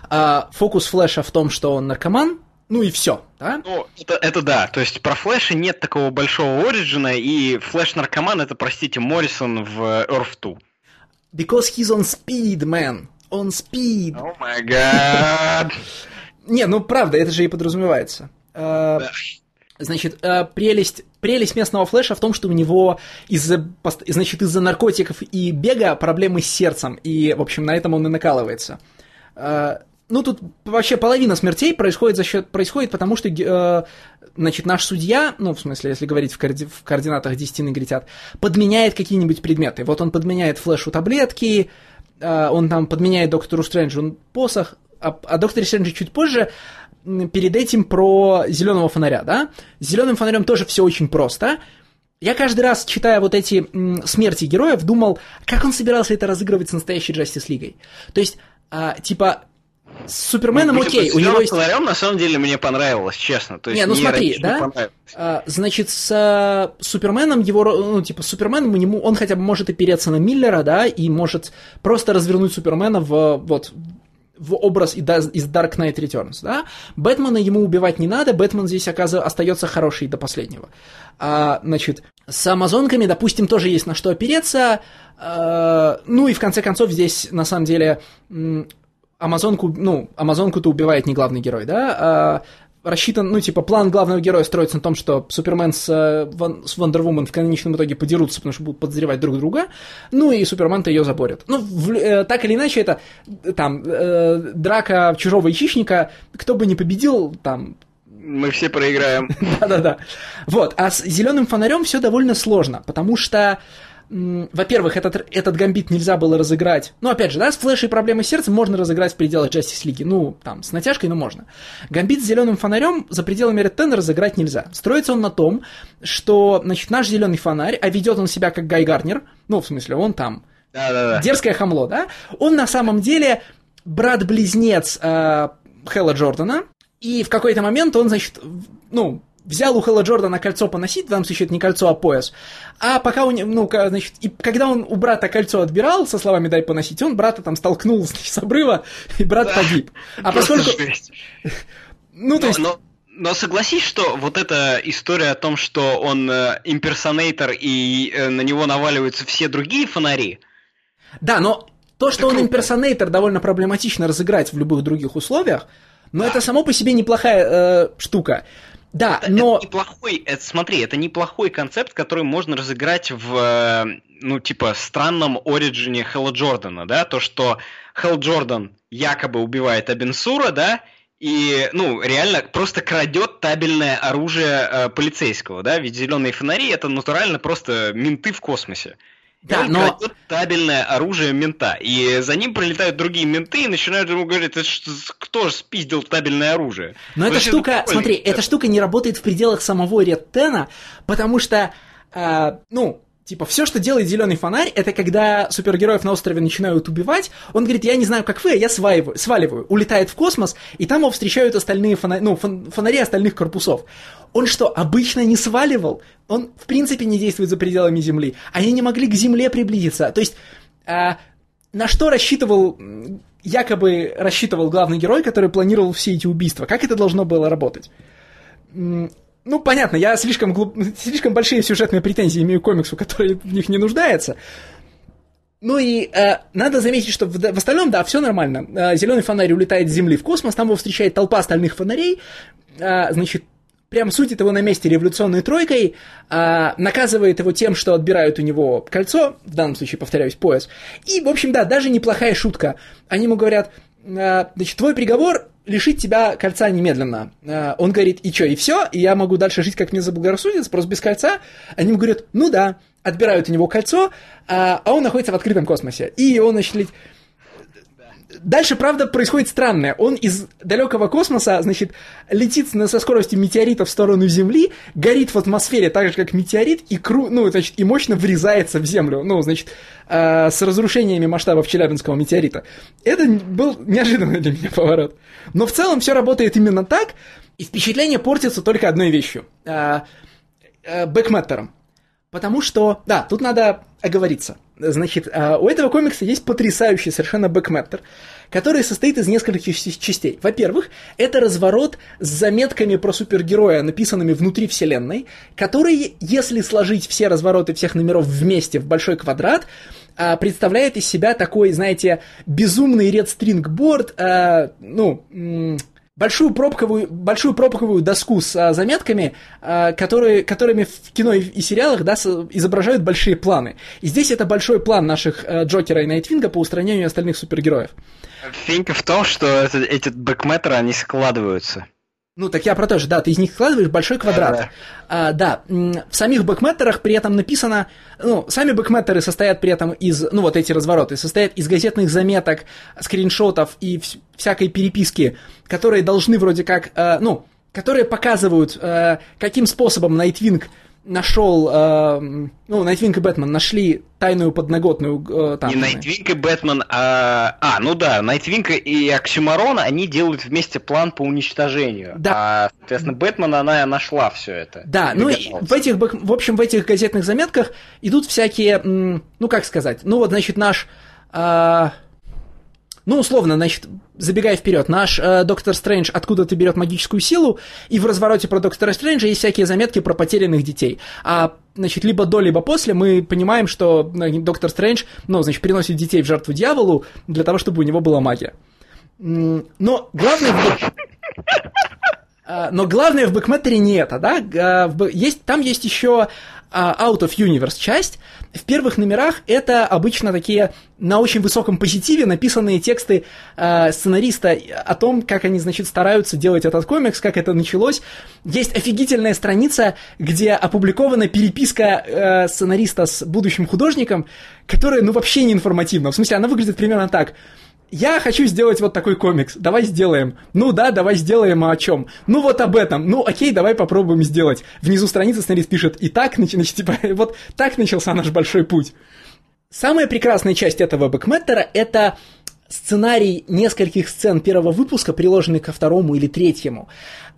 А фокус Флэша в том, что он наркоман, ну и все, да? Ну, это, это да. То есть про Флэша нет такого большого оригина, и Флэш-наркоман это, простите, Моррисон в Earth 2. Because he's on speed, man. On speed. О май гад. Не, ну правда, это же и подразумевается. А, значит, а, прелесть, прелесть местного флеша в том, что у него из-за, значит, из-за наркотиков и бега проблемы с сердцем, и, в общем, на этом он и накалывается. А, ну, тут вообще половина смертей происходит за счет, происходит потому, что, э, значит, наш судья, ну, в смысле, если говорить в, коорди, в координатах 10 негритят, подменяет какие-нибудь предметы. Вот он подменяет флешу таблетки, э, он там подменяет доктору Стрэнджу посох, а, а докторе Стрэнджу чуть позже перед этим про зеленого фонаря, да? С зеленым фонарем тоже все очень просто. Я каждый раз, читая вот эти м, смерти героев, думал, как он собирался это разыгрывать с настоящей Justice Лигой. То есть, а, типа, с Суперменом ну, окей, у него есть... Фонарем, на самом деле мне понравилось, честно. То есть, не, ну смотри, да? А, значит, с а, Суперменом его, ну, типа, Суперменом ему, он хотя бы может опереться на Миллера, да, и может просто развернуть Супермена в, вот, в образ из Dark Knight Returns, да? Бэтмена ему убивать не надо, Бэтмен здесь, оказывается, остается хороший до последнего. А, значит, с амазонками, допустим, тоже есть на что опереться, а, ну и в конце концов здесь, на самом деле, Амазонку, ну, Амазонку-то убивает не главный герой, да, а рассчитан, ну, типа, план главного героя строится на том, что Супермен с, э, с Вандервумен в конечном итоге подерутся, потому что будут подозревать друг друга, ну, и Супермен-то ее заборет. Ну, в, э, так или иначе, это, там, э, драка чужого ячичника, кто бы не победил, там, мы все проиграем. Да-да-да. Вот. А с зеленым фонарем все довольно сложно, потому что во-первых, этот, этот гамбит нельзя было разыграть. Ну, опять же, да, с флешей проблемы сердца можно разыграть в пределах Justice League. Ну, там, с натяжкой, но можно. Гамбит с зеленым фонарем за пределами Red Ten разыграть нельзя. Строится он на том, что, значит, наш зеленый фонарь, а ведет он себя как Гай Гарнер, ну, в смысле, он там Да-да-да. дерзкое хамло, да, он на самом деле брат-близнец э, Хэлла Джордана, и в какой-то момент он, значит, ну, взял у Хэлла Джордана кольцо поносить, в данном случае это не кольцо, а пояс. А пока у него, ну, значит, и когда он у брата кольцо отбирал, со словами «дай поносить», он брата там столкнул с обрыва, и брат да, погиб. А поскольку... Ну, то есть... Но, но согласись, что вот эта история о том, что он э, имперсонейтор и э, на него наваливаются все другие фонари. Да, но то, что он имперсонейтор, довольно проблематично разыграть в любых других условиях, но да. это само по себе неплохая э, штука. Да, это, но... Это неплохой, это, смотри, это неплохой концепт, который можно разыграть в, э, ну, типа, странном оригине Хэлла Джордана, да, то, что Хелл Джордан якобы убивает Абенсура, да, и, ну, реально просто крадет табельное оружие э, полицейского, да, ведь зеленые фонари это натурально просто менты в космосе. Да, он но... крадет табельное оружие мента. И за ним прилетают другие менты и начинают ему говорить, это что, кто же спиздил табельное оружие? Но эта штука, смотри, эта штука не работает в пределах самого Реттена, потому что, э, ну, Типа, все, что делает зеленый фонарь, это когда супергероев на острове начинают убивать, он говорит, я не знаю, как вы, а я сваливаю, сваливаю, улетает в космос, и там его встречают остальные фонари, ну, фонари остальных корпусов. Он что, обычно не сваливал? Он, в принципе, не действует за пределами Земли. Они не могли к Земле приблизиться. То есть, а, на что рассчитывал, якобы рассчитывал главный герой, который планировал все эти убийства? Как это должно было работать? ну, понятно, я слишком, глуп... слишком большие сюжетные претензии имею к комиксу, который в них не нуждается. Ну и э, надо заметить, что в, в остальном, да, все нормально. Э, зеленый фонарь улетает с Земли в космос, там его встречает толпа остальных фонарей. Э, значит, прям судит его на месте революционной тройкой, э, наказывает его тем, что отбирают у него кольцо, в данном случае, повторяюсь, пояс. И, в общем, да, даже неплохая шутка. Они ему говорят, э, значит, твой приговор лишить тебя кольца немедленно. Э, он говорит, и что, и все, и я могу дальше жить, как мне заблагорассудится, просто без кольца. Они ему говорят, ну да, отбирают у него кольцо, а, а он находится в открытом космосе. И он, значит, дальше, правда, происходит странное. Он из далекого космоса, значит, летит со скоростью метеорита в сторону Земли, горит в атмосфере так же, как метеорит, и, кру... ну, значит, и мощно врезается в Землю. Ну, значит, э, с разрушениями масштабов Челябинского метеорита. Это был неожиданный для меня поворот. Но в целом все работает именно так, и впечатление портится только одной вещью. Э, э, бэкметтером. Потому что, да, тут надо оговориться. Значит, а, у этого комикса есть потрясающий совершенно бэкметтер, который состоит из нескольких частей. Во-первых, это разворот с заметками про супергероя, написанными внутри вселенной, которые, если сложить все развороты всех номеров вместе в большой квадрат, а, представляет из себя такой, знаете, безумный редстрингборд, ну, большую пробковую, большую пробковую доску с а, заметками, а, которые, которыми в кино и, и сериалах да, с, изображают большие планы. И здесь это большой план наших а, Джокера и Найтвинга по устранению остальных супергероев. Финка в том, что это, эти бэкметры, они складываются. Ну, так я про то же, да, ты из них складываешь большой квадрат. Да, а, да. в самих бэкметтерах при этом написано, ну, сами бэкметтеры состоят при этом из, ну, вот эти развороты, состоят из газетных заметок, скриншотов и всякой переписки, которые должны вроде как, э, ну, которые показывают, э, каким способом Найтвинг нашел, э, ну, Найтвинг и Бэтмен нашли тайную подноготную э, там. Не Найтвинг и Бэтмен, а... А, ну да, Найтвинг и Оксиморон, они делают вместе план по уничтожению. Да. А, соответственно, Бэтмен, она нашла все это. Да, ну и в этих, в общем, в этих газетных заметках идут всякие, ну, как сказать, ну, вот, значит, наш... Э, ну, условно, значит, забегая вперед, наш э, Доктор Стрэндж откуда-то берет магическую силу, и в развороте про Доктора Стрэнджа есть всякие заметки про потерянных детей. А, значит, либо до, либо после мы понимаем, что э, Доктор Стрэндж, ну, значит, приносит детей в жертву дьяволу для того, чтобы у него была магия. Но главное но главное в бэкметтере не это, да? А, есть, там есть еще Out of Universe часть. В первых номерах это обычно такие на очень высоком позитиве написанные тексты э, сценариста о том, как они, значит, стараются делать этот комикс, как это началось. Есть офигительная страница, где опубликована переписка э, сценариста с будущим художником, которая, ну, вообще не информативна. В смысле, она выглядит примерно так – я хочу сделать вот такой комикс, давай сделаем. Ну да, давай сделаем, а о чем? Ну вот об этом. Ну окей, давай попробуем сделать. Внизу страницы сценарист пишет, и так, значит, типа, вот так начался наш большой путь. Самая прекрасная часть этого бэкметтера — это сценарий нескольких сцен первого выпуска, приложенный ко второму или третьему,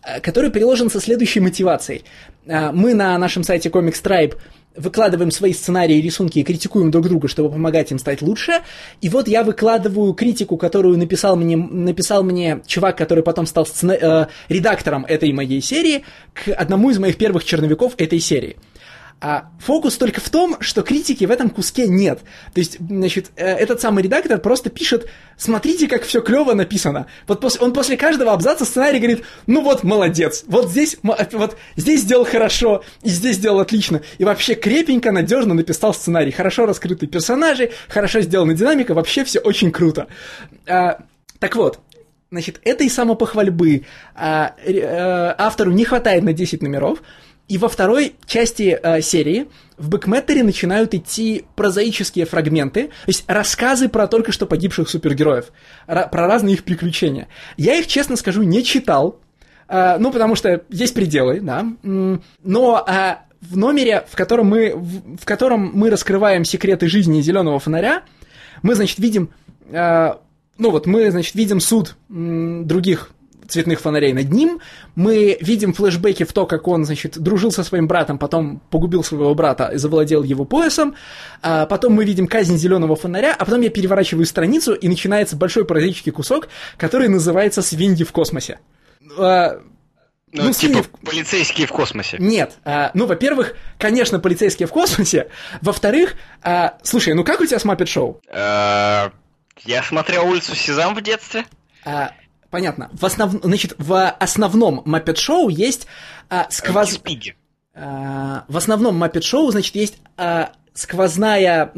э, который приложен со следующей мотивацией. Э, мы на нашем сайте Comic Stripe выкладываем свои сценарии рисунки и критикуем друг друга, чтобы помогать им стать лучше. И вот я выкладываю критику, которую написал мне, написал мне чувак, который потом стал сцена- э, редактором этой моей серии, к одному из моих первых черновиков этой серии. А фокус только в том, что критики в этом куске нет. То есть, значит, э, этот самый редактор просто пишет, смотрите, как все клево написано. Вот после, он после каждого абзаца сценарий говорит, ну вот, молодец, вот здесь, вот здесь сделал хорошо, и здесь сделал отлично. И вообще крепенько, надежно написал сценарий. Хорошо раскрыты персонажи, хорошо сделана динамика, вообще все очень круто. А, так вот, значит, этой самопохвальбы а, а, автору не хватает на 10 номеров, и во второй части э, серии в бэкметтере начинают идти прозаические фрагменты, то есть рассказы про только что погибших супергероев, про разные их приключения. Я их, честно скажу, не читал, э, ну, потому что есть пределы, да, но э, в номере, в котором, мы, в, в котором мы раскрываем секреты жизни зеленого фонаря, мы, значит, видим, э, ну вот мы, значит, видим суд других цветных фонарей над ним. Мы видим флешбеки в то, как он, значит, дружил со своим братом, потом погубил своего брата и завладел его поясом. А потом мы видим казнь зеленого фонаря, а потом я переворачиваю страницу, и начинается большой прозаический кусок, который называется «Свиньи в космосе». А, ну, ну, типа в... полицейские в космосе. Нет. А, ну, во-первых, конечно, полицейские в космосе. Во-вторых, а, слушай, ну как у тебя с Маппет Шоу? А, я смотрел улицу Сезам в детстве. А, Понятно. В, основ... Значит, в основном Muppet Show есть а, сквоз... А, в основном Muppet Show, значит, есть а, сквозная...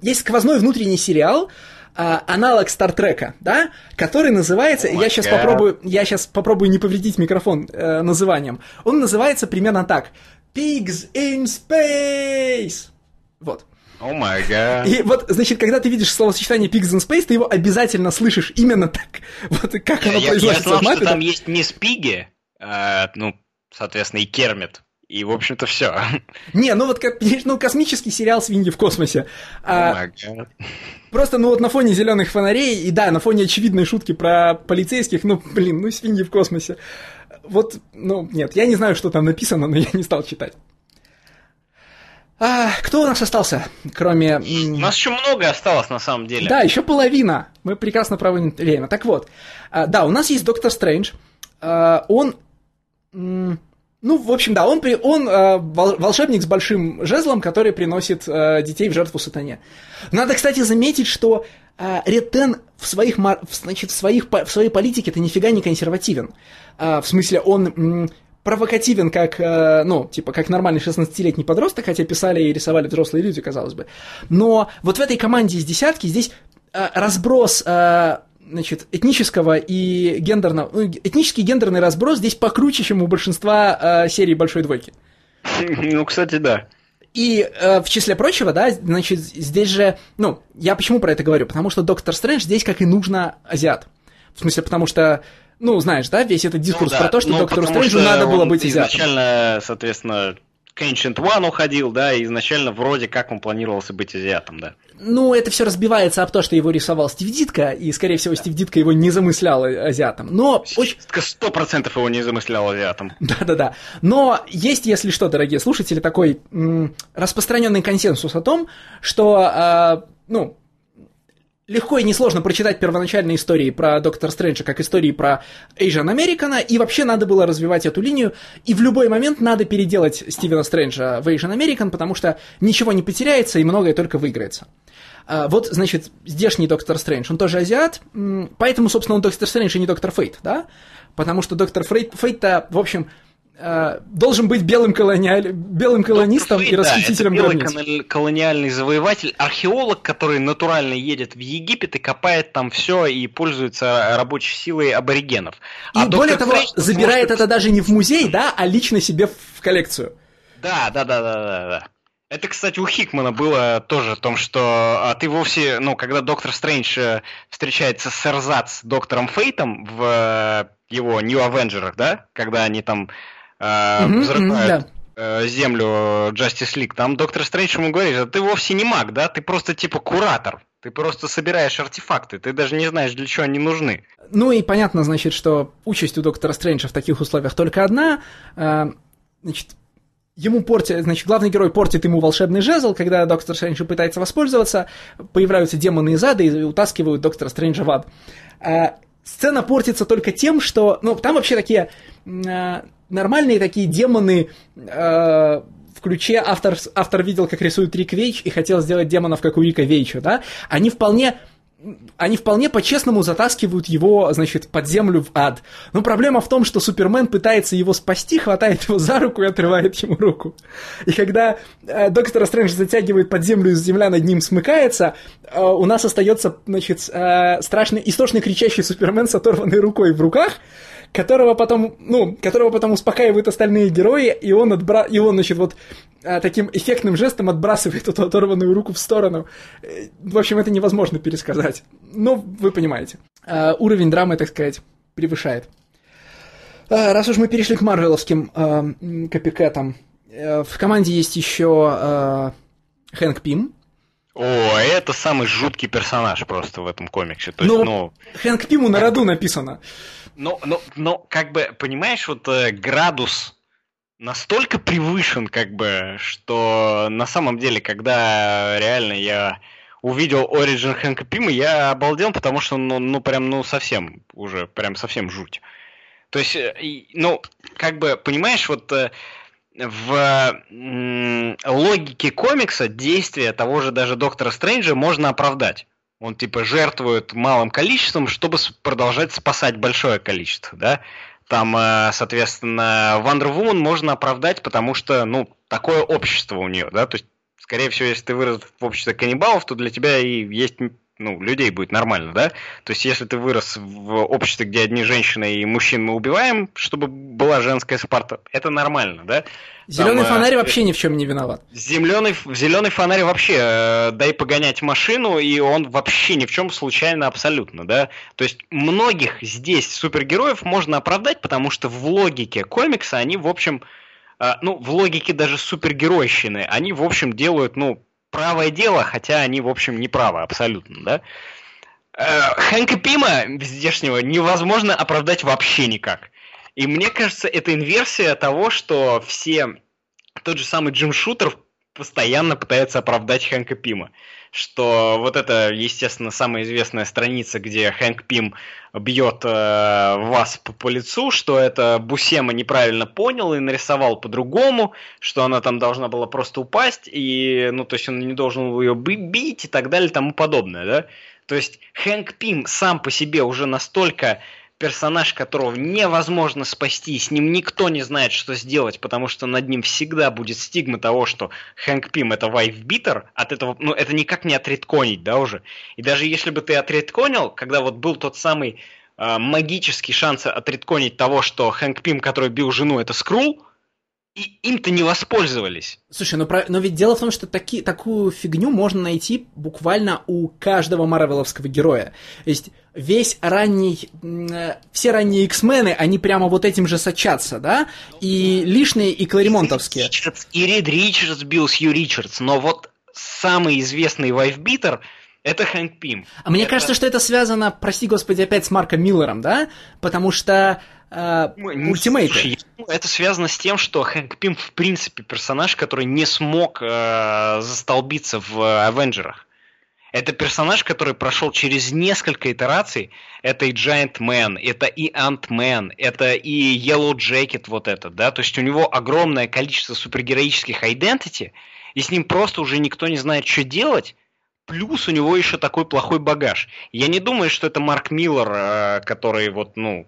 Есть сквозной внутренний сериал, а, аналог Стартрека, да, который называется, oh я сейчас попробую, я сейчас попробую не повредить микрофон э, названием. Он называется примерно так: Pigs in Space. Вот. О май гад. И вот, значит, когда ты видишь словосочетание Pigs in Space, ты его обязательно слышишь именно так. Вот как оно я, произносится я знал, в мапе. что там есть мисс Пиги, э, ну, соответственно, и Кермит. И, в общем-то, все. Не, ну вот ну, космический сериал «Свиньи в космосе». А, просто, ну вот на фоне зеленых фонарей, и да, на фоне очевидной шутки про полицейских, ну, блин, ну, свиньи в космосе. Вот, ну, нет, я не знаю, что там написано, но я не стал читать. А, кто у нас остался, кроме... У нас еще много осталось, на самом деле. Да, еще половина. Мы прекрасно проводим время. Так вот, а, да, у нас есть Доктор Стрэндж. А, он... Ну, в общем, да, он, он э, волшебник с большим жезлом, который приносит детей в жертву сатане. Надо, кстати, заметить, что Ретен в, своих, значит, в, своих, в своей политике это нифига не консервативен. В смысле, он провокативен как, э, ну, типа, как нормальный 16-летний подросток, хотя писали и рисовали взрослые люди, казалось бы. Но вот в этой команде из десятки здесь э, разброс... Э, значит, этнического и гендерного, ну, этнический и гендерный разброс здесь покруче, чем у большинства э, серий Большой Двойки. Ну, кстати, да. И э, в числе прочего, да, значит, здесь же, ну, я почему про это говорю? Потому что Доктор Стрэндж здесь, как и нужно, азиат. В смысле, потому что, ну, знаешь, да, весь этот дискурс ну, да. про то, что ну, Доктору Стрэнджу надо было быть азиатом. Изначально, соответственно, к Ancient One уходил, да, и изначально вроде как он планировался быть азиатом, да. Ну, это все разбивается об то, что его рисовал Стив Дитко, и, скорее всего, Стив Дитко его не замыслял азиатом. Но. Сто процентов его не замыслял азиатом. Да-да-да. Но есть, если что, дорогие слушатели, такой м- распространенный консенсус о том, что, э, ну, легко и несложно прочитать первоначальные истории про Доктора Стрэнджа как истории про Asian American, и вообще надо было развивать эту линию, и в любой момент надо переделать Стивена Стрэнджа в Asian American, потому что ничего не потеряется и многое только выиграется. А, вот, значит, здешний Доктор Стрэндж, он тоже азиат, поэтому, собственно, он Доктор Стрэндж и не Доктор Фейт, да? Потому что Доктор Фейт, Фейт-то, в общем, Э, должен быть белым, колониаль... белым колонистом Фейт, и расхитителем да, это белый колониальный завоеватель, археолог, который натурально едет в Египет и копает там все и пользуется рабочей силой аборигенов. И а более того, Фрейд забирает сможет... это даже не в музей, да, а лично себе в коллекцию. Да, да, да, да, да, да. Это, кстати, у Хикмана было тоже о том, что а ты вовсе, ну, когда Доктор Стрэндж э, встречается с Эрзац доктором Фейтом в э, его New Avengers, да, когда они там э, угу, взрывают да. э, землю Justice League, там доктор Стрэндж ему говорит, а ты вовсе не маг, да, ты просто типа куратор. Ты просто собираешь артефакты, ты даже не знаешь, для чего они нужны. Ну и понятно, значит, что участь у доктора Стрэнджа в таких условиях только одна. Э, значит, ему портит, значит, главный герой портит ему волшебный жезл, когда доктор Стрэндж пытается воспользоваться, появляются демоны из ада и утаскивают доктора Стрэнджа в ад. Э, сцена портится только тем, что, ну, там вообще такие э, нормальные такие демоны э, в ключе автор, автор видел, как рисует Рик Вейч и хотел сделать демонов, как у Рика Вейча, да, они вполне они вполне по-честному затаскивают его, значит, под землю в ад. Но проблема в том, что Супермен пытается его спасти, хватает его за руку и отрывает ему руку. И когда э, Доктора Стрэндж затягивает под землю, и земля над ним смыкается, э, у нас остается, значит, э, страшный, истошный кричащий Супермен с оторванной рукой в руках, которого потом, ну, которого потом успокаивают остальные герои, и он, отбра... и он значит, вот таким эффектным жестом отбрасывает эту оторванную руку в сторону. Э, в общем, это невозможно пересказать. Но вы понимаете. А, уровень драмы, так сказать, превышает. Раз уж мы перешли к марвеловским а, копикетам, э, в команде есть еще Хэнк Пим, о, это самый жуткий персонаж просто в этом комиксе. То есть, ну, ну, Хэнк Пиму на роду написано. Но, но, но, как бы, понимаешь, вот э, градус настолько превышен, как бы, что на самом деле, когда реально я увидел Origin Хэнка Пима, я обалдел, потому что, ну, ну, прям, ну, совсем, уже, прям совсем жуть. То есть, э, ну, как бы, понимаешь, вот э, в логике комикса действия того же даже Доктора Стрэнджа можно оправдать. Он типа жертвует малым количеством, чтобы продолжать спасать большое количество, да? Там, э, соответственно, Wonder Woman можно оправдать, потому что, ну, такое общество у нее, да? То есть, скорее всего, если ты вырос в обществе каннибалов, то для тебя и есть ну, людей будет нормально, да? То есть, если ты вырос в обществе, где одни женщины и мужчин мы убиваем, чтобы была женская Спарта, это нормально, да? Зеленый Там, фонарь э, вообще ни в чем не виноват. Зеленый, зеленый фонарь вообще э, дай погонять машину, и он вообще ни в чем случайно абсолютно, да? То есть многих здесь супергероев можно оправдать, потому что в логике комикса они, в общем, э, ну, в логике даже супергеройщины, они, в общем, делают, ну, правое дело, хотя они, в общем, не правы абсолютно, да? Э, Хэнка Пима здешнего невозможно оправдать вообще никак. И мне кажется, это инверсия того, что все... Тот же самый Джим Шутер постоянно пытается оправдать Хэнка Пима. Что вот это, естественно, самая известная страница, где Хэнк Пим бьет э, вас по, по лицу, что это Бусема неправильно понял и нарисовал по-другому, что она там должна была просто упасть, и, ну, то есть он не должен ее бить и так далее тому подобное, да? То есть Хэнк Пим сам по себе уже настолько персонаж, которого невозможно спасти, с ним никто не знает, что сделать, потому что над ним всегда будет стигма того, что Хэнк Пим это вайф-битер, от этого, ну, это никак не отредконить, да, уже. И даже если бы ты отредконил, когда вот был тот самый э, магический шанс отредконить того, что Хэнк Пим, который бил жену, это Скрул, и им-то не воспользовались. Слушай, но, про... но ведь дело в том, что таки... такую фигню можно найти буквально у каждого марвеловского героя. То есть весь ранний... Э, все ранние X-мены, они прямо вот этим же сочатся, да? И лишние, и кларимонтовские. И Рид Ричардс бил Сью Ричардс, но вот самый известный вайфбитер это Хэнк Пим. А мне кажется, что это связано, прости господи, опять с Марком Миллером, да? Потому что э, ультимейты. это связано с тем, что Хэнк Пим в принципе персонаж, который не смог э, застолбиться в Авенджерах. Это персонаж, который прошел через несколько итераций. Это и Giant Man, это и Ant-Man, это и Yellow Jacket вот этот, да. То есть у него огромное количество супергероических identity, и с ним просто уже никто не знает, что делать. Плюс у него еще такой плохой багаж. Я не думаю, что это Марк Миллер, э, который вот, ну,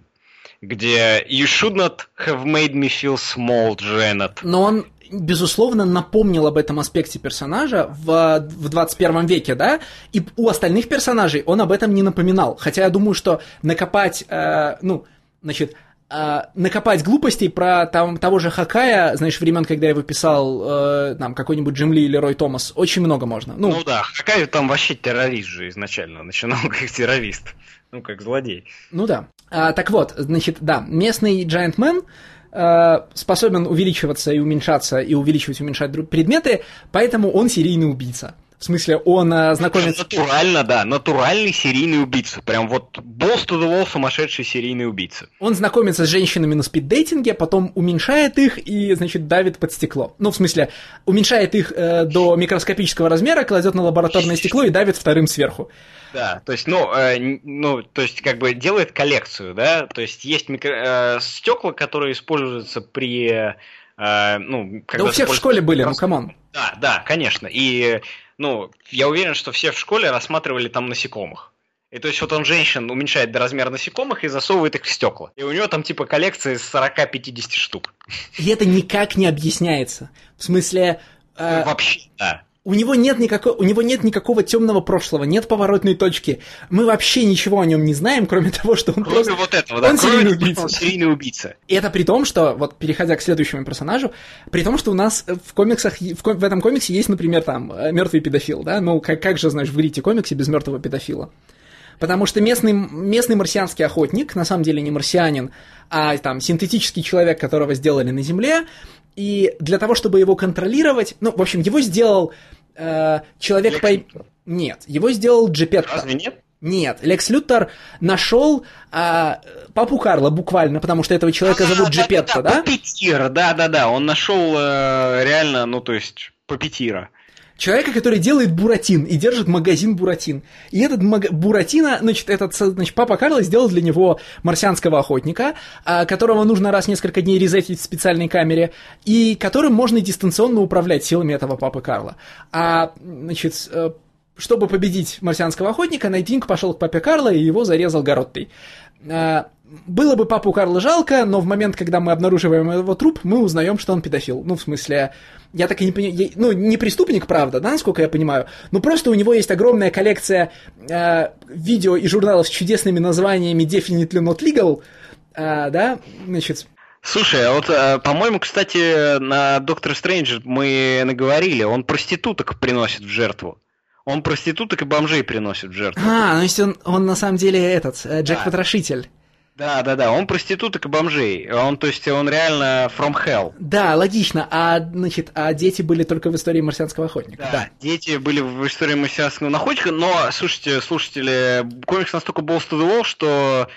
где You should not have made me feel small, Janet. Но он безусловно, напомнил об этом аспекте персонажа в, в 21 веке, да, и у остальных персонажей он об этом не напоминал. Хотя я думаю, что накопать, э, ну, значит, э, накопать глупостей про там, того же Хакая, знаешь, времен, когда я его писал, э, там, какой-нибудь Джим Ли или Рой Томас, очень много можно. Ну, ну да, Хакай там вообще террорист же изначально, начинал как террорист. Ну, как злодей. Ну да. А, так вот, значит, да, местный Giant Man э, способен увеличиваться и уменьшаться, и увеличивать и уменьшать предметы, поэтому он серийный убийца. В смысле, он э, знакомится... Натурально, да, натуральный серийный убийца. Прям вот balls to the wall сумасшедший серийный убийца. Он знакомится с женщинами на спиддейтинге, потом уменьшает их и, значит, давит под стекло. Ну, в смысле, уменьшает их э, до микроскопического размера, кладет на лабораторное стекло и давит вторым сверху. Да, то есть, ну, э, ну, то есть, как бы делает коллекцию, да, то есть есть микро... э, стекла, которые используются при, э, ну, когда да у всех в школе были, ну, come on. Да, да, конечно, и ну, я уверен, что все в школе рассматривали там насекомых. И то есть вот он женщин уменьшает до размера насекомых и засовывает их в стекла. И у него там типа коллекция из 40-50 штук. И это никак не объясняется. В смысле... Э, Вообще, да у него нет никакого, у него нет никакого темного прошлого, нет поворотной точки. Мы вообще ничего о нем не знаем, кроме того, что он кроме просто... вот этого, да, он кроме серийный убийца. Он серийный убийца. И это при том, что, вот переходя к следующему персонажу, при том, что у нас в комиксах, в, в этом комиксе есть, например, там, э, мертвый педофил, да, ну, как, как же, знаешь, в Грите комиксе без мертвого педофила? Потому что местный, местный марсианский охотник, на самом деле не марсианин, а там синтетический человек, которого сделали на Земле, и для того, чтобы его контролировать, ну, в общем, его сделал э, человек по... Нет, его сделал Джепетто. Разве нет? Нет, Лекс Лютер нашел а, папу Карла буквально, потому что этого человека а, зовут Джепетто, да? Папетира, да-да-да, он нашел э, реально, ну то есть, Папетира. Человека, который делает буратин и держит магазин буратин. И этот маг... буратино, значит, этот, значит, папа Карло сделал для него марсианского охотника, а, которого нужно раз в несколько дней резетить в специальной камере, и которым можно дистанционно управлять силами этого папы Карла. А, значит, э, чтобы победить марсианского охотника, Найтвинг пошел к папе Карло и его зарезал Гороттой. А, было бы папу Карла жалко, но в момент, когда мы обнаруживаем его труп, мы узнаем, что он педофил. Ну, в смысле, я так и не понимаю, ну, не преступник, правда, да, насколько я понимаю, но просто у него есть огромная коллекция э, видео и журналов с чудесными названиями Definitely Not Legal, э, да, значит, Слушай, а вот, э, по-моему, кстати, на Доктор Стрэндж мы наговорили, он проституток приносит в жертву. Он проституток и бомжей приносит в жертву. А, ну есть он, он на самом деле этот, э, Джек да. Да, да, да, он проституток и бомжей. Он, то есть, он реально from hell. Да, логично. А, значит, а дети были только в истории марсианского охотника. Да, да. дети были в истории марсианского охотника, но, слушайте, слушатели, комикс настолько balls to the wall, что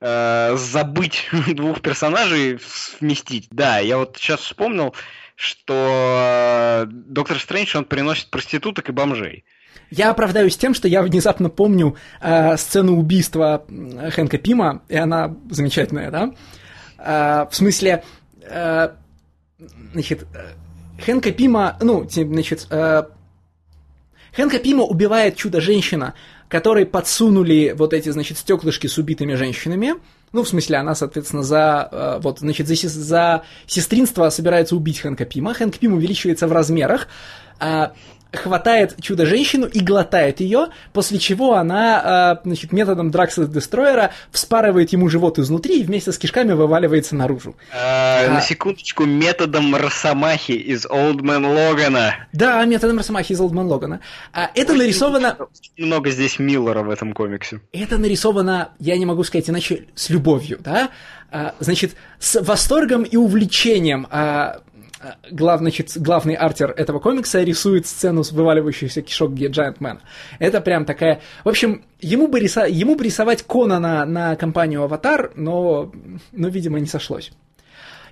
э, забыть двух персонажей вместить. Да, я вот сейчас вспомнил, что э, Доктор Стрэндж, он приносит проституток и бомжей. Я оправдаюсь тем, что я внезапно помню э, сцену убийства Хэнка Пима, и она замечательная, да? Э, в смысле, э, значит, Хэнка Пима, ну, значит, э, Хэнка Пима убивает чудо-женщина, которой подсунули вот эти, значит, стеклышки с убитыми женщинами. Ну, в смысле, она, соответственно, за, э, вот, значит, за, за сестринство собирается убить Хэнка Пима. Хэнк Пим увеличивается в размерах. А хватает чудо-женщину и глотает ее, после чего она, э, значит, методом Дракса Дестройера вспарывает ему живот изнутри и вместе с кишками вываливается наружу. А, а, на секундочку, методом Росомахи из Олдмен Логана. Да, методом Росомахи из Олдмен Логана. А, это Очень нарисовано... Много здесь Миллера в этом комиксе. Это нарисовано, я не могу сказать иначе, с любовью, да? А, значит, с восторгом и увлечением а, глав, значит, главный артер этого комикса рисует сцену с вываливающихся кишок Giant Man. Это прям такая... В общем, ему бы, риса... ему бы рисовать Конана на компанию «Аватар», но, но, видимо, не сошлось.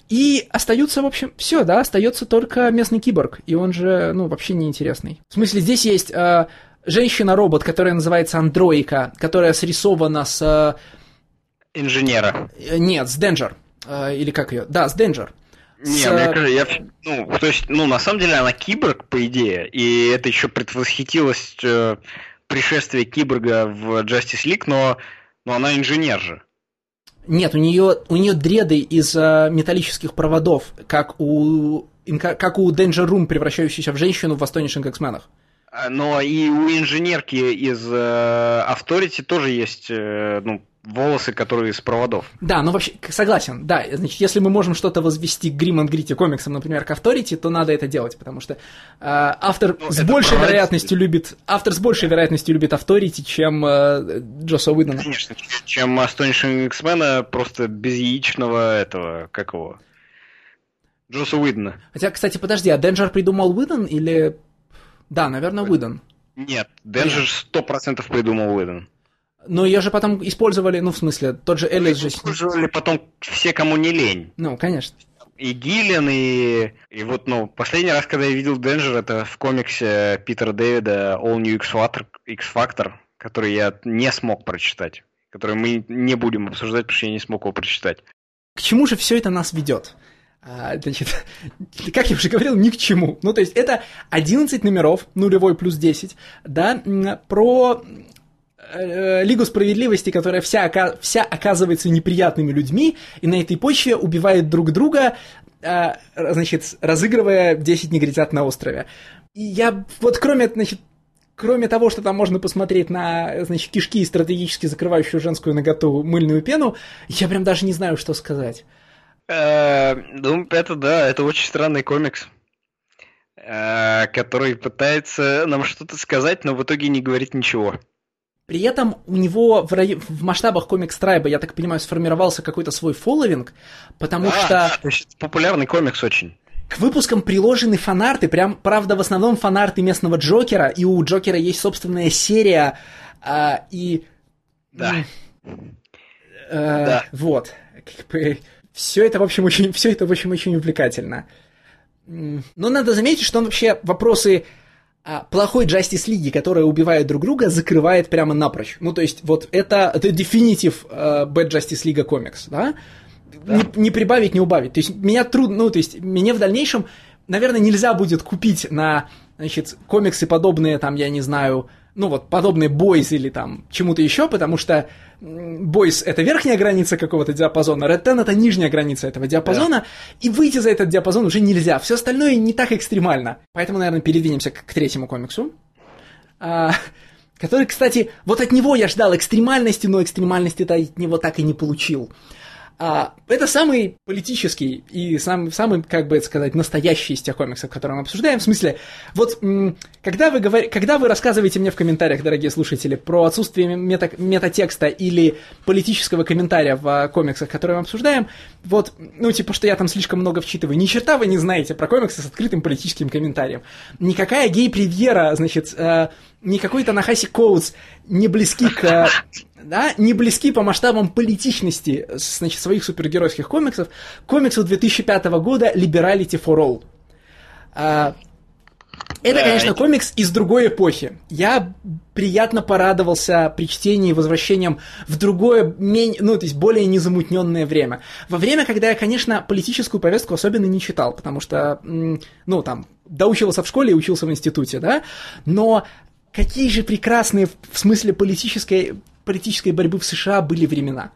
И остаются, в общем, все, да, остается только местный киборг, и он же, ну, вообще неинтересный. В смысле, здесь есть э, женщина-робот, которая называется Андроика, которая срисована с... Э, Инженера. Нет, с Денджер. Э, или как ее? Да, с Денджер. Не, с... мне кажется, я, ну, то есть, ну, на самом деле она киборг, по идее, и это еще предвосхитилось э, пришествие киборга в Justice League, но, но она инженер же. Нет, у нее, у нее дреды из э, металлических проводов, как у, как у Danger Room, превращающейся в женщину в Astonishing X-Men. Но и у инженерки из э, Authority тоже есть э, ну, волосы, которые из проводов. Да, ну вообще, согласен, да, значит, если мы можем что-то возвести к Грим Грите комиксам, например, к Авторити, то надо это делать, потому что э, автор ну, с большей правда. вероятностью любит, автор с большей вероятностью любит Авторити, чем э, Джосса Уидона. Конечно, чем Astonishing X-Men, просто без яичного этого, как его, Джосса Уидона. Хотя, кстати, подожди, а Денджер придумал Уидон или... Да, наверное, Уидон. Нет, Денджер сто процентов придумал Уидон. Но ее же потом использовали, ну, в смысле, тот же Эллис же... Использовали потом все, кому не лень. Ну, конечно. И Гиллен, и... И вот, ну, последний раз, когда я видел Денджер, это в комиксе Питера Дэвида All New X-Factor, X-Factor который я не смог прочитать. Который мы не будем обсуждать, потому что я не смог его прочитать. К чему же все это нас ведет? А, значит, как я уже говорил, ни к чему. Ну, то есть это 11 номеров, нулевой плюс 10, да, про Э, Лигу справедливости, которая вся, вся оказывается неприятными людьми, и на этой почве убивает друг друга, э, значит, разыгрывая 10 негритят на острове. И я вот кроме, значит, кроме того, что там можно посмотреть на, значит, кишки и стратегически закрывающую женскую наготу мыльную пену, я прям даже не знаю, что сказать. Э, ну, это да, это очень странный комикс, который пытается нам что-то сказать, но в итоге не говорит ничего. При этом у него в, в масштабах комикс Трайба, я так понимаю, сформировался какой-то свой фолловинг, потому а, что... Популярный комикс очень. К выпускам приложены фанарты, прям, правда, в основном фанарты местного Джокера, и у Джокера есть собственная серия, а, и... Да. А, да. Вот. Как бы, все это, в общем, очень, все это, в общем, очень увлекательно. Но надо заметить, что он вообще вопросы плохой Justice League, которая убивает друг друга, закрывает прямо напрочь. Ну, то есть, вот это, это definitive uh, Bad Justice League комикс, да? да. Не, не прибавить, не убавить. То есть, меня трудно, ну, то есть, мне в дальнейшем, наверное, нельзя будет купить на, значит, комиксы подобные, там, я не знаю, ну, вот, подобные Boys или там чему-то еще, потому что Бойс — это верхняя граница какого-то диапазона, Red Ten — это нижняя граница этого диапазона, да. и выйти за этот диапазон уже нельзя. Все остальное не так экстремально. Поэтому, наверное, передвинемся к, к третьему комиксу. А, который, кстати, вот от него я ждал экстремальности, но экстремальности-то от него так и не получил. А, это самый политический и сам, самый, как бы это сказать, настоящий из тех комиксов, которые мы обсуждаем. В смысле, вот когда вы, говор... когда вы рассказываете мне в комментариях, дорогие слушатели, про отсутствие мета... метатекста или политического комментария в а, комиксах, которые мы обсуждаем, вот, ну, типа, что я там слишком много вчитываю, ни черта вы не знаете про комиксы с открытым политическим комментарием. Никакая гей-премьера, значит, э, ни какой-то Нахаси Коутс не близки к да, не близки по масштабам политичности значит, своих супергеройских комиксов комиксу 2005 года Liberality for All. А, это, да, конечно, комикс из другой эпохи. Я приятно порадовался при чтении возвращением в другое, ну, то есть более незамутненное время. Во время, когда я, конечно, политическую повестку особенно не читал, потому что, ну, там, доучивался в школе и учился в институте, да, но какие же прекрасные в смысле политической политической борьбы в США были времена.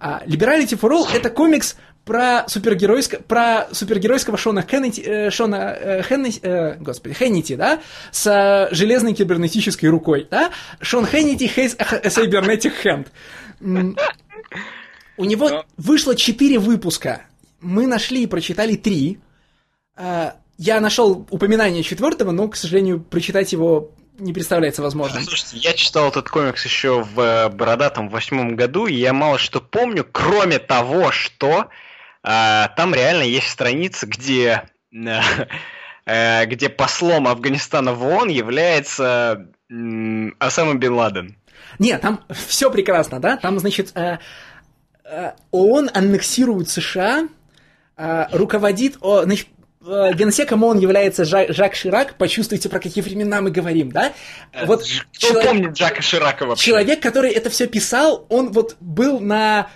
А, Liberality for All — это комикс про, супергеройско, про супергеройского Шона Хеннити, э, Шона э, Хеннити, э, господи, Хеннити, да, с э, железной кибернетической рукой, да, Шон Хеннити has a cybernetic hand. У него вышло четыре выпуска. Мы нашли и прочитали три. Э, я нашел упоминание четвертого, но, к сожалению, прочитать его не представляется возможным. Слушайте, я читал этот комикс еще в э, бородатом восьмом году, и я мало что помню, кроме того, что э, там реально есть страница, где, э, э, где послом Афганистана в ООН является э, Осама Бен Ладен. Нет, там все прекрасно, да? Там, значит, э, э, ООН аннексирует США, э, руководит, значит, генсеком он является Жак, Жак Ширак, почувствуйте, про какие времена мы говорим, да? Э, вот Кто человек, помнит Жака Ширака вообще? Человек, который это все писал, он вот был на,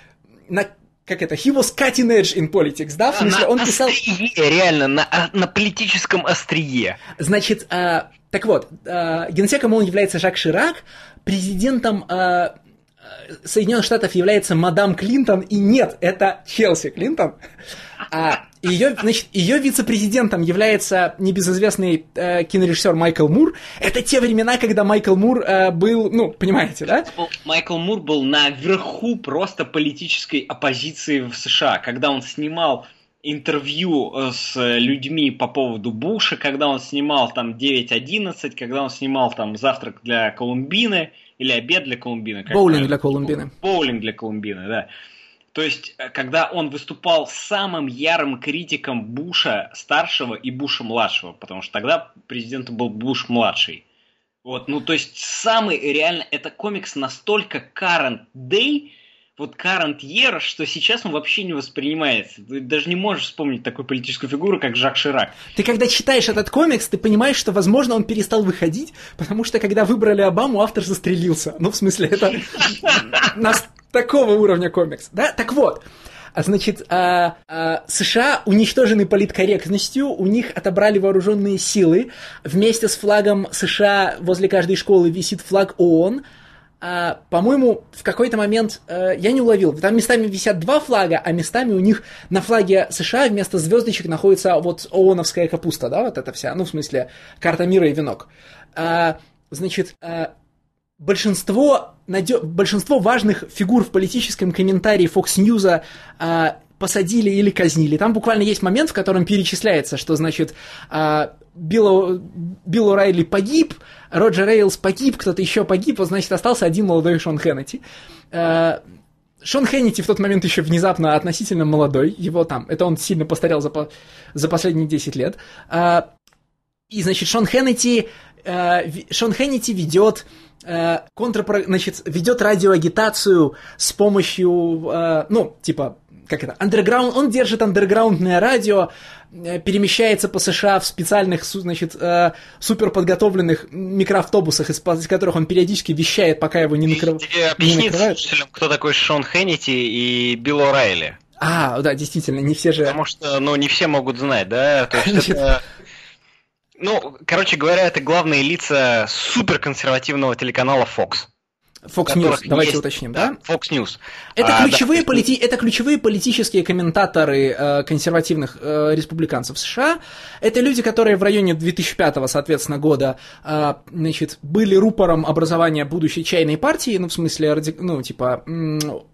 на как это, he was cutting edge in politics, да? В смысле, на он писал... Острие, реально, на, а, на политическом острие. Значит, а, так вот, а, генсеком он является Жак Ширак, президентом а, Соединенных Штатов является мадам Клинтон, и нет, это Челси Клинтон. А ее, значит, ее вице-президентом является небезызвестный э, кинорежиссер Майкл Мур. Это те времена, когда Майкл Мур э, был, ну, понимаете, да? Майкл Мур был наверху просто политической оппозиции в США, когда он снимал интервью э, с людьми по поводу Буша, когда он снимал там 9.11, когда он снимал там завтрак для Колумбины или обед для Колумбины. Боулинг для Колумбины. Боулинг для Колумбины, да. То есть, э, когда он выступал самым ярым критиком Буша старшего и Буша младшего, потому что тогда президентом был Буш младший. Вот, ну то есть самый реально, это комикс настолько current day, вот current year, что сейчас он вообще не воспринимается. Ты даже не можешь вспомнить такую политическую фигуру, как Жак Ширак. Ты когда читаешь этот комикс, ты понимаешь, что, возможно, он перестал выходить, потому что, когда выбрали Обаму, автор застрелился. Ну, в смысле, это такого уровня комикс, да? Так вот, а значит, а, а, США уничтожены политкорректностью, у них отобрали вооруженные силы. Вместе с флагом США возле каждой школы висит флаг ООН. А, по-моему, в какой-то момент а, я не уловил. Там местами висят два флага, а местами у них на флаге США вместо звездочек находится вот ООНовская капуста, да, вот эта вся, ну, в смысле, карта мира и венок. А, значит, а, большинство, надё... большинство важных фигур в политическом комментарии Fox News а, посадили или казнили. Там буквально есть момент, в котором перечисляется, что, значит, а, Билл, Билл Райли погиб, Роджер Рейлс погиб, кто-то еще погиб, вот, значит, остался один молодой Шон Хеннети. А, Шон Хеннити в тот момент еще внезапно относительно молодой, его там, это он сильно постарел за, по, за последние 10 лет. А, и, значит, Шон Хеннити, а, Шон Хеннити ведет э, контрпро... значит, ведет радиоагитацию с помощью, э, ну, типа, как это, underground, он держит андерграундное радио, э, перемещается по США в специальных, значит, э, суперподготовленных микроавтобусах, из, из которых он периодически вещает, пока его не, накрыв... не накрывают. слушателям, кто такой Шон Хеннити и Билл О'Райли. А, да, действительно, не все же... Потому что, ну, не все могут знать, да? То есть это ну, короче говоря, это главные лица суперконсервативного телеканала Fox. Fox News, давайте есть, уточним, да? Fox News. Это, а, ключевые да. полити... это ключевые политические комментаторы э, консервативных э, республиканцев США. Это люди, которые в районе 2005, соответственно, года э, значит, были рупором образования будущей чайной партии, ну, в смысле, ради... ну, типа,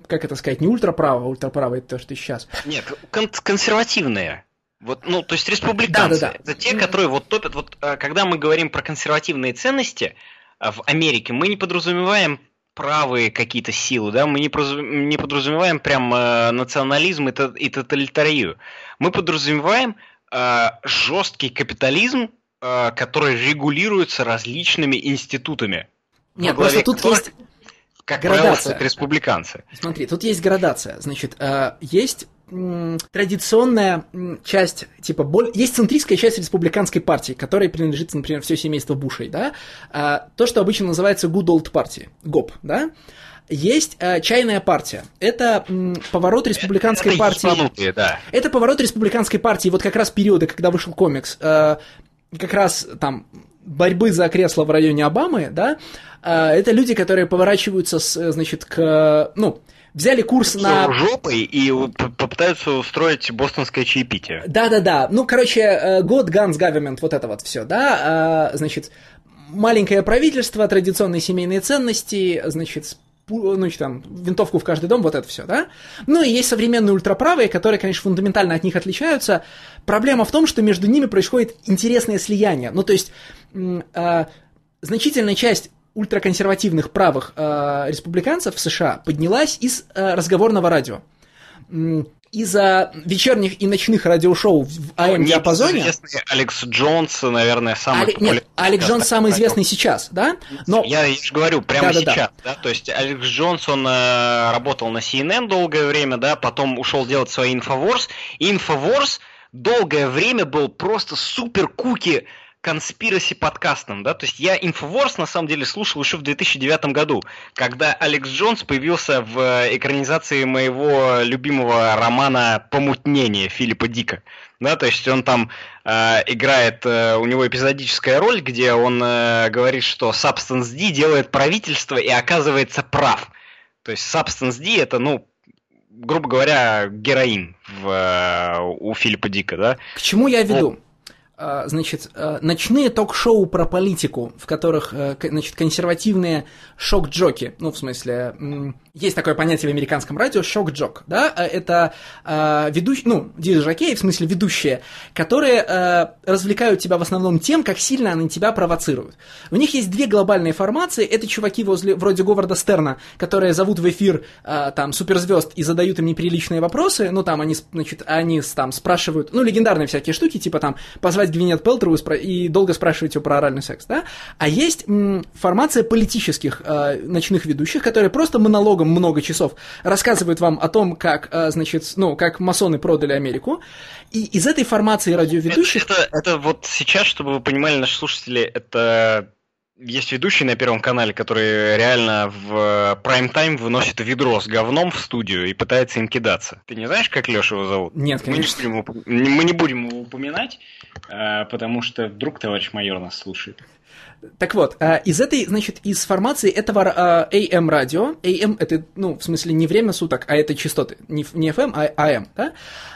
как это сказать, не ультраправо, ультраправо это то, что сейчас. Нет, кон- консервативные. Вот, ну, то есть республиканцы. Да, да, да. Это те, которые вот топят. Вот э, когда мы говорим про консервативные ценности э, в Америке, мы не подразумеваем правые какие-то силы, да, мы не, не подразумеваем прям э, национализм и, и тоталитарию. Мы подразумеваем э, жесткий капитализм, э, который регулируется различными институтами. Нет, просто тут которых, есть как градация. Правило, республиканцы. Смотри, тут есть градация. Значит, есть традиционная часть, типа, боль... есть центристская часть республиканской партии, которой принадлежит, например, все семейство Бушей, да, а, то, что обычно называется Good Old Party, ГОП, да, есть э, чайная партия. Это м, поворот республиканской это партии. Да. Это поворот республиканской партии. Вот как раз периода, когда вышел комикс, э, как раз там борьбы за кресло в районе Обамы, да, э, это люди, которые поворачиваются, с, значит, к, ну, взяли курс на... жопой и попытаются устроить бостонское чаепитие. Да-да-да. Ну, короче, э, God, Guns, Government, вот это вот все, да. А, значит, маленькое правительство, традиционные семейные ценности, значит, ну, там, винтовку в каждый дом, вот это все, да? Ну, и есть современные ультраправые, которые, конечно, фундаментально от них отличаются. Проблема в том, что между ними происходит интересное слияние. Ну, то есть, э, значительная часть ультраконсервативных правых э, республиканцев в США поднялась из э, разговорного радио. Из-за вечерних и ночных радиошоу в АМ-диапазоне... Алекс Джонс, наверное, самый Али... Нет, Алекс Джонс самый известный сейчас, да? Но... Я, я же говорю, прямо да, сейчас, да, да. да? То есть Алекс Джонс, он э, работал на CNN долгое время, да, потом ушел делать свои и Инфоворс долгое время был просто супер куки конспираси подкастом, да, то есть я Infowars на самом деле слушал еще в 2009 году, когда Алекс Джонс появился в э, экранизации моего любимого романа «Помутнение» Филиппа Дика, да, то есть он там э, играет, э, у него эпизодическая роль, где он э, говорит, что Substance D делает правительство и оказывается прав, то есть Substance D это, ну, грубо говоря, героин в, э, у Филиппа Дика, да. К чему я веду? Вот. А, значит, а, ночные ток-шоу про политику, в которых, э, значит, консервативные шок-джоки, ну, в смысле, есть такое понятие в американском радио шок-джок, да, это ведущие, ну, дизжокеи, в смысле ведущие, которые развлекают тебя в основном тем, как сильно они тебя провоцируют. У них есть две глобальные формации, это чуваки возле, вроде Говарда Стерна, которые зовут в эфир там суперзвезд и задают им неприличные вопросы, ну, там они, значит, они там спрашивают, ну, легендарные всякие штуки, типа там, позвать Гвинет Пелтрову и долго спрашивать его про оральный секс, да? А есть м, формация политических э, ночных ведущих, которые просто монологом много часов рассказывают вам о том, как, э, значит, ну, как масоны продали Америку. И из этой формации радиоведущих... Это, это, это вот сейчас, чтобы вы понимали, наши слушатели, это есть ведущий на Первом канале, который реально в прайм-тайм выносит ведро с говном в студию и пытается им кидаться. Ты не знаешь, как Леша его зовут? Нет, конечно. Мы не будем, мы не будем его упоминать, э, потому что вдруг товарищ майор нас слушает. Так вот, э, из этой, значит, из формации этого э, радио, AM это, ну, в смысле не время суток, а это частоты, не, FM, а AM, да,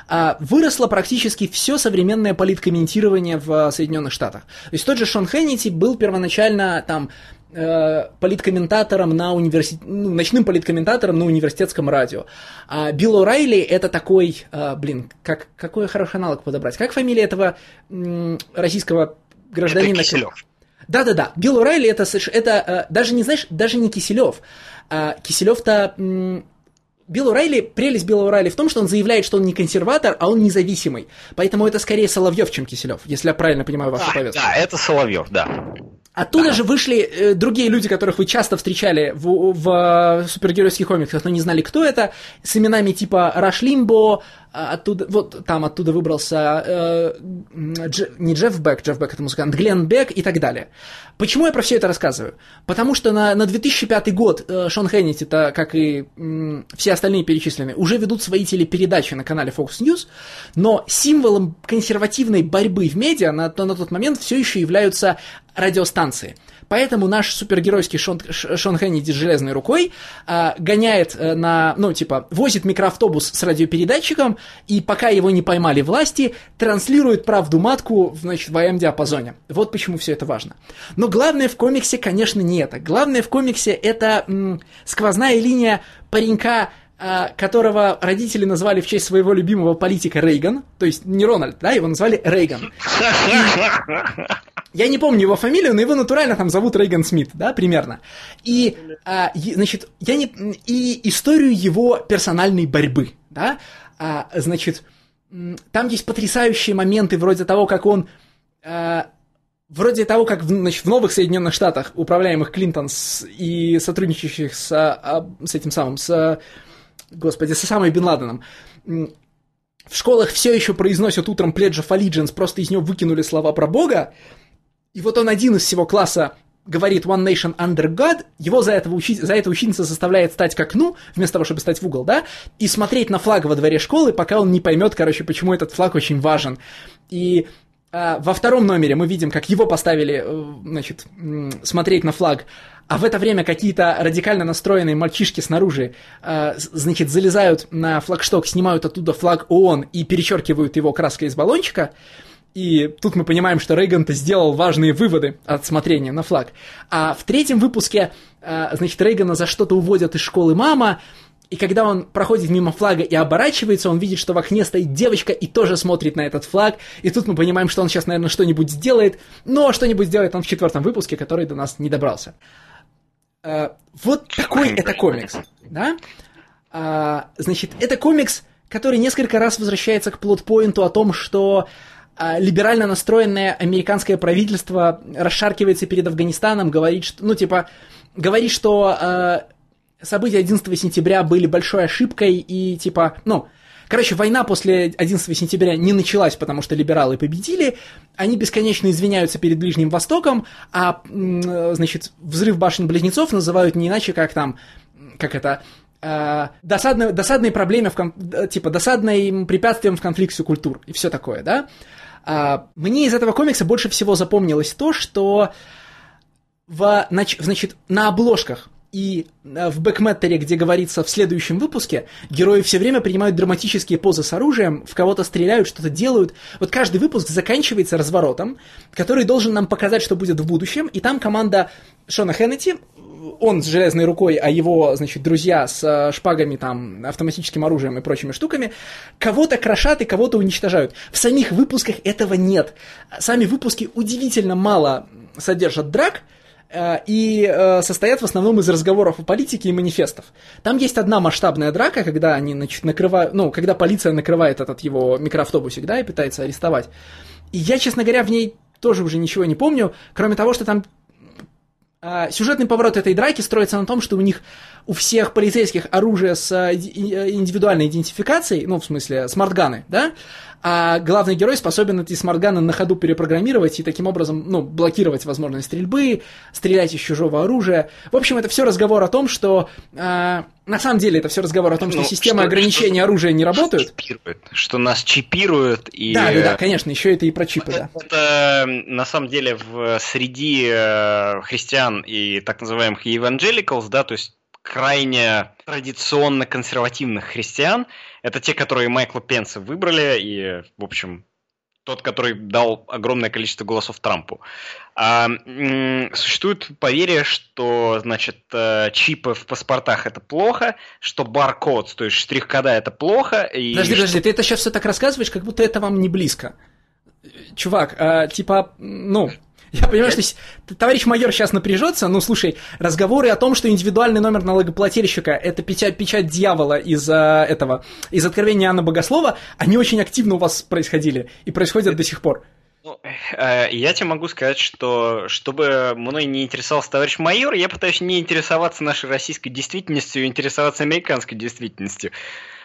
а, выросло практически все современное политкомментирование в Соединенных Штатах. То есть тот же Шон Хеннити был первоначально там э, политкомментатором на университет, ну, ночным политкомментатором на университетском радио. А Билл О'Райли это такой, блин, как, какой хороший аналог подобрать. Как фамилия этого российского гражданина? Это Киселев. Да-да-да, Билл О'Райли это, это даже не, знаешь, даже не Киселев. А Киселев-то... Билл О'Райли, прелесть Билла О'Райли в том, что он заявляет, что он не консерватор, а он независимый. Поэтому это скорее Соловьев, чем Киселев, если я правильно понимаю вашу а, повестку. Да, это Соловьев, да. Оттуда да. же вышли э, другие люди, которых вы часто встречали в, в супергеройских комиксах, но не знали, кто это, с именами типа Раш Лимбо, оттуда, вот там оттуда выбрался э, Дж, не Джефф Бек, Джефф Бек это музыкант, Глен Бек и так далее. Почему я про все это рассказываю? Потому что на, на 2005 год э, Шон Хеннити, -то, как и э, все остальные перечисленные, уже ведут свои телепередачи на канале Fox News, но символом консервативной борьбы в медиа на, на тот момент все еще являются радиостанции. Поэтому наш супергеройский Шон, Шон Хенниди с железной рукой э, гоняет э, на, ну, типа, возит микроавтобус с радиопередатчиком, и пока его не поймали власти, транслирует правду матку, значит, в AM-диапазоне. Вот почему все это важно. Но главное в комиксе, конечно, не это. Главное в комиксе это м, сквозная линия паренька а, которого родители назвали в честь своего любимого политика Рейган, то есть не Рональд, да, его назвали Рейган. Я не помню его фамилию, но его натурально там зовут Рейган Смит, да, примерно. И, а, значит, я не... И историю его персональной борьбы, да, а, значит, там есть потрясающие моменты вроде того, как он... А, вроде того, как значит, в новых Соединенных Штатах, управляемых Клинтон с, и сотрудничающих с, а, с этим самым, с, господи, с самой Бен Ладеном, в школах все еще произносят утром Pledge of Allegiance, просто из него выкинули слова про Бога, и вот он один из всего класса говорит One Nation Under God, его за, этого учи... за это ученица заставляет стать к окну, вместо того, чтобы стать в угол, да, и смотреть на флаг во дворе школы, пока он не поймет, короче, почему этот флаг очень важен. И а, во втором номере мы видим, как его поставили, э, значит, смотреть на флаг, а в это время какие-то радикально настроенные мальчишки снаружи, а, значит, залезают на флагшток, снимают оттуда флаг ООН и перечеркивают его краской из баллончика – и тут мы понимаем, что Рейган-то сделал важные выводы от смотрения на флаг. А в третьем выпуске, а, значит, Рейгана за что-то уводят из школы мама, и когда он проходит мимо флага и оборачивается, он видит, что в окне стоит девочка и тоже смотрит на этот флаг. И тут мы понимаем, что он сейчас, наверное, что-нибудь сделает. Но что-нибудь сделает он в четвертом выпуске, который до нас не добрался. А, вот такой это комикс. Да? А, значит, это комикс, который несколько раз возвращается к плотпоинту о том, что либерально настроенное американское правительство расшаркивается перед Афганистаном, говорит, что, ну, типа, говорит, что э, события 11 сентября были большой ошибкой и, типа, ну, короче, война после 11 сентября не началась, потому что либералы победили, они бесконечно извиняются перед Ближним Востоком, а, значит, взрыв башен-близнецов называют не иначе, как там, как это, э, досадные, досадные проблемы, в, типа, досадным препятствием в конфликте культур и все такое, да, а, мне из этого комикса больше всего запомнилось то, что в, значит, на обложках и э, в бэкметтере, где говорится в следующем выпуске, герои все время принимают драматические позы с оружием, в кого-то стреляют, что-то делают. Вот каждый выпуск заканчивается разворотом, который должен нам показать, что будет в будущем, и там команда Шона Хеннети он с железной рукой, а его, значит, друзья с э, шпагами, там, автоматическим оружием и прочими штуками, кого-то крошат и кого-то уничтожают. В самих выпусках этого нет. Сами выпуски удивительно мало содержат драк, э, и э, состоят в основном из разговоров о политике и манифестов. Там есть одна масштабная драка, когда они значит, накрывают, ну, когда полиция накрывает этот его микроавтобусик, да, и пытается арестовать. И я, честно говоря, в ней тоже уже ничего не помню, кроме того, что там сюжетный поворот этой драки строится на том, что у них у всех полицейских оружие с э, индивидуальной идентификацией, ну, в смысле, смартганы, да, а главный герой способен эти смартганы на ходу перепрограммировать и таким образом, ну, блокировать возможность стрельбы, стрелять из чужого оружия. В общем, это все разговор о том, что э, на самом деле это все разговор о том, что ну, системы что, ограничения что, оружия не работают. Чипирует, что нас чипируют и. Да, да, да, конечно, еще это и про чипы, это, да. Это на самом деле в среди э, христиан и так называемых evangelicals, да, то есть крайне традиционно консервативных христиан. Это те, которые Майкла Пенса выбрали, и, в общем, тот, который дал огромное количество голосов Трампу. А, существует поверье, что, значит, э, чипы в паспортах это плохо, что баркод, то есть штрих-кода это плохо. И подожди, что... подожди, ты это сейчас все так рассказываешь, как будто это вам не близко. Чувак, а, типа, ну, я понимаю, что товарищ майор сейчас напряжется. Ну, слушай, разговоры о том, что индивидуальный номер налогоплательщика – это печать, печать дьявола из этого, из откровения Анны Богослова, они очень активно у вас происходили и происходят до сих пор. Ну, э, я тебе могу сказать, что чтобы мной не интересовался товарищ майор, я пытаюсь не интересоваться нашей российской действительностью, а интересоваться американской действительностью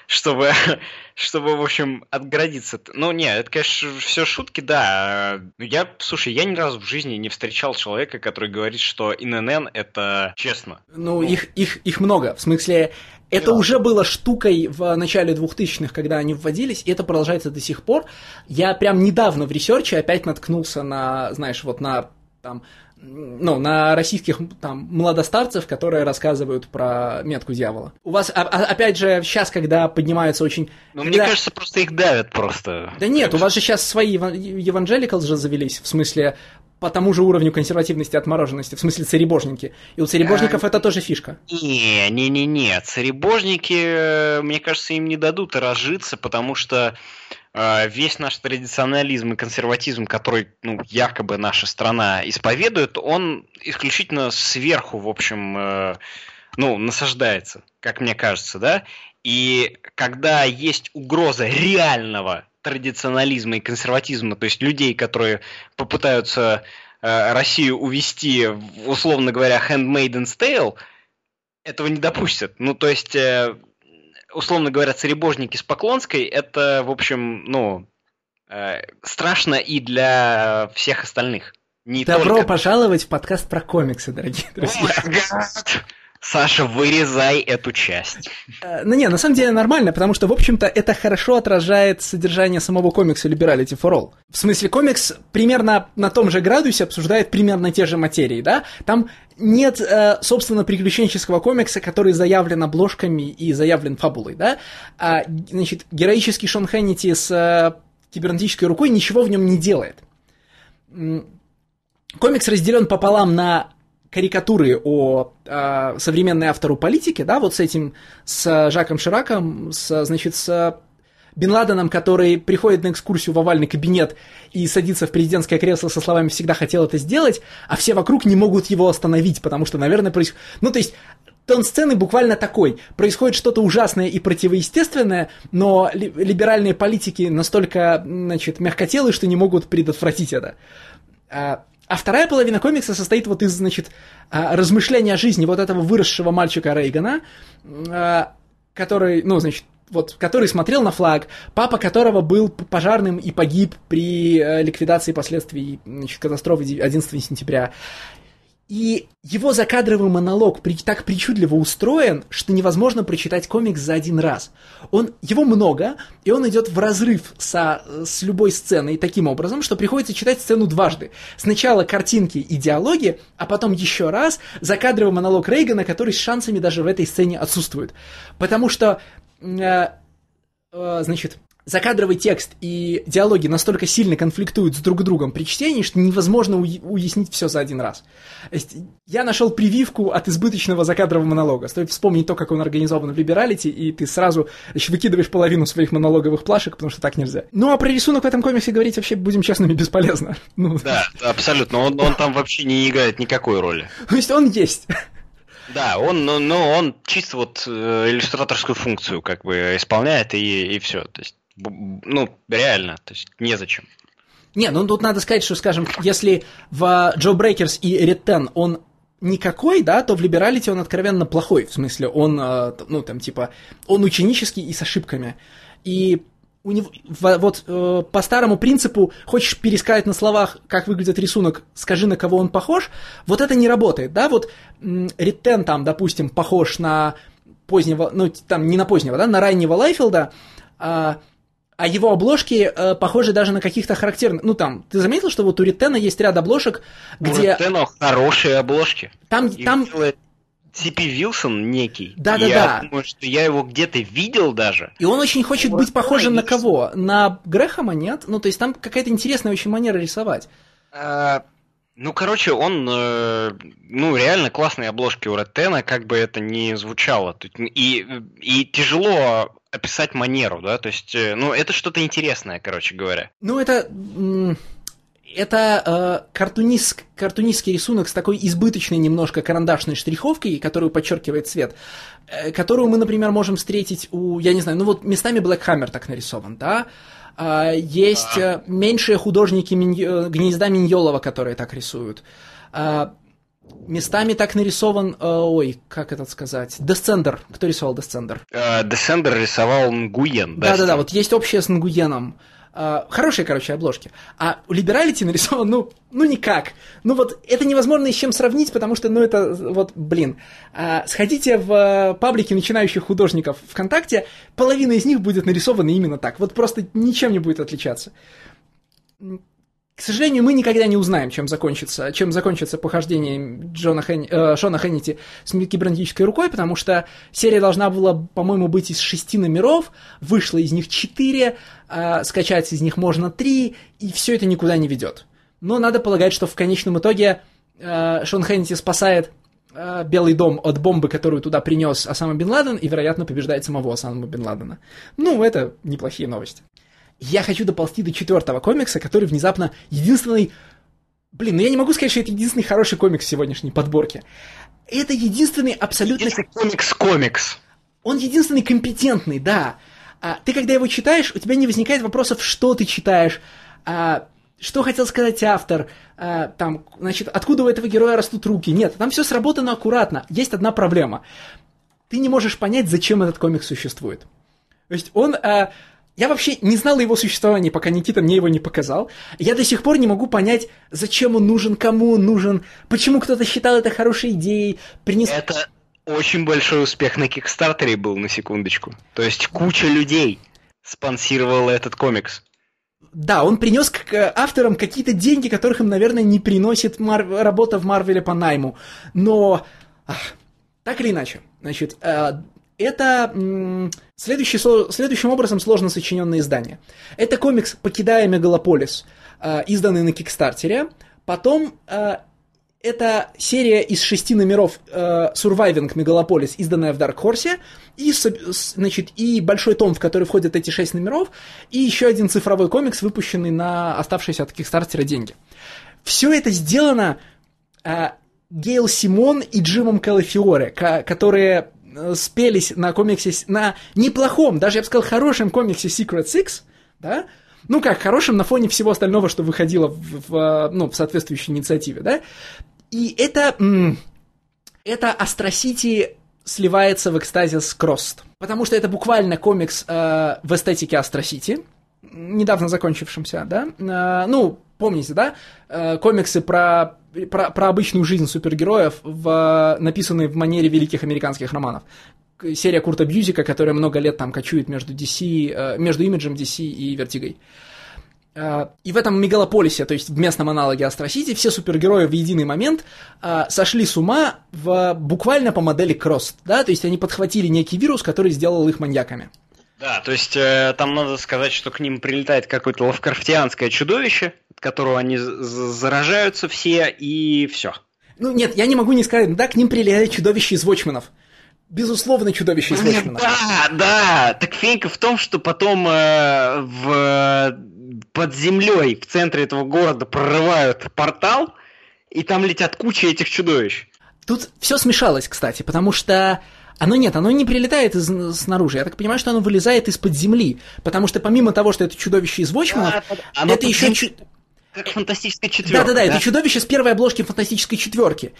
чтобы, чтобы, в общем, отгородиться. Ну, не, это, конечно, все шутки, да. Я, слушай, я ни разу в жизни не встречал человека, который говорит, что ИНН это честно. Ну, ну. Их, их, их много. В смысле, это да. уже было штукой в начале 2000-х, когда они вводились, и это продолжается до сих пор. Я прям недавно в ресерче опять наткнулся на, знаешь, вот на там, ну, на российских там младостарцев, которые рассказывают про метку дьявола. У вас, а, а, опять же, сейчас, когда поднимаются очень... Ну, когда... мне кажется, просто их давят просто. Да нет, у вас же сейчас свои евангеликал же завелись, в смысле, по тому же уровню консервативности и отмороженности, в смысле царебожники. И у царебожников а... это тоже фишка. Не, не, не, не. Царебожники, э, мне кажется, им не дадут разжиться, потому что весь наш традиционализм и консерватизм, который, ну, якобы наша страна исповедует, он исключительно сверху, в общем, э, ну, насаждается, как мне кажется, да. И когда есть угроза реального традиционализма и консерватизма, то есть людей, которые попытаются э, Россию увести, условно говоря, handmaiden's tale, этого не допустят. Ну, то есть, э, условно говоря, царебожники с Поклонской, это, в общем, ну, э, страшно и для всех остальных. Не Добро только... пожаловать в подкаст про комиксы, дорогие друзья. Oh Саша, вырезай эту часть. Э, ну не, на самом деле нормально, потому что, в общем-то, это хорошо отражает содержание самого комикса Liberality for All. В смысле, комикс примерно на том же градусе обсуждает примерно те же материи, да? Там нет, э, собственно, приключенческого комикса, который заявлен обложками и заявлен фабулой, да? А, значит, героический Шон Хеннити с э, кибернетической рукой ничего в нем не делает. Комикс разделен пополам на карикатуры о э, современной автору политики, да, вот с этим, с Жаком Шираком, с, значит, с Бен Ладеном, который приходит на экскурсию в овальный кабинет и садится в президентское кресло со словами «всегда хотел это сделать», а все вокруг не могут его остановить, потому что, наверное, происходит... Ну, то есть, тон сцены буквально такой. Происходит что-то ужасное и противоестественное, но ли- либеральные политики настолько, значит, мягкотелые, что не могут предотвратить это. А, а вторая половина комикса состоит вот из, значит, а, размышления о жизни вот этого выросшего мальчика Рейгана, а, который, ну, значит, вот, который смотрел на флаг, папа которого был пожарным и погиб при э, ликвидации последствий значит, катастрофы 11 сентября. И его закадровый монолог при, так причудливо устроен, что невозможно прочитать комикс за один раз. Он, его много, и он идет в разрыв со, с любой сценой таким образом, что приходится читать сцену дважды. Сначала картинки и диалоги, а потом еще раз закадровый монолог Рейгана, который с шансами даже в этой сцене отсутствует. Потому что, э, э, значит, закадровый текст и диалоги настолько сильно конфликтуют с друг другом при чтении, что невозможно уяснить все за один раз. Я нашел прививку от избыточного закадрового монолога. Стоит вспомнить то, как он организован в Либералити, и ты сразу значит, выкидываешь половину своих монологовых плашек, потому что так нельзя. Ну а про рисунок в этом комиксе говорить вообще, будем честными, бесполезно. Ну, да, абсолютно. Он, он там вообще не играет никакой роли. То есть он есть. Да, он, но, но он чисто вот э, иллюстраторскую функцию как бы исполняет и, и все. То есть ну, реально, то есть незачем. Не, ну тут надо сказать, что, скажем, если в Джо Брейкерс и Red Ten он никакой, да, то в Либералити он откровенно плохой. В смысле, он, э, ну, там, типа, он ученический и с ошибками. И у него, вот э, по старому принципу, хочешь пересказать на словах, как выглядит рисунок, скажи, на кого он похож, вот это не работает, да, вот Риттен там, допустим, похож на позднего, ну, там, не на позднего, да, на раннего Лайфилда, а, а его обложки э, похожи даже на каких-то характерных... Ну, там, ты заметил, что вот у Риттена есть ряд обложек, где... У Риттена хорошие обложки. Там... И там... Типи Вилсон некий. Да, да, я да. думаю, что я его где-то видел даже. И он очень хочет быть похожим на кого? На Грэхэма, нет? Ну, то есть там какая-то интересная очень манера рисовать. А, ну, короче, он, э, ну, реально классные обложки у Реттена, как бы это ни звучало. И, и тяжело описать манеру, да, то есть, э, ну, это что-то интересное, короче говоря. Ну, это... Это э, картунист, картунистский рисунок с такой избыточной немножко карандашной штриховкой, которую подчеркивает цвет, э, которую мы, например, можем встретить у, я не знаю, ну вот местами Black Hammer так нарисован, да, э, есть э, меньшие художники Минь... Э, гнезда Миньолова, которые так рисуют. Э, Местами так нарисован, э, ой, как это сказать, Descender. Кто рисовал Descender? Э, Descender рисовал Нгуен. Да-да-да, вот есть общее с Нгуеном. Э, хорошие, короче, обложки. А у Либералити нарисован, ну, ну никак. Ну вот это невозможно с чем сравнить, потому что, ну это, вот, блин. Э, сходите в э, паблики начинающих художников ВКонтакте, половина из них будет нарисована именно так. Вот просто ничем не будет отличаться. К сожалению, мы никогда не узнаем, чем закончится, чем закончится похождение Джона Хэн, э, Шона Хеннити с кибернетической рукой, потому что серия должна была, по-моему, быть из шести номеров, вышло из них четыре, э, скачать из них можно три, и все это никуда не ведет. Но надо полагать, что в конечном итоге э, Шон Хеннити спасает э, Белый дом от бомбы, которую туда принес Осама Бен Ладен, и, вероятно, побеждает самого Осама Бен Ладена. Ну, это неплохие новости я хочу доползти до четвертого комикса, который внезапно единственный... Блин, ну я не могу сказать, что это единственный хороший комикс в сегодняшней подборке. Это единственный абсолютно... Комикс-комикс. Он единственный компетентный, да. А, ты когда его читаешь, у тебя не возникает вопросов, что ты читаешь, а, что хотел сказать автор, а, там, значит, откуда у этого героя растут руки. Нет, там все сработано аккуратно. Есть одна проблема. Ты не можешь понять, зачем этот комикс существует. То есть он... А, я вообще не знал его существовании, пока Никита мне его не показал. Я до сих пор не могу понять, зачем он нужен, кому он нужен, почему кто-то считал это хорошей идеей. Принес... Это очень большой успех на Кикстартере был, на секундочку. То есть куча людей спонсировала этот комикс. Да, он принес к авторам какие-то деньги, которых им, наверное, не приносит Мар... работа в Марвеле по найму. Но, ах, так или иначе, значит, э, это следующий, следующим образом сложно сочиненное издание. Это комикс «Покидая Мегалополис», э, изданный на Кикстартере. Потом э, это серия из шести номеров э, Surviving Мегалополис, изданная в Dark Horse, и, значит, и большой том, в который входят эти шесть номеров, и еще один цифровой комикс, выпущенный на оставшиеся от Кикстартера деньги. Все это сделано э, Гейл Симон и Джимом Калафиоре, которые спелись на комиксе, на неплохом, даже я бы сказал, хорошем комиксе Secret Six, да, ну как, хорошем на фоне всего остального, что выходило в, в, ну, в соответствующей инициативе, да, и это, это Астросити сливается в экстазе с Crossed, потому что это буквально комикс э, в эстетике Астросити, недавно закончившимся, да, э, ну, помните, да, э, комиксы про, про, про обычную жизнь супергероев, в, написанные в манере великих американских романов. Серия Курта Бьюзика, которая много лет там кочует между DC, э, между имиджем DC и Вертигой. Э, и в этом мегалополисе, то есть в местном аналоге Астросити, все супергерои в единый момент сошли с ума в, буквально по модели Крост, да, то есть они подхватили некий вирус, который сделал их маньяками. Да, то есть э, там надо сказать, что к ним прилетает какое-то лавкрафтианское чудовище, которого они заражаются все, и все. Ну нет, я не могу не сказать, да, к ним прилетает чудовище из Вотчманов. Безусловно, чудовище из Вотчманов. Да, да, так фенька в том, что потом э, в, под землей в центре этого города прорывают портал, и там летят куча этих чудовищ. Тут все смешалось, кстати, потому что оно нет, оно не прилетает из, снаружи. Я так понимаю, что оно вылезает из-под земли. Потому что помимо того, что это чудовище из Вотчмана, да, это еще... Чу... Как фантастическая четверка. Да-да-да, это чудовище с первой обложки фантастической четверки.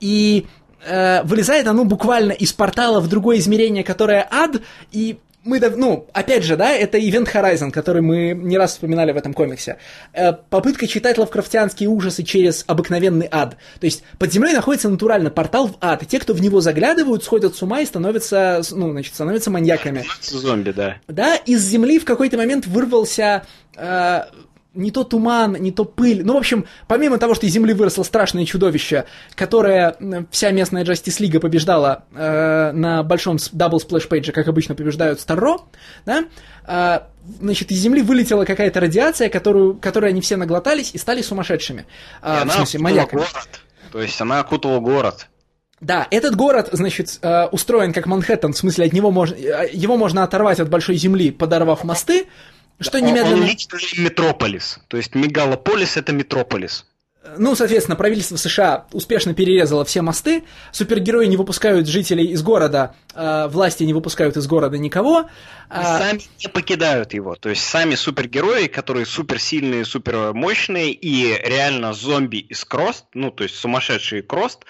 И э, вылезает оно буквально из портала в другое измерение, которое ад, и мы, ну, опять же, да, это Event Horizon, который мы не раз вспоминали в этом комиксе. Э, попытка читать лавкрафтианские ужасы через обыкновенный ад. То есть под землей находится натурально портал в ад, и те, кто в него заглядывают, сходят с ума и становятся, ну, значит, становятся маньяками. Зомби, да. Да, из земли в какой-то момент вырвался э, не то туман, не то пыль. Ну, в общем, помимо того, что из земли выросло страшное чудовище, которое вся местная Justice League побеждала э, на большом double splash page е, как обычно побеждают Старро, да, э, значит, из земли вылетела какая-то радиация, которую, которой они все наглотались и стали сумасшедшими. Э, в смысле, маньяками. Город. То есть она окутала город. Да, этот город, значит, э, устроен как Манхэттен, в смысле, от него можно, э, его можно оторвать от большой земли, подорвав мосты, что немедленно... Он лично метрополис. То есть мегалополис это метрополис. ну, соответственно, правительство США успешно перерезало все мосты, супергерои не выпускают жителей из города, э, власти не выпускают из города никого. А... Сами не покидают его. То есть сами супергерои, которые суперсильные, супермощные и реально зомби из Крост, ну, то есть сумасшедшие Крост,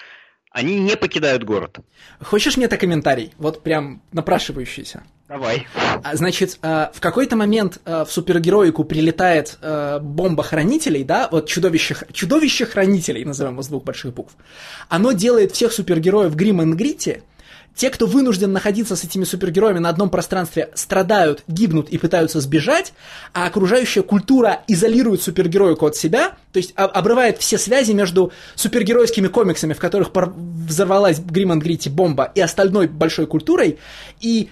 они не покидают город. Хочешь мне это комментарий? Вот прям напрашивающийся. Давай. А, значит, э, в какой-то момент э, в супергероику прилетает э, бомба хранителей, да, вот чудовище, чудовище хранителей, назовем его с двух больших букв. Оно делает всех супергероев грим и. Те, кто вынужден находиться с этими супергероями на одном пространстве, страдают, гибнут и пытаются сбежать, а окружающая культура изолирует супергероику от себя, то есть обрывает все связи между супергеройскими комиксами, в которых взорвалась Грим Грити бомба, и остальной большой культурой, и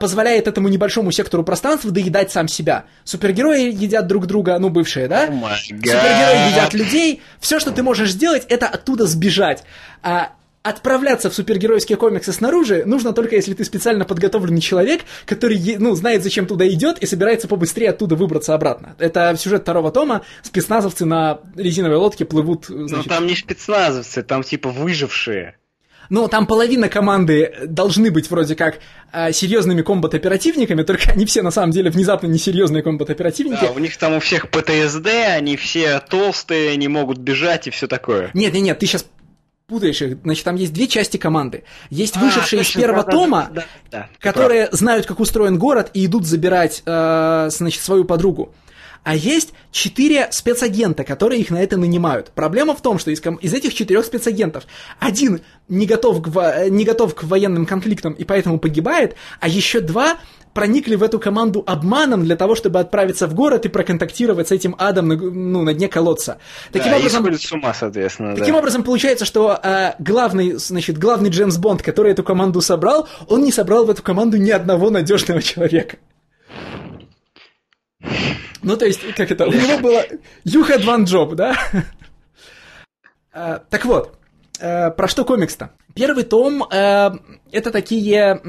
позволяет этому небольшому сектору пространства доедать сам себя. Супергерои едят друг друга, ну, бывшие, да? Oh Супергерои едят людей. Все, что ты можешь сделать, это оттуда сбежать. А отправляться в супергеройские комиксы снаружи нужно только если ты специально подготовленный человек, который, ну, знает, зачем туда идет и собирается побыстрее оттуда выбраться обратно. Это сюжет второго тома. Спецназовцы на резиновой лодке плывут, значит... Ну, там не спецназовцы, там типа выжившие. Но там половина команды должны быть вроде как э, серьезными комбат-оперативниками, только они все на самом деле внезапно несерьезные комбат-оперативники. Да, у них там у всех ПТСД, они все толстые, не могут бежать и все такое. Нет, нет, нет, ты сейчас путаешь их. Значит, там есть две части команды. Есть а, выжившие точно, из первого да, тома, да, да, которые знают, как устроен город, и идут забирать, э, значит, свою подругу. А есть четыре спецагента, которые их на это нанимают. Проблема в том, что из, из этих четырех спецагентов один не готов, к, не готов к военным конфликтам и поэтому погибает, а еще два проникли в эту команду обманом для того, чтобы отправиться в город и проконтактировать с этим адом на, ну, на дне колодца. Таким да, образом, с ума, соответственно. Таким да. образом, получается, что э, главный, значит, главный Джеймс Бонд, который эту команду собрал, он не собрал в эту команду ни одного надежного человека. Ну, то есть, как это, у него было You had one job, да? А, так вот, э, про что комикс-то? Первый том э, это такие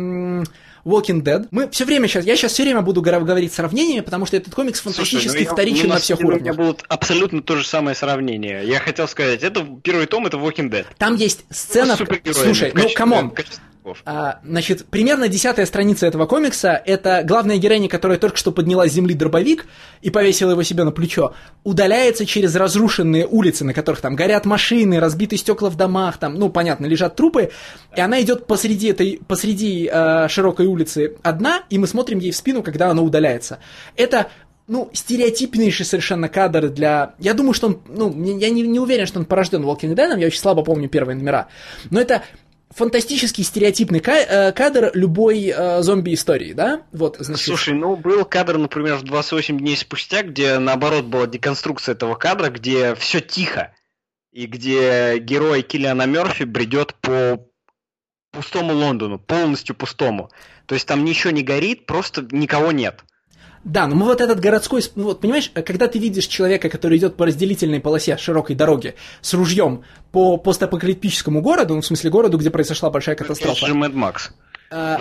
Walking Dead. Мы все время сейчас, я сейчас все время буду говорить сравнениями, потому что этот комикс фантастически Слушай, ну, вторичен я, на всех уровнях. У меня будут абсолютно то же самое сравнение. Я хотел сказать, это первый том, это Walking Dead. Там есть сцена... Слушай, ну, come on. А, значит, примерно десятая страница этого комикса – это главная героиня, которая только что подняла с земли дробовик и повесила его себе на плечо, удаляется через разрушенные улицы, на которых там горят машины, разбиты стекла в домах, там, ну, понятно, лежат трупы, и она идет посреди этой, посреди э, широкой улицы одна, и мы смотрим ей в спину, когда она удаляется. Это ну, стереотипнейший совершенно кадр для... Я думаю, что он... Ну, я не, не уверен, что он порожден Walking Dead, я очень слабо помню первые номера. Но это фантастический стереотипный э, кадр любой э, зомби-истории, да? Вот, значит... Слушай, ну был кадр, например, в 28 дней спустя, где наоборот была деконструкция этого кадра, где все тихо, и где герой Киллиана Мерфи бредет по пустому Лондону, полностью пустому. То есть там ничего не горит, просто никого нет. Да, но мы вот этот городской, ну вот понимаешь, когда ты видишь человека, который идет по разделительной полосе широкой дороги с ружьем по постапокалиптическому городу, ну в смысле городу, где произошла большая катастрофа. Это же Mad Max. А,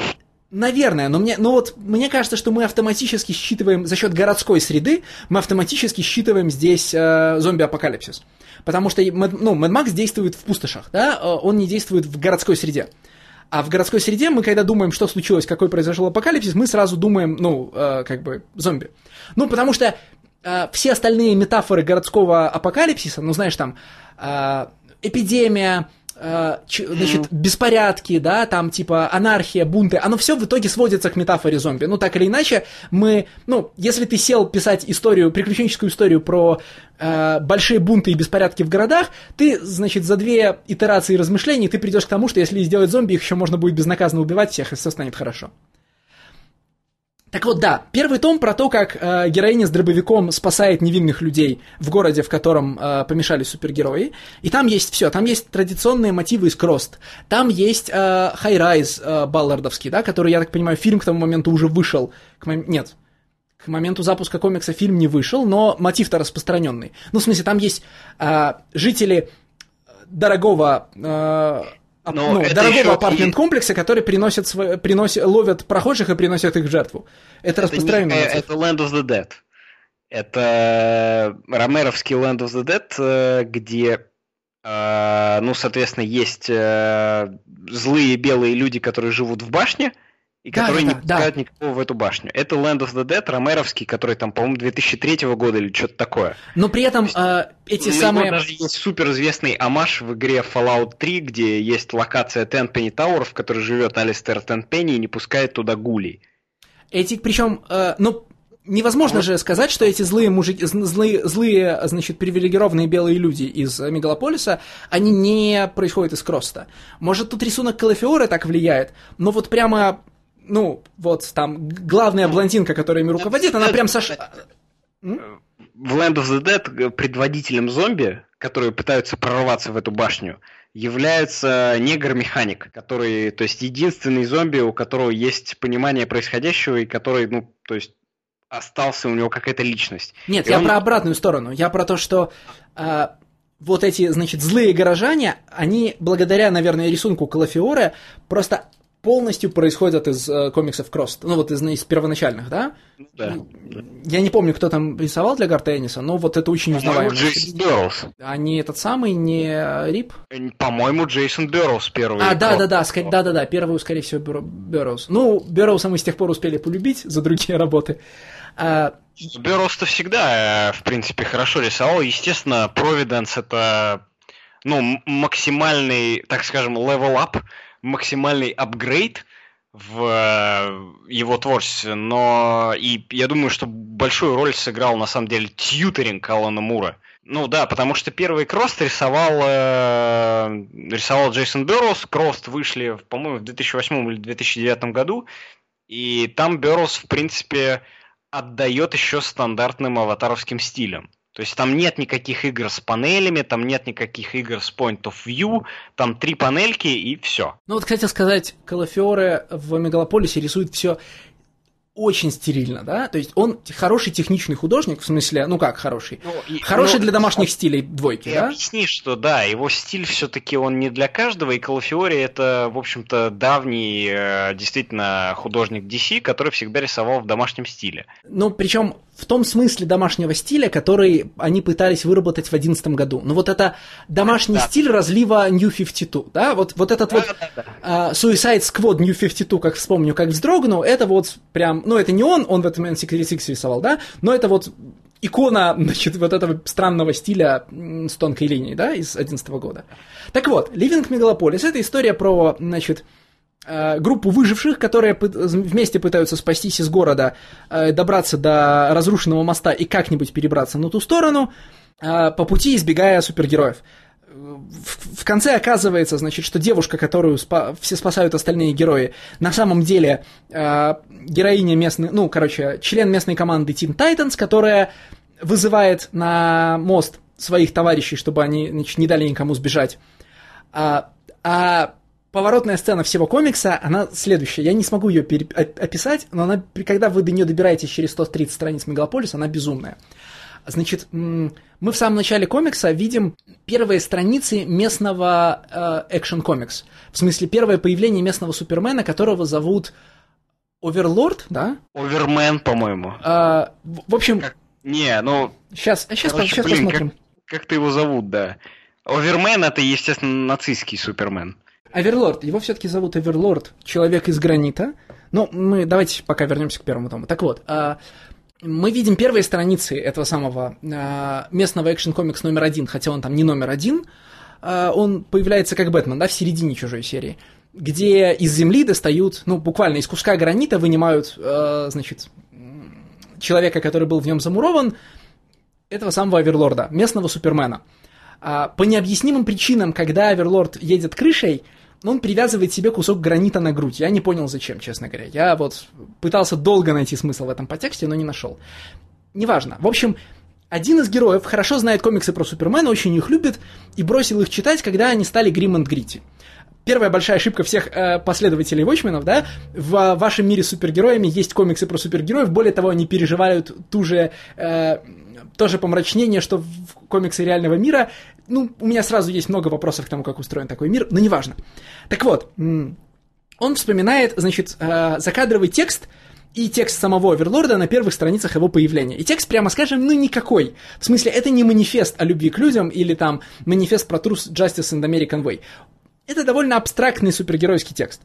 наверное, но мне, но вот мне кажется, что мы автоматически считываем за счет городской среды, мы автоматически считываем здесь э, зомби-апокалипсис. Потому что ну, Mad Max действует в пустошах, да, э, он не действует в городской среде. А в городской среде мы, когда думаем, что случилось, какой произошел апокалипсис, мы сразу думаем, ну, э, как бы, зомби. Ну, потому что э, все остальные метафоры городского апокалипсиса, ну, знаешь, там, э, эпидемия, значит, беспорядки, да, там типа анархия, бунты, оно все в итоге сводится к метафоре зомби. Ну, так или иначе, мы, ну, если ты сел писать историю, приключенческую историю про э, большие бунты и беспорядки в городах, ты, значит, за две итерации размышлений ты придешь к тому, что если сделать зомби, их еще можно будет безнаказанно убивать всех, и все станет хорошо. Так вот, да, первый том про то, как э, героиня с дробовиком спасает невинных людей в городе, в котором э, помешали супергерои. И там есть все, там есть традиционные мотивы из Крост. Там есть э, High э, Баллардовский, да, который, я так понимаю, фильм к тому моменту уже вышел. К мом... Нет, к моменту запуска комикса фильм не вышел, но мотив-то распространенный. Ну, в смысле, там есть э, жители дорогого э, но ну, дорогого апартмент-комплекса, который приносят, свой, приносят, ловят прохожих и приносят их в жертву. Это, это распространенное. Это Land of the Dead. Это ромеровский Land of the Dead, где ну, соответственно, есть злые белые люди, которые живут в башне, и да, которые да, не пускают да. никого в эту башню. Это Land of the Dead, ромеровский, который там, по-моему, 2003 года или что-то такое. Но при этом э, эти самые... даже есть суперизвестный амаш в игре Fallout 3, где есть локация Tenpenny Tower, в которой живет Алистер Tenpenny и не пускает туда гулей. Эти, причем, э, ну, невозможно же сказать, что эти злые мужики, злые, злые, значит, привилегированные белые люди из Мегалополиса, они не происходят из Кроста. Может, тут рисунок Калафиора так влияет, но вот прямо ну, вот там главная блондинка, которая ими руководит, она прям Саша... В Land of the Dead предводителем зомби, которые пытаются прорваться в эту башню, является негр-механик, который, то есть единственный зомби, у которого есть понимание происходящего и который, ну, то есть остался у него какая-то личность. Нет, и я он... про обратную сторону. Я про то, что э, вот эти, значит, злые горожане, они благодаря, наверное, рисунку Калафиоре просто полностью происходят из э, комиксов Кросс, ну вот из, из первоначальных, да? Да. Я не помню, кто там рисовал для Гартенниса, но вот это очень узнаваемо. Джейсон Дерлс. А не этот самый, не Рип? По-моему, Джейсон Дерлс первый. А, да-да-да, да-да-да, первую, скорее всего, Берроуз. Ну, Берроуза мы с тех пор успели полюбить за другие работы. А... Берроуз-то всегда, э, в принципе, хорошо рисовал. Естественно, Провиденс это ну, максимальный, так скажем, level-up максимальный апгрейд в э, его творчестве, но и я думаю, что большую роль сыграл на самом деле тьютеринг Алана Мура. Ну да, потому что первый Крост рисовал, э, рисовал Джейсон Берроуз. Крост вышли, по-моему, в 2008 или 2009 году. И там Берроуз, в принципе, отдает еще стандартным аватаровским стилем. То есть там нет никаких игр с панелями, там нет никаких игр с point of view, там три панельки и все. Ну вот, кстати сказать, Калафиоре в Мегалополисе рисует все очень стерильно, да, то есть он хороший техничный художник, в смысле, ну как хороший, ну, и, хороший ну, для домашних стилей двойки, да? Объясни, что да, его стиль все-таки он не для каждого, и Калафиори это, в общем-то, давний э, действительно художник DC, который всегда рисовал в домашнем стиле. Ну, причем в том смысле домашнего стиля, который они пытались выработать в 2011 году. Ну вот это домашний да. стиль разлива New 52, да, вот, вот этот да, вот да, да. Uh, Suicide Squad New 52, как вспомню, как вздрогнул, это вот прям, ну это не он, он в этом Secret Six рисовал, да, но это вот икона, значит, вот этого странного стиля с тонкой линией, да, из 2011 года. Так вот, Living Megalopolis — это история про, значит, Э, группу выживших, которые вместе пытаются спастись из города, э, добраться до разрушенного моста и как-нибудь перебраться на ту сторону, э, по пути избегая супергероев. В, конце оказывается, значит, что девушка, которую спа- все спасают остальные герои, на самом деле героиня местной, ну, короче, член местной команды Teen Titans, которая вызывает на мост своих товарищей, чтобы они значит, не дали никому сбежать. А, а поворотная сцена всего комикса, она следующая. Я не смогу ее пере- описать, но она, когда вы до нее добираетесь через 130 страниц Мегалополиса, она безумная. Значит, мы в самом начале комикса видим первые страницы местного экшен-комикс. В смысле, первое появление местного Супермена, которого зовут Оверлорд, да? Овермен, по-моему. А, в, в общем... Как? Не, ну... Сейчас, сейчас, короче, сейчас блин, посмотрим. Как, как ты его зовут, да. Овермен это, естественно, нацистский Супермен. Аверлорд, его все-таки зовут Аверлорд, человек из гранита. Ну, мы давайте пока вернемся к первому тому. Так вот, а, мы видим первые страницы этого самого а, местного экшен-комикс номер один, хотя он там не номер один, а, он появляется как Бэтмен, да, в середине чужой серии, где из земли достают, ну, буквально из куска гранита вынимают, значит, человека, который был в нем замурован, этого самого Аверлорда, местного Супермена. По необъяснимым причинам, когда Аверлорд едет крышей, он привязывает себе кусок гранита на грудь. Я не понял, зачем, честно говоря. Я вот пытался долго найти смысл в этом подтексте, но не нашел. Неважно. В общем, один из героев хорошо знает комиксы про Супермена, очень их любит, и бросил их читать, когда они стали Грим энд Грити. Первая большая ошибка всех э, последователей Watchmen'ов, да, в вашем мире с супергероями есть комиксы про супергероев, более того, они переживают ту же, э, то же помрачнение, что в комиксы реального мира, ну, у меня сразу есть много вопросов к тому, как устроен такой мир, но неважно. Так вот, он вспоминает, значит, э, закадровый текст и текст самого Оверлорда на первых страницах его появления. И текст, прямо скажем, ну никакой. В смысле, это не манифест о любви к людям или там манифест про Truth, Justice and American Way. Это довольно абстрактный супергеройский текст.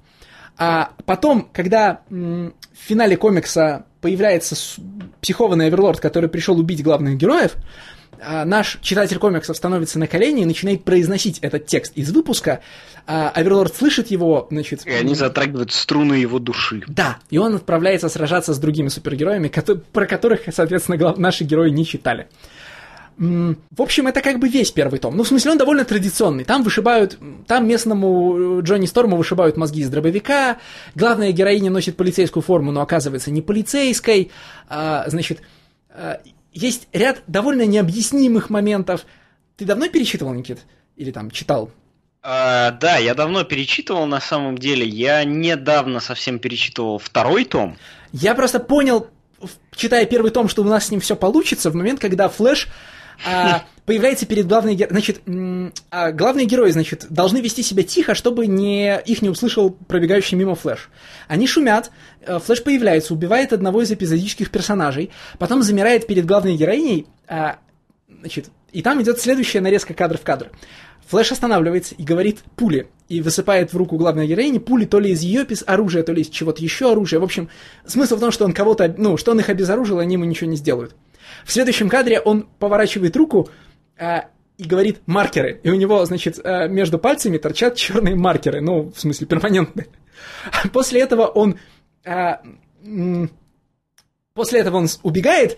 А потом, когда в финале комикса появляется психованный Оверлорд, который пришел убить главных героев, наш читатель комиксов становится на колени и начинает произносить этот текст из выпуска. А, Оверлорд слышит его, значит... И они затрагивают струны его души. Да, и он отправляется сражаться с другими супергероями, про которых, соответственно, наши герои не читали. В общем, это как бы весь первый том. Ну, в смысле, он довольно традиционный. Там вышибают, там местному Джонни Сторму вышибают мозги из дробовика. Главная героиня носит полицейскую форму, но оказывается не полицейской. А, значит, а, есть ряд довольно необъяснимых моментов. Ты давно перечитывал, Никит? Или там читал? А, да, я давно перечитывал на самом деле. Я недавно совсем перечитывал второй том. Я просто понял, читая первый том, что у нас с ним все получится, в момент, когда Флэш а, появляется перед главной героем. Значит, а, главные герои, значит, должны вести себя тихо, чтобы не, их не услышал пробегающий мимо Флэш. Они шумят, э, Флэш появляется, убивает одного из эпизодических персонажей, потом замирает перед главной героиней, а, значит, и там идет следующая нарезка кадр в кадр. Флэш останавливается и говорит пули, и высыпает в руку главной героини пули то ли из ее оружия, то ли из чего-то еще оружия. В общем, смысл в том, что он кого-то, ну, что он их обезоружил, они ему ничего не сделают. В следующем кадре он поворачивает руку и говорит маркеры. И у него, значит, а, между пальцами торчат черные маркеры. Ну, в смысле, перманентные. После этого он... А, после этого он убегает,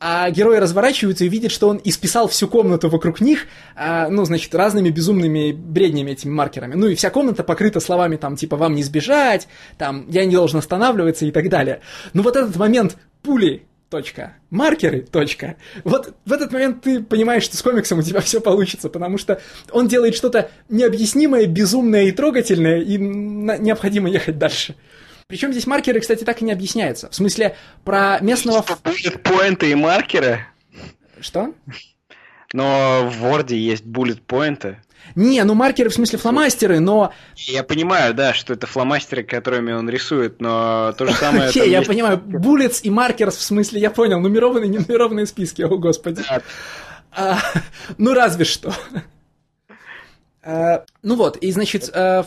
а герои разворачиваются и видят, что он исписал всю комнату вокруг них, а, ну, значит, разными безумными бреднями этими маркерами. Ну, и вся комната покрыта словами, там, типа, вам не сбежать, там, я не должен останавливаться и так далее. Но вот этот момент пули точка, маркеры, точка. Вот в этот момент ты понимаешь, что с комиксом у тебя все получится, потому что он делает что-то необъяснимое, безумное и трогательное, и необходимо ехать дальше. Причем здесь маркеры, кстати, так и не объясняются. В смысле, про местного... Что, bullet поинты и маркеры? Что? Но в Word есть bullet поинты. Не, ну маркеры в смысле фломастеры, но... Я понимаю, да, что это фломастеры, которыми он рисует, но то же самое... Окей, я понимаю, bullets и маркерс в смысле, я понял, нумерованные, не нумерованные списки, о господи. А, ну разве что. А, ну вот, и значит, а,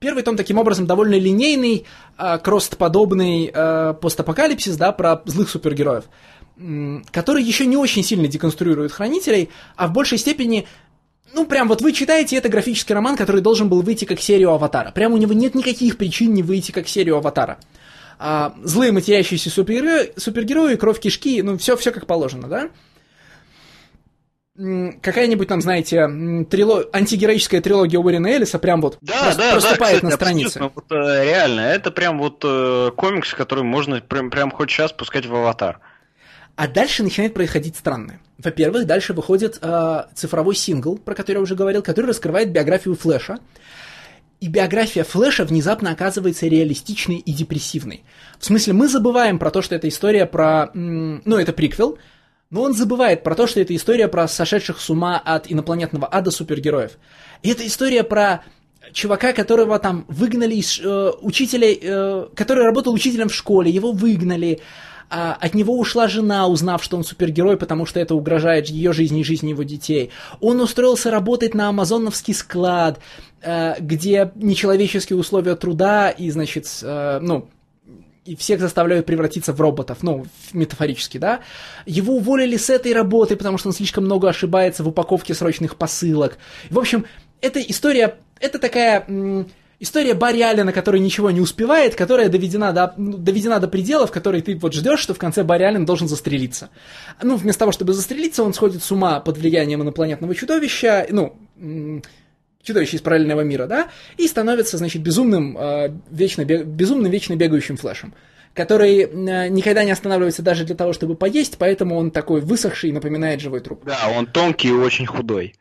первый том таким образом довольно линейный, крост-подобный постапокалипсис, да, про злых супергероев который еще не очень сильно деконструирует хранителей, а в большей степени ну, прям вот вы читаете, это графический роман, который должен был выйти как серию Аватара. Прям у него нет никаких причин не выйти как серию Аватара. А, злые матерящиеся супергерои, супергерои, кровь кишки, ну, все, все как положено, да? какая-нибудь там, знаете, трило... антигероическая трилогия Уоррена Эллиса прям вот да, просто, да, проступает да, кстати, на странице. Вот, э, реально, это прям вот э, комикс, который можно прям, прям хоть сейчас пускать в аватар. А дальше начинает происходить странное. Во-первых, дальше выходит э, цифровой сингл, про который я уже говорил, который раскрывает биографию Флэша. И биография Флэша внезапно оказывается реалистичной и депрессивной. В смысле, мы забываем про то, что это история про... Ну, это приквел, но он забывает про то, что это история про сошедших с ума от инопланетного ада супергероев. И это история про чувака, которого там выгнали из э, учителя, э, который работал учителем в школе, его выгнали, от него ушла жена, узнав, что он супергерой, потому что это угрожает ее жизни и жизни его детей. Он устроился работать на амазоновский склад, а, где нечеловеческие условия труда и, значит, а, ну, и всех заставляют превратиться в роботов, ну, метафорически, да. Его уволили с этой работы, потому что он слишком много ошибается в упаковке срочных посылок. В общем, эта история, это такая История Барри Аллена, который ничего не успевает, которая доведена до, ну, доведена до предела, в которой ты вот ждешь, что в конце Барри Аллен должен застрелиться. Ну, вместо того, чтобы застрелиться, он сходит с ума под влиянием инопланетного чудовища, ну, чудовище из параллельного мира, да, и становится, значит, безумным, э, вечно, безумным, вечно бегающим флешем который э, никогда не останавливается даже для того, чтобы поесть, поэтому он такой высохший и напоминает живой труп. Да, он тонкий и очень худой.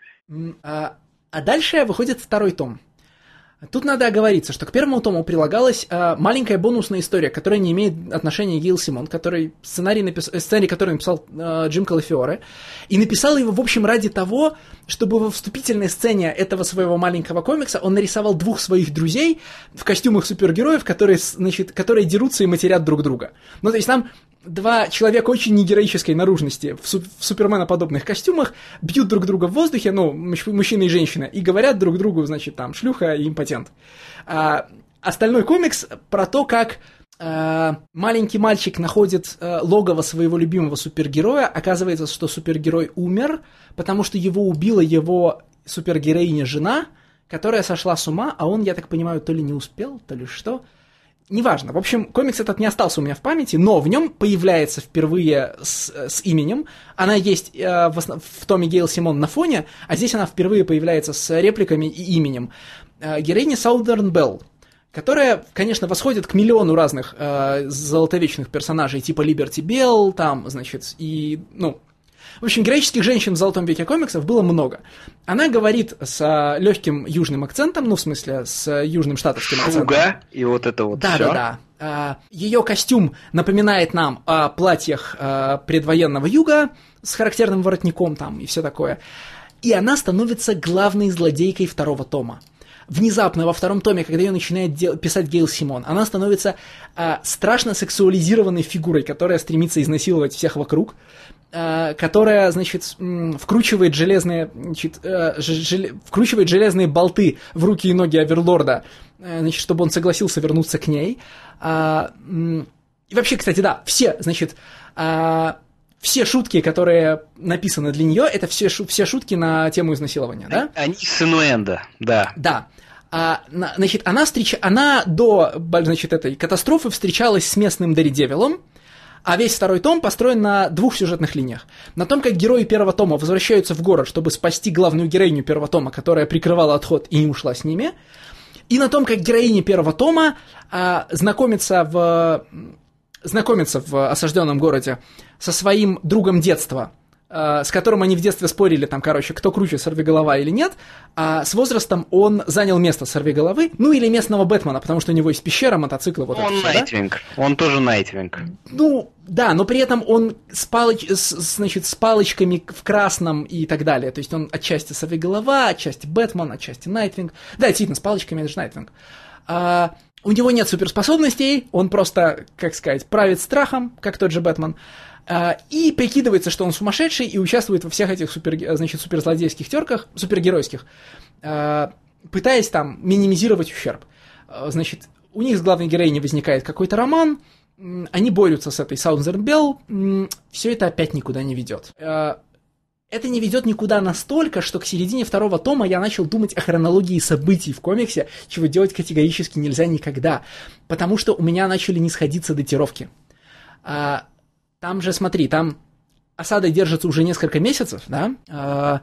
А, а дальше выходит второй том – Тут надо оговориться, что к первому тому прилагалась э, маленькая бонусная история, которая не имеет отношения Гейл Симон, который сценарий, напис... сценарий который написал э, Джим Калафиоре, и написал его, в общем, ради того, чтобы во вступительной сцене этого своего маленького комикса он нарисовал двух своих друзей в костюмах супергероев, которые, значит, которые дерутся и матерят друг друга. Ну, то есть там два человека очень негероической наружности в, су- в суперменоподобных костюмах бьют друг друга в воздухе, ну, мужчина и женщина, и говорят друг другу, значит, там, шлюха и импотент. А, остальной комикс про то, как а, маленький мальчик находит а, логово своего любимого супергероя, оказывается, что супергерой умер, потому что его убила его супергероиня жена, которая сошла с ума, а он, я так понимаю, то ли не успел, то ли что. Неважно. В общем, комикс этот не остался у меня в памяти, но в нем появляется впервые с, с именем. Она есть э, в, основ... в томе Гейл Симон на фоне, а здесь она впервые появляется с репликами и именем. Э, героиня Саудерн Белл, которая, конечно, восходит к миллиону разных э, золотовечных персонажей, типа Либерти Белл, там, значит, и, ну, в общем, героических женщин в золотом веке комиксов было много. Она говорит с а, легким южным акцентом, ну, в смысле, с южным штатовским Шуга акцентом. Шуга и вот это вот Да, всё. да, да. А, Ее костюм напоминает нам о платьях а, предвоенного юга с характерным воротником там и все такое. И она становится главной злодейкой второго тома. Внезапно во втором томе, когда ее начинает дел- писать Гейл Симон, она становится а, страшно сексуализированной фигурой, которая стремится изнасиловать всех вокруг, которая, значит, вкручивает железные, значит, э, ж- желе- вкручивает железные болты в руки и ноги Оверлорда, э, значит, чтобы он согласился вернуться к ней. А, и вообще, кстати, да, все, значит, а, все шутки, которые написаны для нее, это все, все шутки на тему изнасилования, да? Они с инуэнда, да. Да. А, на- значит, она, встреч... она до значит, этой катастрофы встречалась с местным Деридевилом, а весь второй том построен на двух сюжетных линиях. На том, как герои первого тома возвращаются в город, чтобы спасти главную героиню первого тома, которая прикрывала отход и не ушла с ними, и на том, как героиня первого тома а, знакомится в знакомится в осажденном городе со своим другом детства, э, с которым они в детстве спорили, там, короче, кто круче, сорвиголова или нет, а с возрастом он занял место сорвиголовы, ну или местного Бэтмена, потому что у него есть пещера, мотоциклы, вот он это да? Найтвинг. Он тоже Найтвинг. Ну, да, но при этом он с, палоч... с, значит, с палочками в красном и так далее. То есть он отчасти Сорвиголова, отчасти Бэтмен, отчасти Найтвинг. Да, действительно, с палочками это же Найтвинг. А, у него нет суперспособностей, он просто, как сказать, правит страхом, как тот же Бэтмен. А, и прикидывается, что он сумасшедший и участвует во всех этих супер, значит, суперзлодейских терках, супергеройских, а, пытаясь там минимизировать ущерб. А, значит, у них с главной героиней возникает какой-то роман, они борются с этой Саунзерн Белл, все это опять никуда не ведет. Это не ведет никуда настолько, что к середине второго тома я начал думать о хронологии событий в комиксе, чего делать категорически нельзя никогда, потому что у меня начали не сходиться датировки. Там же, смотри, там осада держится уже несколько месяцев, да, а,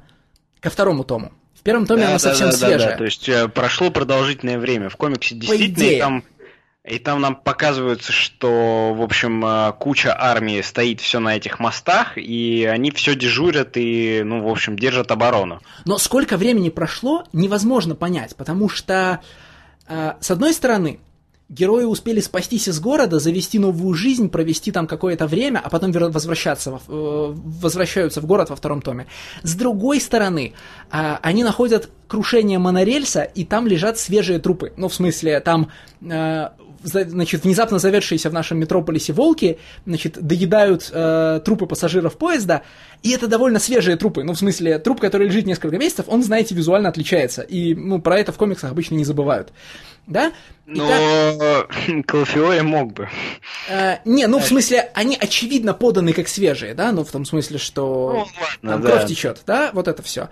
ко второму тому. В первом томе Да, она да, совсем да, свежая. да. То есть э, прошло продолжительное время. В комиксе действительно и там, и там нам показывается, что, в общем, э, куча армии стоит все на этих мостах, и они все дежурят и, ну, в общем, держат оборону. Но сколько времени прошло, невозможно понять, потому что, э, с одной стороны, герои успели спастись из города, завести новую жизнь, провести там какое-то время, а потом возвращаться, во- э, возвращаются в город во втором томе. С другой стороны, э, они находят крушение монорельса, и там лежат свежие трупы. Ну, в смысле, там э, значит, внезапно заведшиеся в нашем метрополисе волки, значит, доедают э, трупы пассажиров поезда, и это довольно свежие трупы. Ну, в смысле, труп, который лежит несколько месяцев, он, знаете, визуально отличается. И, ну, про это в комиксах обычно не забывают. Да? И Но так- мог бы. э, не, ну, в смысле, они очевидно поданы как свежие, да? Ну, в том смысле, что Ну, ладно, там да. кровь течет, да? Вот это все.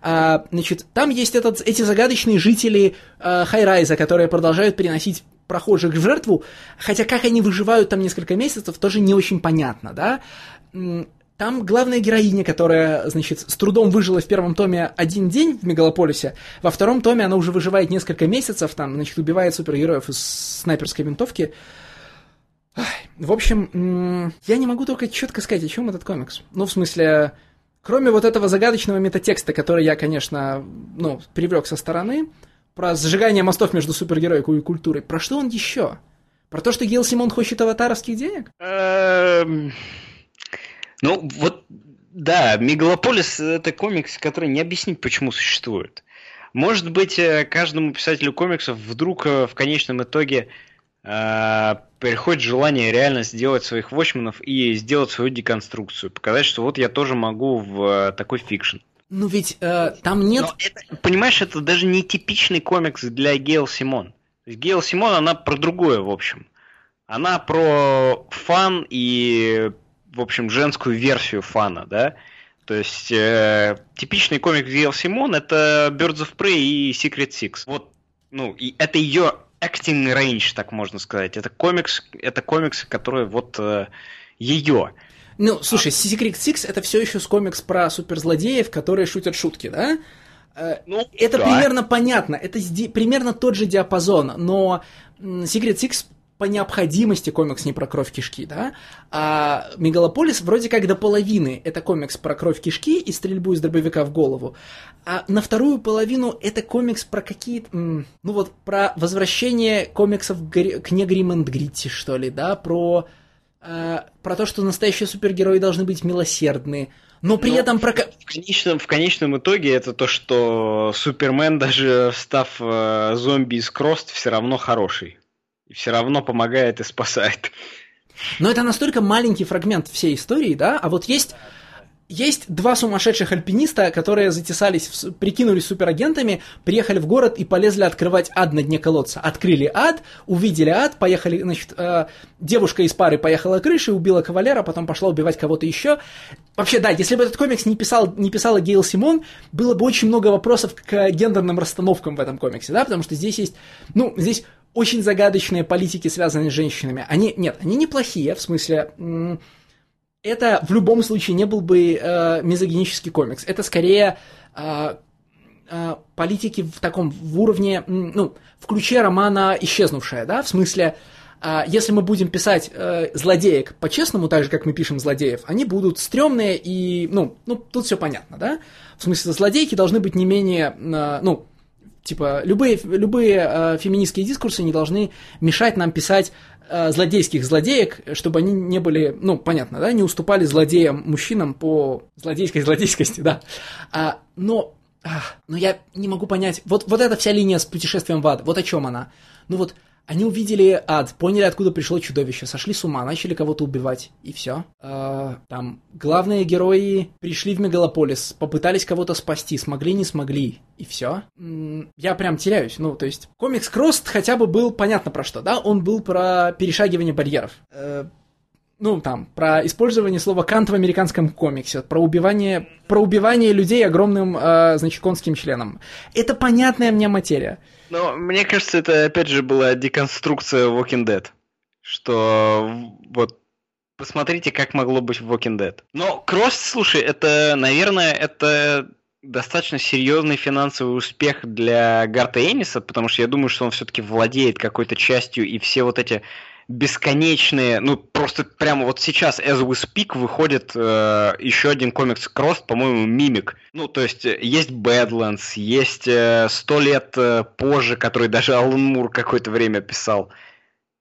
А, значит, там есть этот, эти загадочные жители э, Хайрайза, которые продолжают переносить прохожих в жертву, хотя как они выживают там несколько месяцев, тоже не очень понятно, да? Там главная героиня, которая, значит, с трудом выжила в первом томе один день в Мегалополисе, во втором томе она уже выживает несколько месяцев, там, значит, убивает супергероев из снайперской винтовки. В общем, я не могу только четко сказать, о чем этот комикс. Ну, в смысле, кроме вот этого загадочного метатекста, который я, конечно, ну, привлек со стороны, про сжигание мостов между супергероикой и культурой. Про что он еще? Про то, что Гейл Симон хочет аватаровских денег? Эм, ну, вот, да, Мегалополис — это комикс, который не объяснить, почему существует. Может быть, э, каждому писателю комиксов вдруг э, в конечном итоге э, приходит желание реально сделать своих вочманов и сделать свою деконструкцию, показать, что вот я тоже могу в такой fiction. Ну ведь э, там нет... это, понимаешь, это даже не типичный комикс для Гейл Симон. Гейл Симон, она про другое, в общем. Она про fun и, в общем, женскую версию fun а, да? То есть э, типичный комикс Гейл Симон это Birds of Prey и Secret Six. Вот, ну, и это ее acting range, так можно сказать. Это комикс, это комиксы, которые вот э, ее. Ну, слушай, Secret Six это все еще с комикс про суперзлодеев, которые шутят шутки, да? Э, ну, это да. примерно понятно, это примерно тот же диапазон, но Secret Six по необходимости комикс не про кровь кишки, да? А Мегалополис вроде как до половины это комикс про кровь кишки и стрельбу из дробовика в голову. А на вторую половину это комикс про какие-то... Ну вот, про возвращение комиксов к не Грим Гритти, что ли, да? Про э, про то, что настоящие супергерои должны быть милосердны, но при но этом про... В конечном, в конечном итоге это то, что Супермен, даже став э, зомби из Крост, все равно хороший. И все равно помогает и спасает. Но это настолько маленький фрагмент всей истории, да? А вот есть есть два сумасшедших альпиниста, которые затесались, в, прикинулись суперагентами, приехали в город и полезли открывать ад на дне колодца. Открыли ад, увидели ад, поехали, значит, э, девушка из пары поехала крышей, убила кавалера, потом пошла убивать кого-то еще. Вообще, да, если бы этот комикс не, писал, не писала Гейл Симон, было бы очень много вопросов к гендерным расстановкам в этом комиксе, да, потому что здесь есть, ну, здесь очень загадочные политики, связанные с женщинами. Они, нет, они неплохие, в смысле это в любом случае не был бы э, мизогинический комикс. Это скорее э, э, политики в таком в уровне, ну, в ключе романа «Исчезнувшая», да, в смысле, э, если мы будем писать э, злодеек по-честному, так же, как мы пишем злодеев, они будут стрёмные и, ну, ну тут все понятно, да? В смысле, злодейки должны быть не менее, э, ну, Типа, любые, любые э, феминистские дискурсы не должны мешать нам писать э, злодейских злодеек, чтобы они не были, ну, понятно, да, не уступали злодеям мужчинам по злодейской злодейскости, да. А, но, а, но я не могу понять, вот, вот эта вся линия с путешествием в ад, вот о чем она. Ну вот, они увидели ад, поняли, откуда пришло чудовище, сошли с ума, начали кого-то убивать, и все. Э, там главные герои пришли в мегалополис, попытались кого-то спасти, смогли, не смогли, и все. Я прям теряюсь. Ну, то есть, комикс Крост хотя бы был понятно про что, да? Он был про перешагивание барьеров. Э, ну, там, про использование слова «кант» в американском комиксе, про убивание, про убивание людей огромным, э, значит, конским членом. Это понятная мне материя. Но мне кажется, это опять же была деконструкция Walking Dead. Что вот посмотрите, как могло быть в Walking Dead. Но Кросс, слушай, это, наверное, это достаточно серьезный финансовый успех для Гарта Эниса, потому что я думаю, что он все-таки владеет какой-то частью, и все вот эти бесконечные, ну просто прямо вот сейчас, as we speak, выходит э, еще один комикс Кросс, по-моему, Мимик. Ну, то есть э, есть Badlands, есть э, сто э, лет э, позже, который даже Алан Мур какое-то время писал.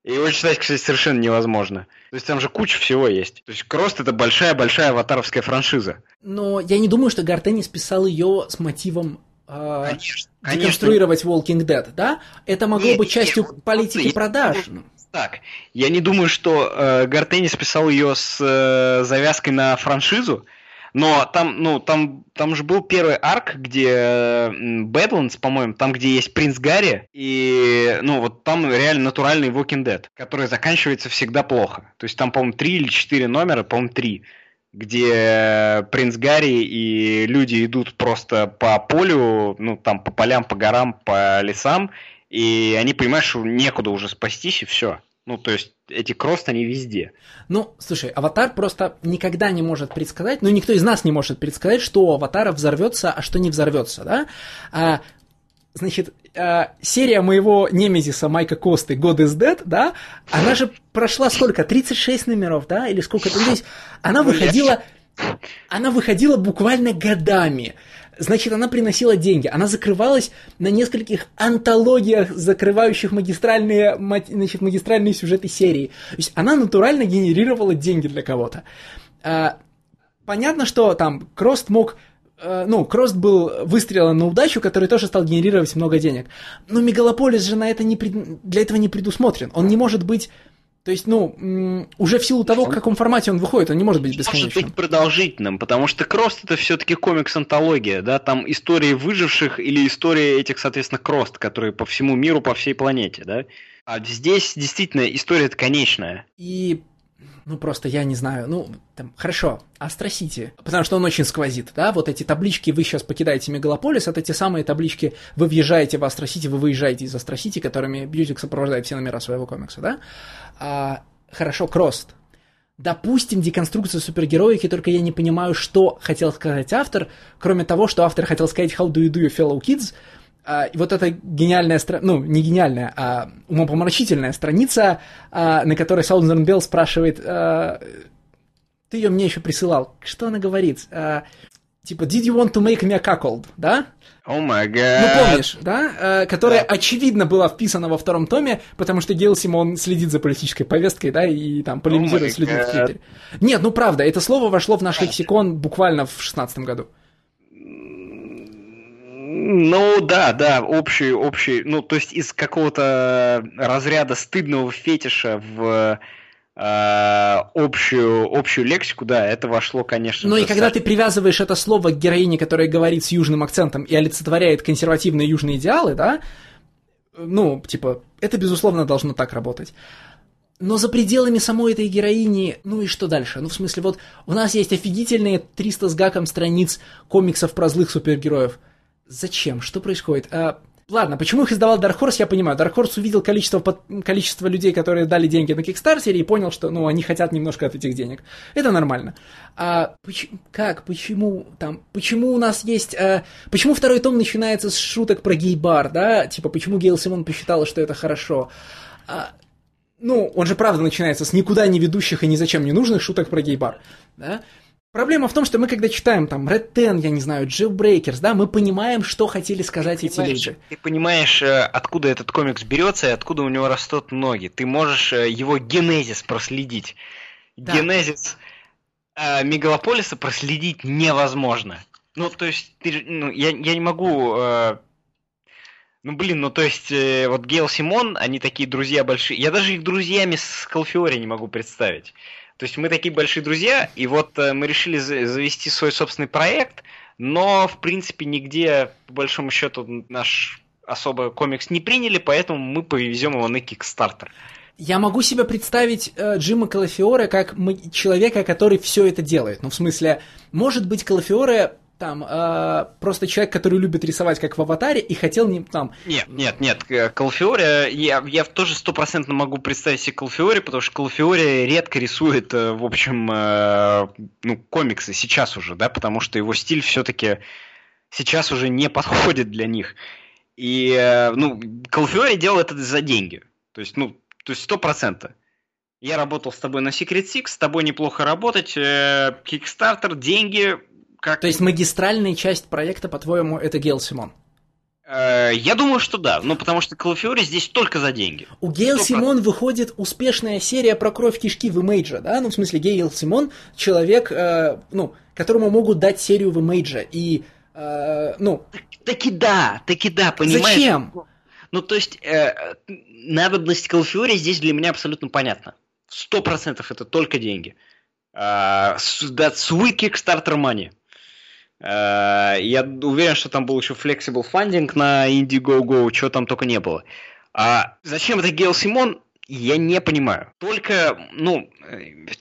И его читать, кстати, совершенно невозможно. То есть там же куча всего есть. То есть Крост это большая-большая аватаровская франшиза. Но я не думаю, что Гартенис писал ее с мотивом э, конечно, деконструировать конечно. Walking Dead, да? Это могло нет, быть частью нет, политики нет, продаж. Нет, так. Я не думаю, что э, Гартенис писал ее с э, завязкой на франшизу, но там, ну, там, там же был первый арк, где э, Badlands, по-моему, там, где есть принц Гарри, и, ну, вот там реально натуральный Walking Dead, который заканчивается всегда плохо. То есть там, по-моему, три или четыре номера, по-моему, три, где принц Гарри и люди идут просто по полю, ну, там, по полям, по горам, по лесам, и они понимают, что некуда уже спастись, и все. Ну, то есть эти кросты, они везде. Ну, слушай, Аватар просто никогда не может предсказать, ну, никто из нас не может предсказать, что у Аватара взорвется, а что не взорвется, да? А, значит, а, серия моего немезиса Майка Косты God is Dead, да, она же прошла сколько? 36 номеров, да? Или сколько-то здесь? Она выходила... Она выходила буквально годами. Значит, она приносила деньги. Она закрывалась на нескольких антологиях, закрывающих магистральные, значит, магистральные сюжеты серии. То есть она натурально генерировала деньги для кого-то. А, понятно, что там Крост мог э, ну, Крост был выстрелом на удачу, который тоже стал генерировать много денег. Но Мегалополис же на это не пред... для этого не предусмотрен. Он не может быть то есть, ну, уже в силу того, в каком формате он выходит, он не может быть бесконечным. Может быть продолжительным, потому что Crossed это все-таки комикс-антология, да, там истории выживших или истории этих, соответственно, Crossed, которые по всему миру, по всей планете, да. А здесь действительно история конечная. И ну просто я не знаю, ну, там, хорошо, Astro City, потому что он очень сквозит, да, вот эти таблички, вы сейчас покидаете Мегалополис, это те самые таблички, вы въезжаете в Astro City, вы выезжаете из Astro City, которыми Бьюсик сопровождает все номера своего комикса, да, а, хорошо, Крост, Допустим, деконструкция супергероики, только я не понимаю, что хотел сказать автор, кроме того, что автор хотел сказать «How do you do, fellow kids?», а, вот эта гениальная, стра... ну, не гениальная, а умопомрачительная страница, а, на которой Саузерн Белл спрашивает, а, ты ее мне еще присылал, что она говорит? Типа, did you want to make me a cuckold, да? О май гад. Ну, помнишь, да? Которая, да. очевидно, была вписана во втором томе, потому что Гейл Симон следит за политической повесткой, да, и там полемизирует с людьми в Твиттере. Нет, ну правда, это слово вошло в наш лексикон буквально в шестнадцатом году. Ну да, да, общий, общий, ну то есть из какого-то разряда стыдного фетиша в э, общую, общую лексику, да, это вошло, конечно. Ну и когда ты привязываешь это слово к героине, которая говорит с южным акцентом и олицетворяет консервативные южные идеалы, да, ну, типа, это, безусловно, должно так работать. Но за пределами самой этой героини, ну и что дальше? Ну, в смысле, вот у нас есть офигительные 300 с гаком страниц комиксов про злых супергероев – Зачем? Что происходит? А, ладно, почему их издавал Dark Horse, я понимаю. Dark Horse увидел количество, под, количество людей, которые дали деньги на Kickstarter, и понял, что ну, они хотят немножко от этих денег. Это нормально. А поч- как? Почему там? Почему у нас есть... А, почему второй том начинается с шуток про гей-бар, да? Типа, почему Гейл Симон посчитала, что это хорошо? А, ну, он же правда начинается с никуда не ведущих и ни зачем не нужных шуток про гей-бар, да? Проблема в том, что мы, когда читаем там Red Ten, я не знаю, Jailbreakers, да, мы понимаем, что хотели сказать ты эти люди. Ты понимаешь, э, откуда этот комикс берется и откуда у него растут ноги. Ты можешь э, его генезис проследить. Да. Генезис э, Мегалополиса проследить невозможно. Ну, то есть, ты, ну, я, я не могу... Э, ну, блин, ну, то есть, э, вот Гейл Симон, они такие друзья большие. Я даже их друзьями с Калфиори не могу представить. То есть мы такие большие друзья, и вот э, мы решили завести свой собственный проект, но, в принципе, нигде, по большому счету, наш особо комикс не приняли, поэтому мы повезем его на Kickstarter. Я могу себе представить э, Джима Калафиоре как человека, который все это делает. Ну, в смысле, может быть, Калафиоре там э, просто человек, который любит рисовать как в аватаре и хотел не там. Нет, нет, нет, Калфиори, я, я тоже стопроцентно могу представить себе Калфиори, потому что Калфиори редко рисует, э, в общем, э, ну, комиксы сейчас уже, да, потому что его стиль все-таки сейчас уже не подходит для них. И, э, ну, Калфиори делал это за деньги. То есть, ну, то есть сто процентов. Я работал с тобой на Secret Six, с тобой неплохо работать, э, Kickstarter, деньги, как... То есть магистральная часть проекта, по-твоему, это Гейл Симон? Э, я думаю, что да. Ну, потому что Калафиори здесь только за деньги. У Гейл Симон выходит успешная серия про кровь кишки в Имейджа, да? Ну, в смысле, Гейл Симон человек, э, ну, которому могут дать серию в Имейджа. И, э, ну... Так, таки да, таки да, понимаешь? Зачем? Ну, то есть, э, надобность Калафиори здесь для меня абсолютно понятна. Сто процентов это только деньги. Uh, that's sweet Kickstarter money. Э, я уверен, что там был еще flexible funding на Indiegogo, чего там только не было. А зачем это Гейл Симон, я не понимаю. Только, ну,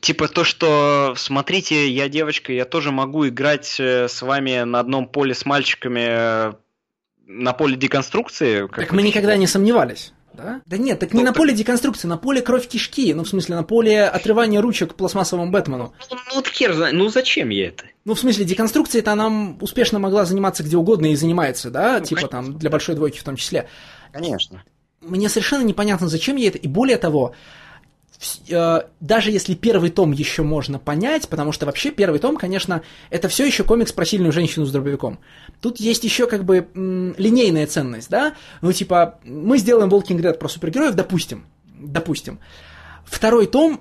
типа то, что смотрите, я девочка, я тоже могу играть э, с вами на одном поле с мальчиками э, на поле деконструкции. так мы никогда не сомневались. Да? Да нет, так ну, не на поле деконструкции, на поле кровь кишки, ну в смысле на поле отрывания ручек пластмассовому Бэтмену. Ну, ну вот хер знает, ну зачем я это? Ну в смысле деконструкция это она успешно могла заниматься где угодно и занимается, да, ну, типа конечно. там для большой двойки в том числе. Конечно. Мне совершенно непонятно, зачем ей это, и более того, даже если первый том еще можно понять, потому что вообще первый том, конечно, это все еще комикс про сильную женщину с дробовиком. Тут есть еще как бы линейная ценность, да? Ну, типа, мы сделаем Walking Dead про супергероев, допустим, допустим. Второй том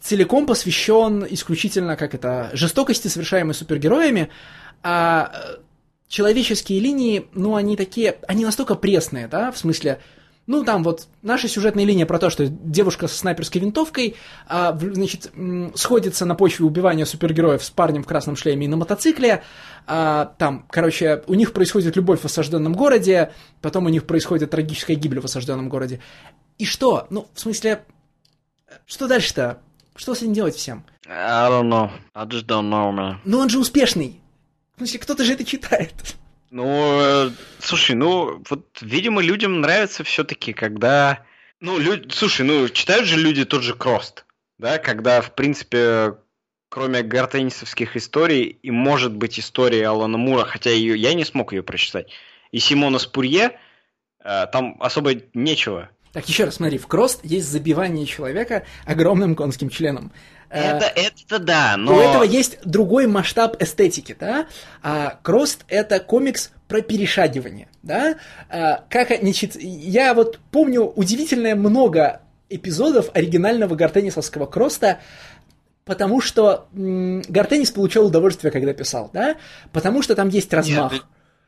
целиком посвящен исключительно, как это, жестокости, совершаемой супергероями, а э, человеческие линии, ну, они такие, они настолько пресные, да, в смысле, ну, там вот наша сюжетная линия про то, что девушка со снайперской винтовкой, а, значит, сходится на почве убивания супергероев с парнем в красном шлеме и на мотоцикле. А, там, короче, у них происходит любовь в осажденном городе, потом у них происходит трагическая гибель в осажденном городе. И что? Ну, в смысле, что дальше-то? Что с этим делать всем? I don't know. I just don't know, man. Ну, он же успешный. В смысле, кто-то же это читает. Ну, э, слушай, ну, вот, видимо, людям нравится все-таки, когда... Ну, люди, слушай, ну, читают же люди тот же Крост, да, когда, в принципе, кроме гартенисовских историй, и может быть история Алана Мура, хотя ее, я не смог ее прочитать, и Симона Спурье, э, там особо нечего. Так, еще раз, смотри, в Крост есть забивание человека огромным конским членом. Э, это, это да, но... У этого есть другой масштаб эстетики, да? А Крост — это комикс про перешагивание, да? А, как, значит, я вот помню удивительное много эпизодов оригинального гартенисовского Кроста, потому что м- Гартенис получал удовольствие, когда писал, да? Потому что там есть размах. Нет,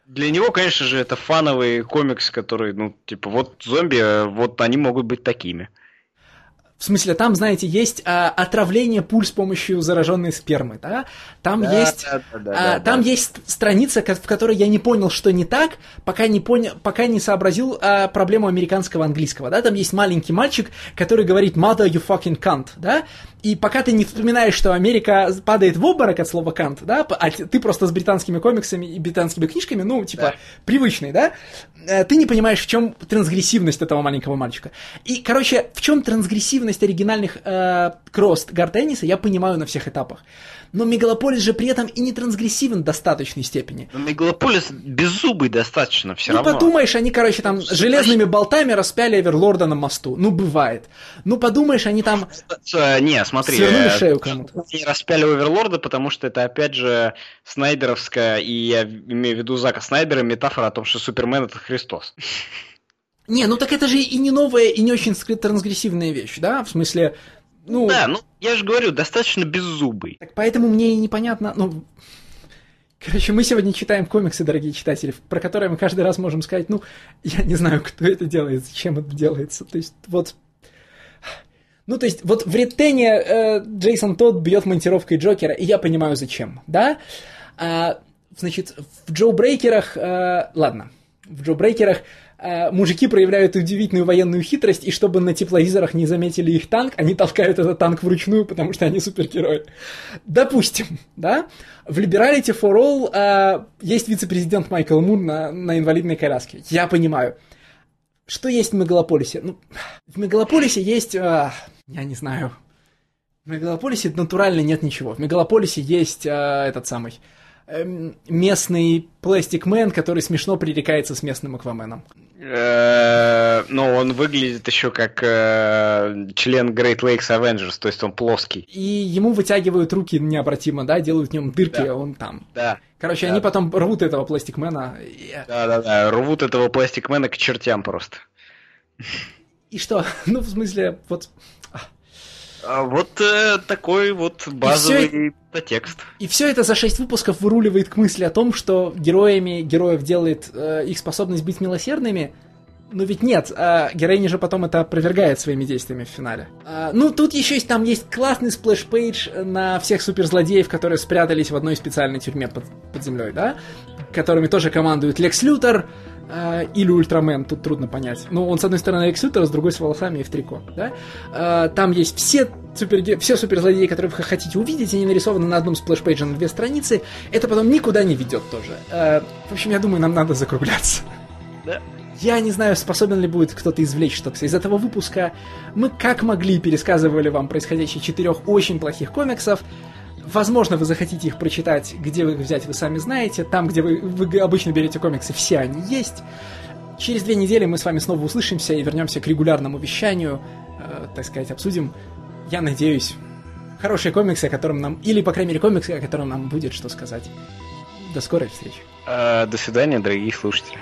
для него, конечно же, это фановый комикс, который, ну, типа, вот зомби, вот они могут быть такими. В смысле, там, знаете, есть а, отравление пуль с помощью зараженной спермы, да? Там да, есть, да, да, да, а, да, там да. есть страница, в которой я не понял, что не так, пока не понял, пока не сообразил а, проблему американского английского, да? Там есть маленький мальчик, который говорит "mother you fucking can't", да? И пока ты не вспоминаешь, что Америка падает в обморок от слова кант, да, а ты просто с британскими комиксами и британскими книжками, ну, типа, да. привычный, да, э, ты не понимаешь, в чем трансгрессивность этого маленького мальчика. И, короче, в чем трансгрессивность оригинальных э, Крост Гартениса, я понимаю на всех этапах но Мегалополис же при этом и не трансгрессивен в достаточной степени. Но Мегалополис беззубый достаточно все ну, равно. Ну, подумаешь, они, короче, там Все железными значит... болтами распяли Эверлорда на мосту. Ну, бывает. Ну, подумаешь, они там... Не, смотри. Свернули э, шею кому-то. Они распяли Оверлорда, потому что это, опять же, снайдеровская, и я имею в виду Зака Снайдера, метафора о том, что Супермен — это Христос. Не, ну так это же и не новая, и не очень трансгрессивная вещь, да? В смысле, ну, да, ну я же говорю, достаточно беззубый. Так поэтому мне и непонятно, ну, Короче, мы сегодня читаем комиксы, дорогие читатели, про которые мы каждый раз можем сказать, ну, я не знаю, кто это делает, зачем это делается. То есть, вот... Ну, то есть, вот в Риттене э, Джейсон Тодд бьет монтировкой Джокера, и я понимаю, зачем, да? А, значит, в Джо Брейкерах... Э, ладно, в Джо Брейкерах Э, мужики проявляют удивительную военную хитрость, и чтобы на тепловизорах не заметили их танк, они толкают этот танк вручную, потому что они супергерои. Допустим, да? В Liberality for All э, есть вице-президент Майкл Мур на, на инвалидной коляске. Я понимаю. Что есть в Мегалополисе? Ну, в Мегалополисе есть... Э, я не знаю. В Мегалополисе натурально нет ничего. В Мегалополисе есть э, этот самый местный Пластик Мэн, который смешно пререкается с местным Акваменом. Э, ну, он выглядит еще как э, член Great Lakes Avengers, то есть он плоский. И ему вытягивают руки необратимо, да, делают в нем дырки, а он там. Да. Короче, они потом рвут этого пластикмена. Да-да-да, рвут этого пластикмена к чертям просто. И что? Ну, в смысле, вот а вот э, такой вот базовый и текст. И все это за шесть выпусков выруливает к мысли о том, что героями героев делает э, их способность быть милосердными. Но ведь нет, а героиня же потом это опровергает своими действиями в финале. А, ну, тут еще есть, там есть классный splash page на всех суперзлодеев, которые спрятались в одной специальной тюрьме под, под землей, да? Которыми тоже командует Лекс Лютер, э, или Ультрамен, тут трудно понять. Ну, он, с одной стороны, Лекс Лютер, а с другой с волосами и в трико, да? Э, там есть все, супер, все суперзлодеи, которые вы хотите увидеть, они нарисованы на одном splash page е на две страницы. Это потом никуда не ведет тоже. Э, в общем, я думаю, нам надо закругляться. Да. Я не знаю, способен ли будет кто-то извлечь что-то из этого выпуска. Мы как могли пересказывали вам происходящее четырех очень плохих комиксов. Возможно, вы захотите их прочитать, где вы их взять, вы сами знаете. Там, где вы, вы обычно берете комиксы, все они есть. Через две недели мы с вами снова услышимся и вернемся к регулярному вещанию, э, так сказать, обсудим я надеюсь, хорошие комиксы, о котором нам... Или, по крайней мере, комиксы, о котором нам будет что сказать. До скорой встречи. До свидания, дорогие слушатели.